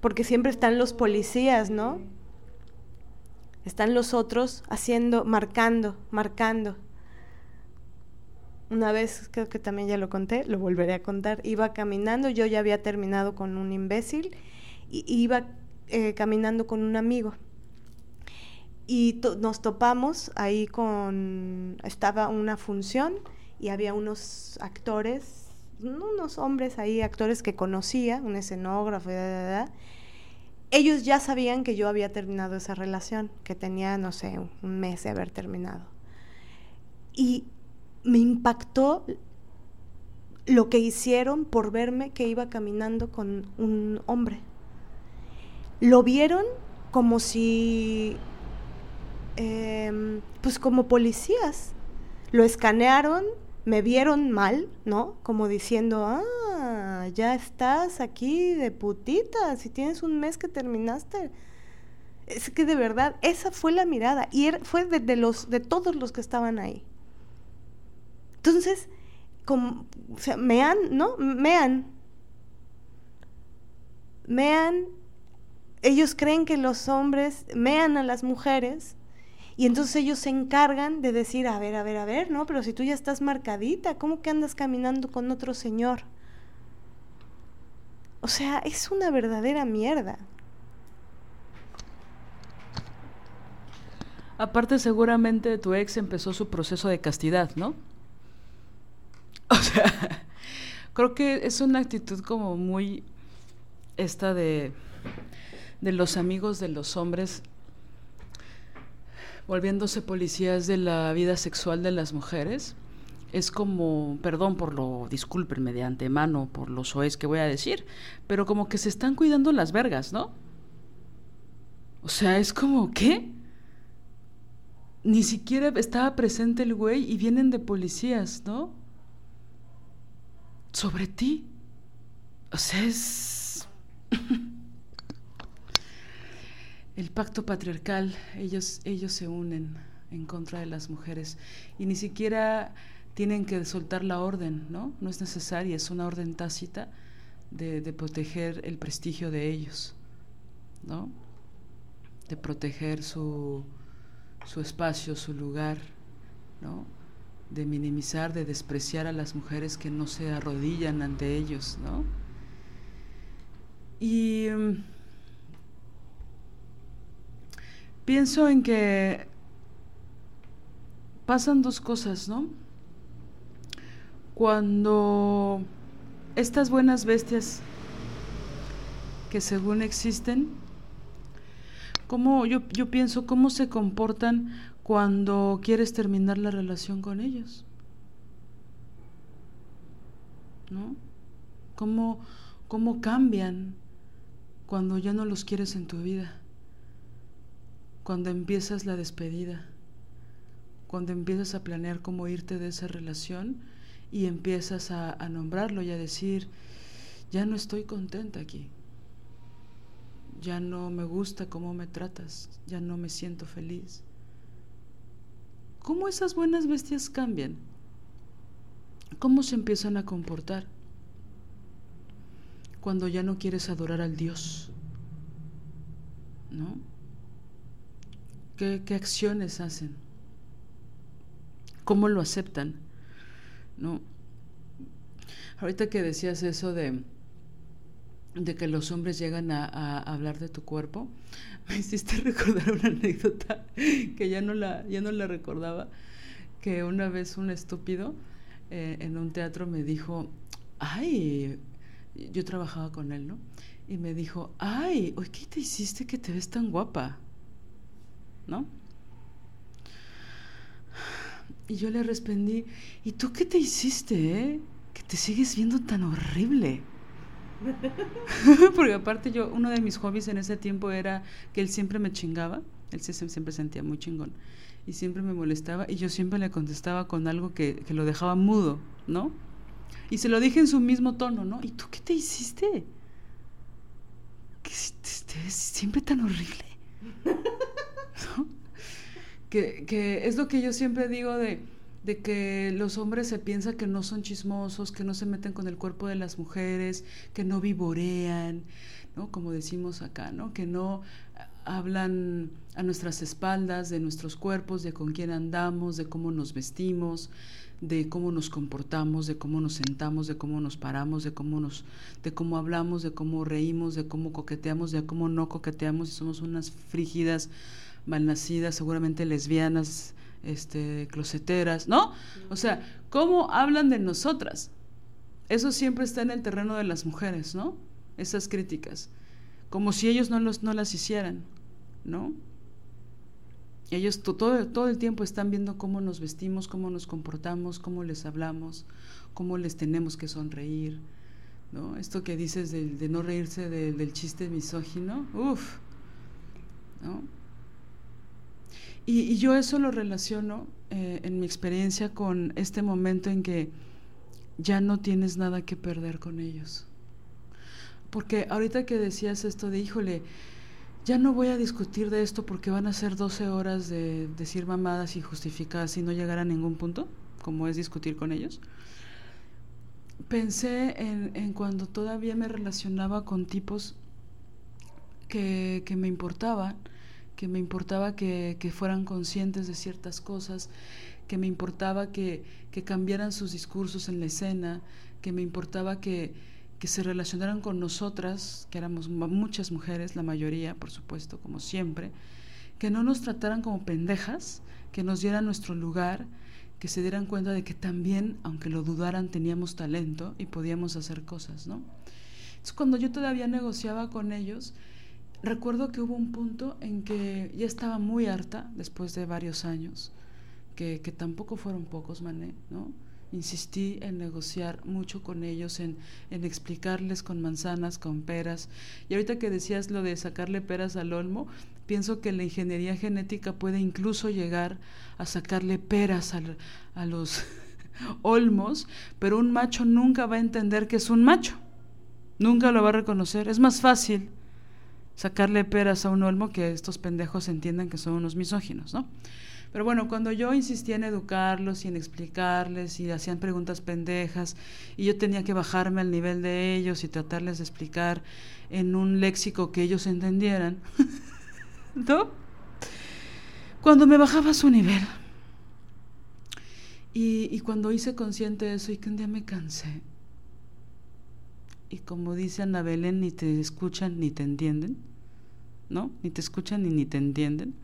Porque siempre están los policías, ¿no? Están los otros haciendo, marcando, marcando. Una vez, creo que también ya lo conté, lo volveré a contar, iba caminando, yo ya había terminado con un imbécil, y iba eh, caminando con un amigo. Y nos topamos ahí con, estaba una función y había unos actores, unos hombres ahí, actores que conocía, un escenógrafo, da, ellos ya sabían que yo había terminado esa relación, que tenía, no sé, un mes de haber terminado. Y me impactó lo que hicieron por verme que iba caminando con un hombre. lo vieron como si, em, pues como policías. Lo escanearon, me vieron mal, ¿no? Como diciendo, ah, ya estás aquí de putita, si tienes un mes que terminaste. Es que de verdad, esa fue la mirada y fue de, los, de todos los que estaban ahí. Entonces, como, o sea, ¿no? Mean. Mean. Ellos creen que los hombres mean a las mujeres y entonces ellos se encargan de decir, a ver, a ver, a ver, ¿no? Pero si tú ya estás marcadita, ¿cómo que andas caminando con otro señor? O sea, es una verdadera mierda. Aparte, seguramente tu ex empezó su proceso de castidad, ¿no? O sea, creo que es una actitud como muy esta de, de los amigos de los hombres volviéndose policías de la vida sexual de las mujeres. Es como, perdón por lo, discúlpenme de antemano por los soes que voy a decir, pero como que se están cuidando las vergas, ¿no? O sea, es como, ¿qué? Ni siquiera estaba presente el güey y vienen de policías, ¿no? Sobre ti. O sea, es... el pacto patriarcal, ellos, ellos se unen en contra de las mujeres y ni siquiera tienen que soltar la orden, ¿no? No es necesaria, es una orden tácita de, de proteger el prestigio de ellos, ¿no? De proteger su, su espacio, su lugar, ¿no? De minimizar, de despreciar a las mujeres que no se arrodillan ante ellos, ¿no? Y mm, pienso en que pasan dos cosas, ¿no? Cuando estas buenas bestias que según existen, ¿cómo, yo, yo pienso cómo se comportan cuando quieres terminar la relación con ellos. ¿No? ¿Cómo, cómo cambian cuando ya no los quieres en tu vida? Cuando empiezas la despedida, cuando empiezas a planear cómo irte de esa relación y empiezas a, a nombrarlo y a decir, ya no estoy contenta aquí, ya no me gusta cómo me tratas, ya no me siento feliz. ¿Cómo esas buenas bestias cambian? ¿Cómo se empiezan a comportar? Cuando ya no quieres adorar al Dios. ¿No? ¿Qué, acciones hacen? ¿Cómo lo aceptan? ¿No? Ahorita que decías eso de de que los hombres llegan a, hablar de tu cuerpo, me hiciste recordar una anécdota que ya no la, ya no la recordaba, que una vez un estúpido eh, en un teatro me dijo, ay, yo trabajaba con él, ¿no? Y me dijo, ay, ¿qué te hiciste que te ves tan guapa? ¿No? Y yo le respondí, ¿y tú qué te hiciste, eh? Que te sigues viendo tan horrible. Porque aparte yo, uno de mis hobbies en ese tiempo era que él siempre me chingaba, él siempre sentía muy chingón y siempre me molestaba y yo siempre le contestaba con algo que, que lo dejaba mudo, ¿no? Y se lo dije en su mismo tono, ¿no? ¿Y tú qué te hiciste? Que te, siempre tan horrible. Que, que es lo que yo siempre digo de de que los hombres se piensa que no son chismosos, que no se meten con el cuerpo de las mujeres, que no vivorean, ¿no? Como decimos acá, ¿no? Que no hablan a nuestras espaldas de nuestros cuerpos, de con quién andamos, de cómo nos vestimos, de cómo nos comportamos, de cómo nos sentamos, de cómo nos paramos, de cómo nos de cómo hablamos, de cómo reímos, de cómo coqueteamos, de cómo no coqueteamos y somos unas frígidas malnacidas, seguramente lesbianas, este, closeteras, ¿no? O sea, ¿cómo hablan de nosotras? Eso siempre está en el terreno de las mujeres, ¿no? Esas críticas. Como si ellos no, los, no las hicieran, ¿no? Ellos todo, todo el tiempo están viendo cómo nos vestimos, cómo nos comportamos, cómo les hablamos, cómo les tenemos que sonreír, ¿no? Esto que dices de, no reírse del chiste misógino, uff, ¿no? Y, yo eso lo relaciono eh, en mi experiencia con este momento en que ya no tienes nada que perder con ellos. Porque ahorita que decías esto de, híjole, ya no voy a discutir de esto porque van a ser 12 horas de decir mamadas y justificadas y no llegar a ningún punto, como es discutir con ellos. Pensé en, cuando todavía me relacionaba con tipos que, que me importaban que me importaba que, fueran conscientes de ciertas cosas, que me importaba que, cambiaran sus discursos en la escena, que me importaba que, que se relacionaran con nosotras, que éramos muchas mujeres, la mayoría, por supuesto, como siempre, que no nos trataran como pendejas, que nos dieran nuestro lugar, que se dieran cuenta de que también, aunque lo dudaran, teníamos talento y podíamos hacer cosas, ¿no? Entonces, cuando yo todavía negociaba con ellos, recuerdo que hubo un punto en que ya estaba muy harta, después de varios años, que, tampoco fueron pocos, mané, ¿no? Insistí en negociar mucho con ellos, en, en, explicarles con manzanas, con peras. Y ahorita que decías lo de sacarle peras al olmo, pienso que la ingeniería genética puede incluso llegar a sacarle peras a los olmos, pero un macho nunca va a entender que es un macho. Nunca lo va a reconocer. Es más fácil sacarle peras a un olmo que estos pendejos entiendan que son unos misóginos, ¿no? Pero bueno, cuando yo insistía en educarlos y en explicarles y hacían preguntas pendejas y yo tenía que bajarme al nivel de ellos y tratarles de explicar en un léxico que ellos entendieran, ¿no? Cuando me bajaba a su nivel y, cuando hice consciente de eso y que un día me cansé y como dice Ana Belén, ni te escuchan ni te entienden, ¿no? Ni te escuchan ni, ni te entienden.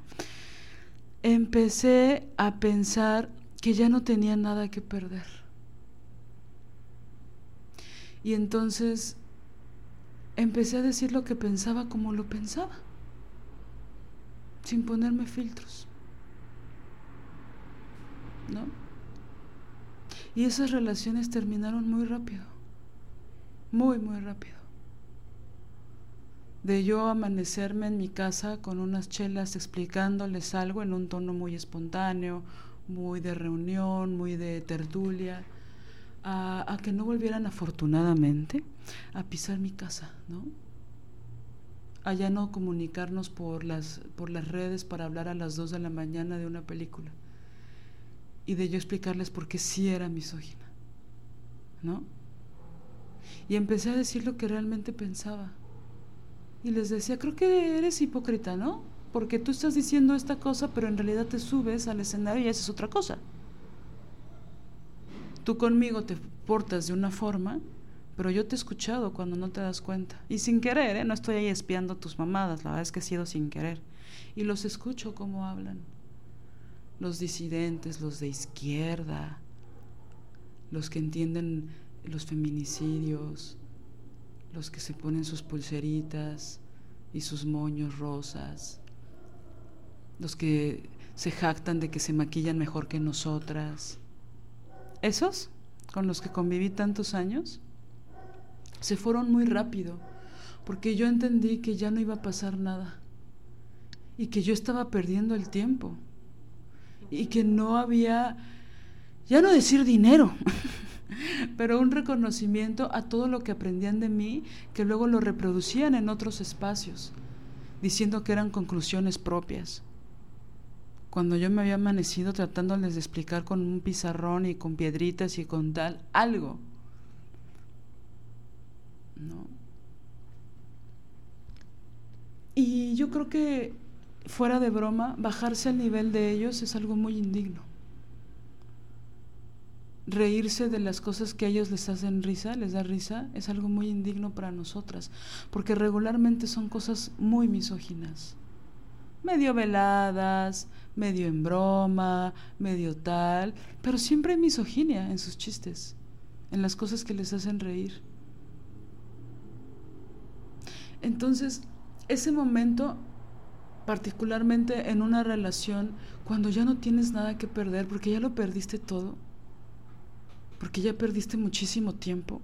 Empecé a pensar que ya no tenía nada que perder. Y entonces empecé a decir lo que pensaba como lo pensaba, sin ponerme filtros. ¿No? Y esas relaciones terminaron muy rápido muy, muy rápido. De yo amanecerme en mi casa con unas chelas explicándoles algo en un tono muy espontáneo, muy de reunión, muy de tertulia, a, que no volvieran afortunadamente a pisar mi casa, ¿no? A ya no comunicarnos por las, por las redes para hablar a las dos de la mañana de una película. Y de yo explicarles por qué sí era misógina, ¿no? Y empecé a decir lo que realmente pensaba. Y les decía, creo que eres hipócrita, ¿no? Porque tú estás diciendo esta cosa, pero en realidad te subes al escenario y haces otra cosa. Tú conmigo te portas de una forma, pero yo te he escuchado cuando no te das cuenta. Y sin querer, ¿eh? No estoy ahí espiando tus mamadas, la verdad es que he sido sin querer. Y los escucho cómo hablan. Los disidentes, los de izquierda, los que entienden los feminicidios, los que se ponen sus pulseritas y sus moños rosas, los que se jactan de que se maquillan mejor que nosotras. Esos, con los que conviví tantos años, se fueron muy rápido, porque yo entendí que ya no iba a pasar nada y que yo estaba perdiendo el tiempo y que no había, ya no decir dinero, pero un reconocimiento a todo lo que aprendían de mí, que luego lo reproducían en otros espacios, diciendo que eran conclusiones propias. Cuando yo me había amanecido tratándoles de explicar con un pizarrón y con piedritas y con tal, algo. ¿No? Y yo creo que, fuera de broma, bajarse al nivel de ellos es algo muy indigno reírse de las cosas que a ellos les hacen risa, les da risa, es algo muy indigno para nosotras, porque regularmente son cosas muy misóginas, medio veladas, medio en broma, medio tal, pero siempre hay misoginia en sus chistes, en las cosas que les hacen reír. Entonces, ese momento, particularmente en una relación, cuando ya no tienes nada que perder, porque ya lo perdiste todo, porque ya perdiste muchísimo tiempo.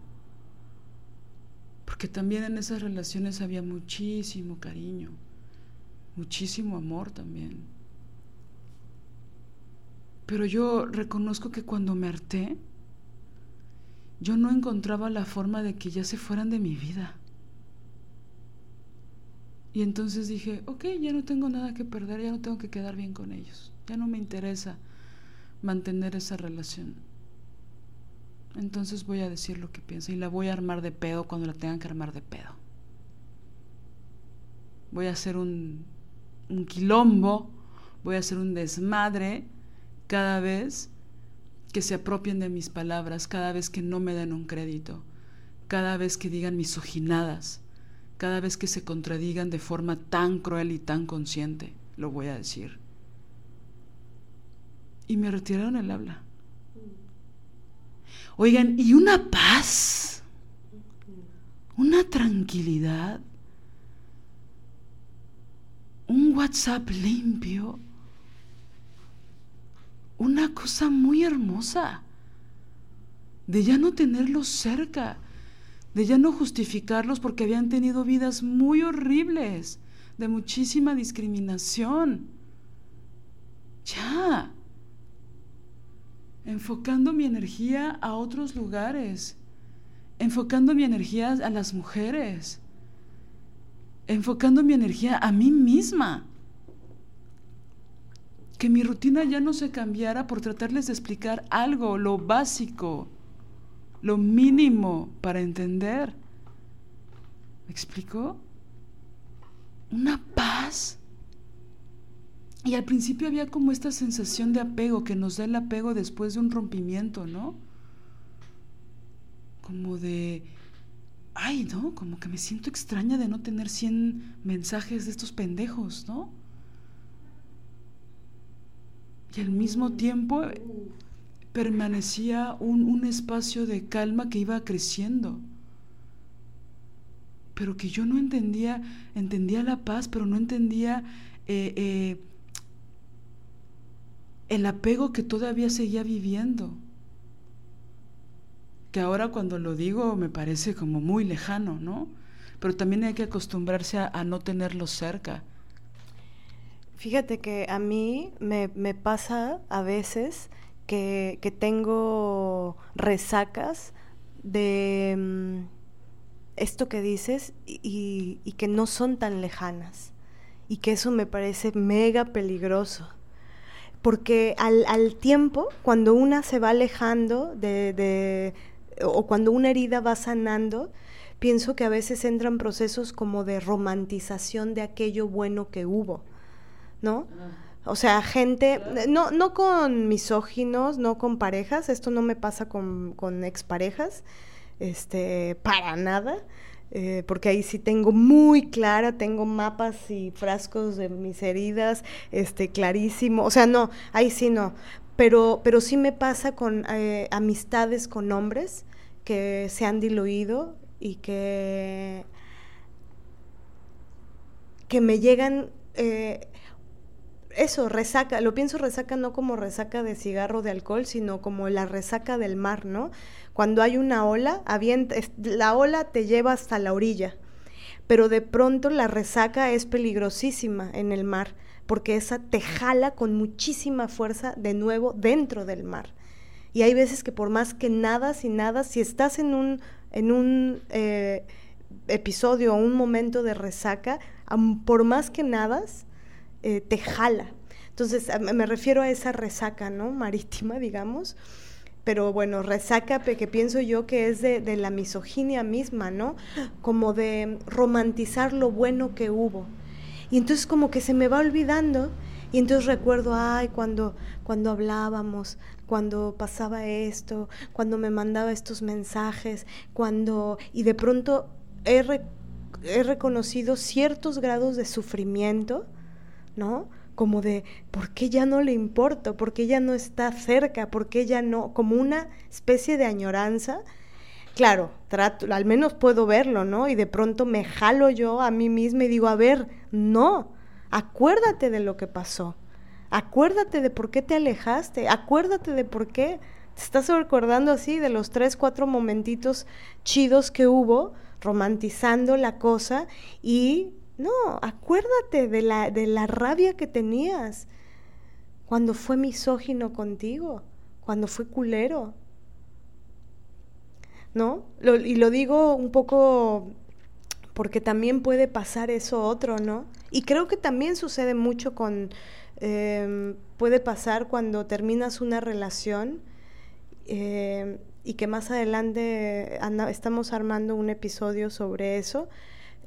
Porque también en esas relaciones había muchísimo cariño, muchísimo amor también. Pero yo reconozco que cuando me harté, yo no encontraba la forma de que ya se fueran de mi vida. Y entonces dije, ok, ya no tengo nada que perder, ya no tengo que quedar bien con ellos, ya no me interesa mantener esa relación. Entonces voy a decir lo que pienso y la voy a armar de pedo cuando la tengan que armar de pedo. Voy a hacer un, un quilombo, voy a hacer un desmadre cada vez que se apropien de mis palabras, cada vez que no me den un crédito, cada vez que digan misoginadas, cada vez que se contradigan de forma tan cruel y tan consciente, lo voy a decir. Y me retiraron el habla. Oigan, y una paz, una tranquilidad, un WhatsApp limpio, una cosa muy hermosa de ya no tenerlos cerca, de ya no justificarlos porque habían tenido vidas muy horribles, de muchísima discriminación. Ya. Enfocando mi energía a otros lugares, enfocando mi energía a las mujeres, enfocando mi energía a mí misma que mi rutina ya no se cambiara por tratarles de explicar algo, lo básico, lo mínimo para entender. ¿Me explico? Una paz. Y al principio había como esta sensación de apego que nos da el apego después de un rompimiento, ¿no? Como de, ay, ¿no? Como que me siento extraña de no tener 100 mensajes de estos pendejos, ¿no? y al mismo tiempo permanecía un, espacio de calma que iba creciendo, pero que yo no entendía, entendía la paz, pero no entendía eh, eh, el apego que todavía seguía viviendo, que ahora cuando lo digo me parece como muy lejano, ¿no? Pero también hay que acostumbrarse a no tenerlo cerca Fíjate que a mí me, pasa a veces que, tengo resacas de mm, esto que dices y, que no son tan lejanas y que eso me parece mega peligroso. Porque al, tiempo, cuando una se va alejando de, o cuando una herida va sanando, pienso que a veces entran procesos como de romantización de aquello bueno que hubo ¿no? O sea, gente, no, no con misóginos, no con parejas, esto no me pasa con, con exparejas, este, para nada, eh, porque ahí sí tengo muy clara, tengo mapas y frascos de mis heridas, este, clarísimo, o sea, no, ahí sí no, pero, pero sí me pasa con eh, amistades con hombres que se han diluido y que, que me llegan... Eh, eso, resaca, lo pienso resaca no como resaca de cigarro de alcohol, sino como la resaca del mar, ¿no? Cuando hay una ola, la ola te lleva hasta la orilla, pero de pronto la resaca es peligrosísima en el mar, porque esa te jala con muchísima fuerza de nuevo dentro del mar. Y hay veces que por más que nada, y nada, si estás en un, en un eh, episodio o un momento de resaca, por más que nadas, eh, te jala. Entonces, me refiero a esa resaca, ¿no? Marítima, digamos. Pero bueno, resaca que pienso yo que es de, de la misoginia misma, ¿no? Como de romantizar lo bueno que hubo. Y entonces como que se me va olvidando y entonces recuerdo, ay, cuando, cuando hablábamos, cuando pasaba esto, cuando me mandaba estos mensajes, cuando... Y de pronto he, he reconocido ciertos grados de sufrimiento ¿no? Como de, ¿por qué ya no le importo? ¿Por qué ya no está cerca? ¿Por qué ya no? Como una especie de añoranza. Claro, trato, al menos puedo verlo, ¿no? Y de pronto me jalo yo a mí misma y digo, a ver, no, acuérdate de lo que pasó. Acuérdate de por qué te alejaste. Acuérdate de por qué te estás recordando así de los tres, cuatro momentitos chidos que hubo, romantizando la cosa y no, acuérdate de la, de la rabia que tenías cuando fue misógino contigo, cuando fue culero. ¿No? y lo digo un poco porque también puede pasar eso otro, ¿no? Y creo que también sucede mucho con, em, puede pasar cuando terminas una relación em, y que más adelante estamos armando un episodio sobre eso,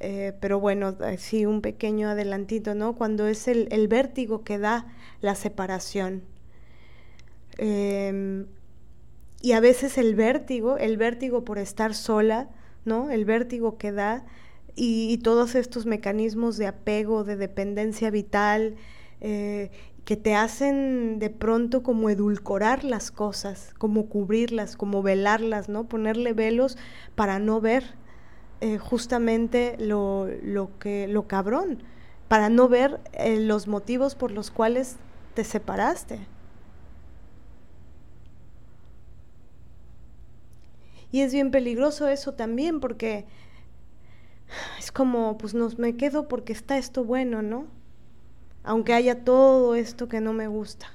eh, pero bueno, sí, un pequeño adelantito, ¿no? Cuando es el, el vértigo que da la separación. Em, y a veces el vértigo, el vértigo por estar sola, ¿no? El vértigo que da y, todos estos mecanismos de apego, de dependencia vital, eh, que te hacen de pronto como edulcorar las cosas, como cubrirlas, como velarlas, ¿no? Ponerle velos para no ver eh, justamente lo, lo, que, lo cabrón, para no ver eh, los motivos por los cuales te separaste. Y es bien peligroso eso también porque es como, pues nos me quedo porque está esto bueno, ¿no? Aunque haya todo esto que no me gusta.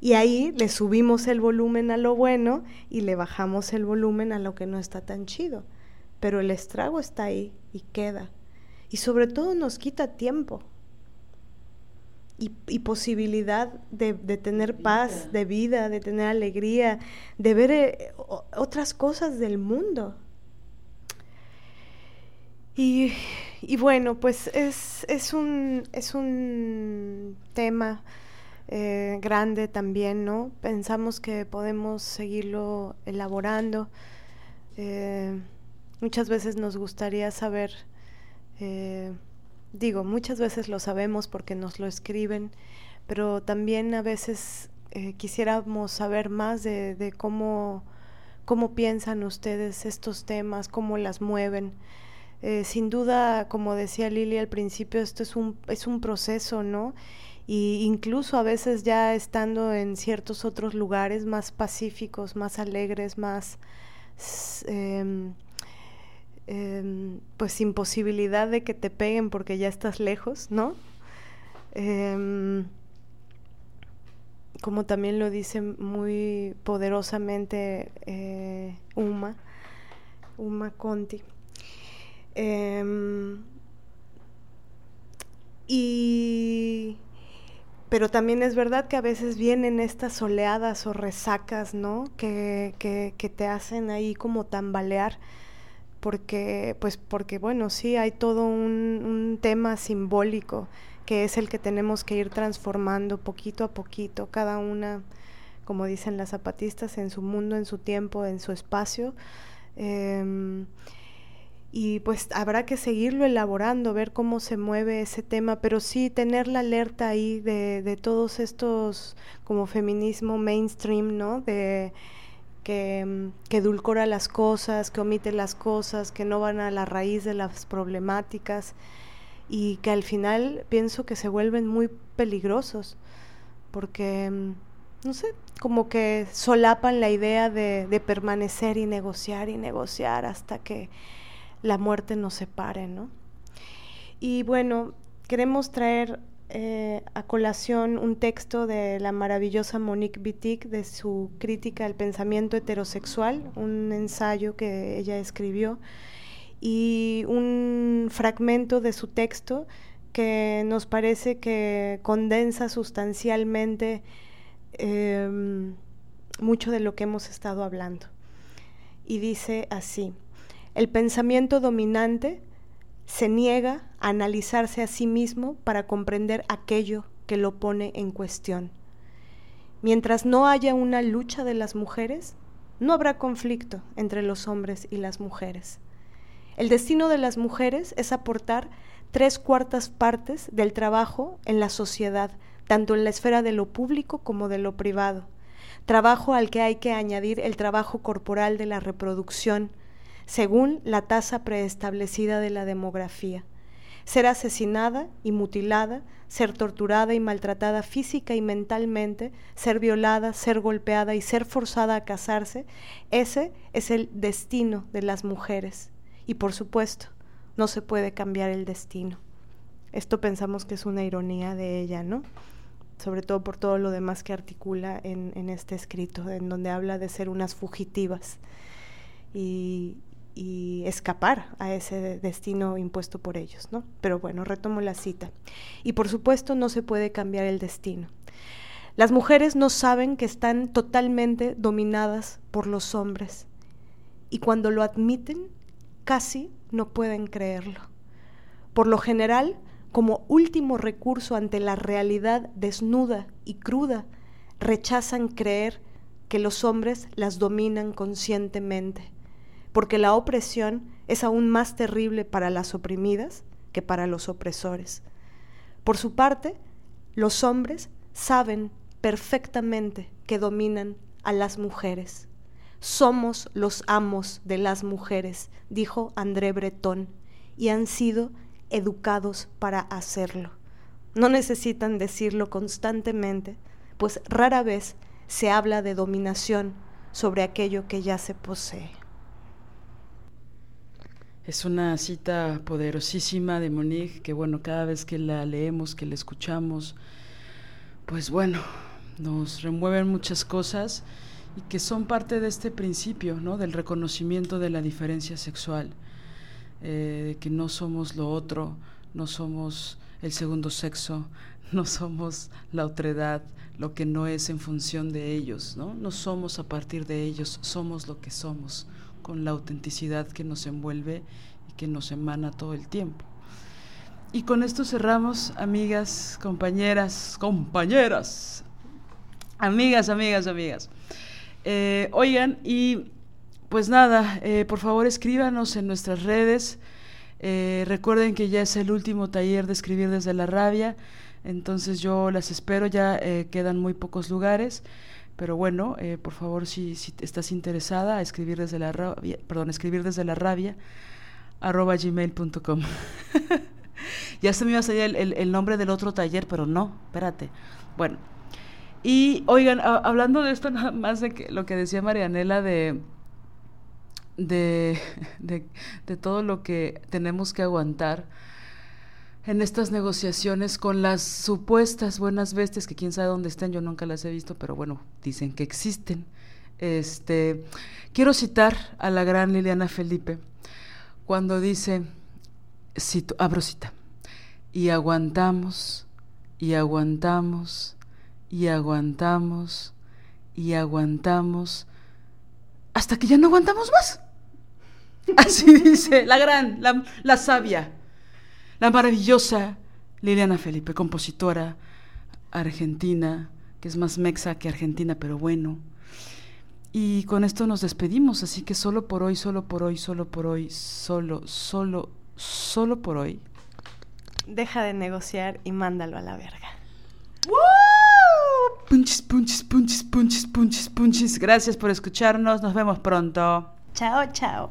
Y ahí le subimos el volumen a lo bueno y le bajamos el volumen a lo que no está tan chido pero el estrago está ahí y queda. Y sobre todo nos quita tiempo y, posibilidad de, tener paz, de vida, de tener alegría, de ver eh, otras cosas del mundo. Y, bueno, pues es, un, es un tema eh, grande también, ¿no? Pensamos que podemos seguirlo elaborando. Eh, Muchas veces nos gustaría saber, eh, digo, muchas veces lo sabemos porque nos lo escriben, pero también a veces eh, quisiéramos saber más de, cómo, cómo piensan ustedes estos temas, cómo las mueven. Eh, sin duda, como decía Lili al principio, esto es un, es un proceso, ¿no? Y incluso a veces ya estando en ciertos otros lugares más pacíficos, más alegres, más em, Em, pues sin posibilidad de que te peguen porque ya estás lejos, ¿no? Em, como también lo dice muy poderosamente eh, Uma, Uma Conti. Em, y pero también es verdad que a veces vienen estas oleadas o resacas, ¿no? Que, que, que te hacen ahí como tambalear porque, pues porque bueno, sí hay todo un, tema simbólico que es el que tenemos que ir transformando poquito a poquito, cada una, como dicen las zapatistas, en su mundo, en su tiempo, en su espacio. Em, y pues habrá que seguirlo elaborando, ver cómo se mueve ese tema, pero sí tener la alerta ahí de, de todos estos como feminismo mainstream, ¿no? De, que, que edulcora las cosas, que omite las cosas, que no van a la raíz de las problemáticas y que al final pienso que se vuelven muy peligrosos porque, no sé, como que solapan la idea de, de permanecer y negociar y negociar hasta que la muerte nos separe, ¿no? Y bueno, queremos traer eh, a colación un texto de la maravillosa Monique Wittig de su crítica al pensamiento heterosexual, un ensayo que ella escribió, y un fragmento de su texto que nos parece que condensa sustancialmente em, mucho de lo que hemos estado hablando. Y dice así, el pensamiento dominante se niega a analizarse a sí mismo para comprender aquello que lo pone en cuestión. Mientras no haya una lucha de las mujeres, no habrá conflicto entre los hombres y las mujeres. El destino de las mujeres es aportar tres cuartas partes del trabajo en la sociedad, tanto en la esfera de lo público como de lo privado. Trabajo al que hay que añadir el trabajo corporal de la reproducción, según la tasa preestablecida de la demografía. Ser asesinada y mutilada, ser torturada y maltratada física y mentalmente, ser violada, ser golpeada y ser forzada a casarse, ese es el destino de las mujeres. Y por supuesto, no se puede cambiar el destino. Esto pensamos que es una ironía de ella, ¿no? Sobre todo por todo lo demás que articula en, este escrito, en donde habla de ser unas fugitivas y, y escapar a ese destino impuesto por ellos, ¿no? Pero bueno, retomo la cita. Y por supuesto no se puede cambiar el destino. Las mujeres no saben que están totalmente dominadas por los hombres y cuando lo admiten casi no pueden creerlo. Por lo general, como último recurso ante la realidad desnuda y cruda, rechazan creer que los hombres las dominan conscientemente, porque la opresión es aún más terrible para las oprimidas que para los opresores. Por su parte, los hombres saben perfectamente que dominan a las mujeres. Somos los amos de las mujeres, dijo André Breton, y han sido educados para hacerlo. No necesitan decirlo constantemente, pues rara vez se habla de dominación sobre aquello que ya se posee. Es una cita poderosísima de Monique que bueno, cada vez que la leemos, que la escuchamos, pues bueno, nos remueven muchas cosas y que son parte de este principio, ¿no? Del reconocimiento de la diferencia sexual, eh, que no somos lo otro, no somos el segundo sexo, no somos la otredad, lo que no es en función de ellos, ¿no? No somos a partir de ellos, somos lo que somos, con la autenticidad que nos envuelve y que nos emana todo el tiempo. Y con esto cerramos, amigas, compañeras, compañeras, amigas, amigas, amigas. Eh, oigan, y pues nada, eh, por favor escríbanos en nuestras redes. Eh, recuerden que ya es el último taller de escribir desde la rabia, entonces yo las espero, ya quedan muy pocos lugares, pero bueno, por favor si, estás interesada, escribir desde la rabia, perdón, escribir desde la rabia, arroba gmail.com. ya se me iba a salir el, nombre del otro taller, pero no, espérate. Bueno, y oigan, hablando de esto, nada más de que, lo que decía Marianela de, de, de, todo lo que tenemos que aguantar en estas negociaciones con las supuestas buenas bestias, que quién sabe dónde estén, yo nunca las he visto, pero bueno, dicen que existen. Este, quiero citar a la gran Liliana Felipe cuando dice, cito, abro cita, y aguantamos, y aguantamos, y aguantamos y aguantamos hasta que ya no aguantamos más. Así dice la gran, la, sabia, la maravillosa Liliana Felipe, compositora argentina, que es más mexa que argentina, pero bueno. Y con esto nos despedimos, así que solo por hoy, solo por hoy, solo por hoy, solo, solo, solo por hoy. Deja de negociar y mándalo a la verga. Punches, punches, punches, punches, punches, punches. Gracias por escucharnos. Nos vemos pronto. Chao, chao.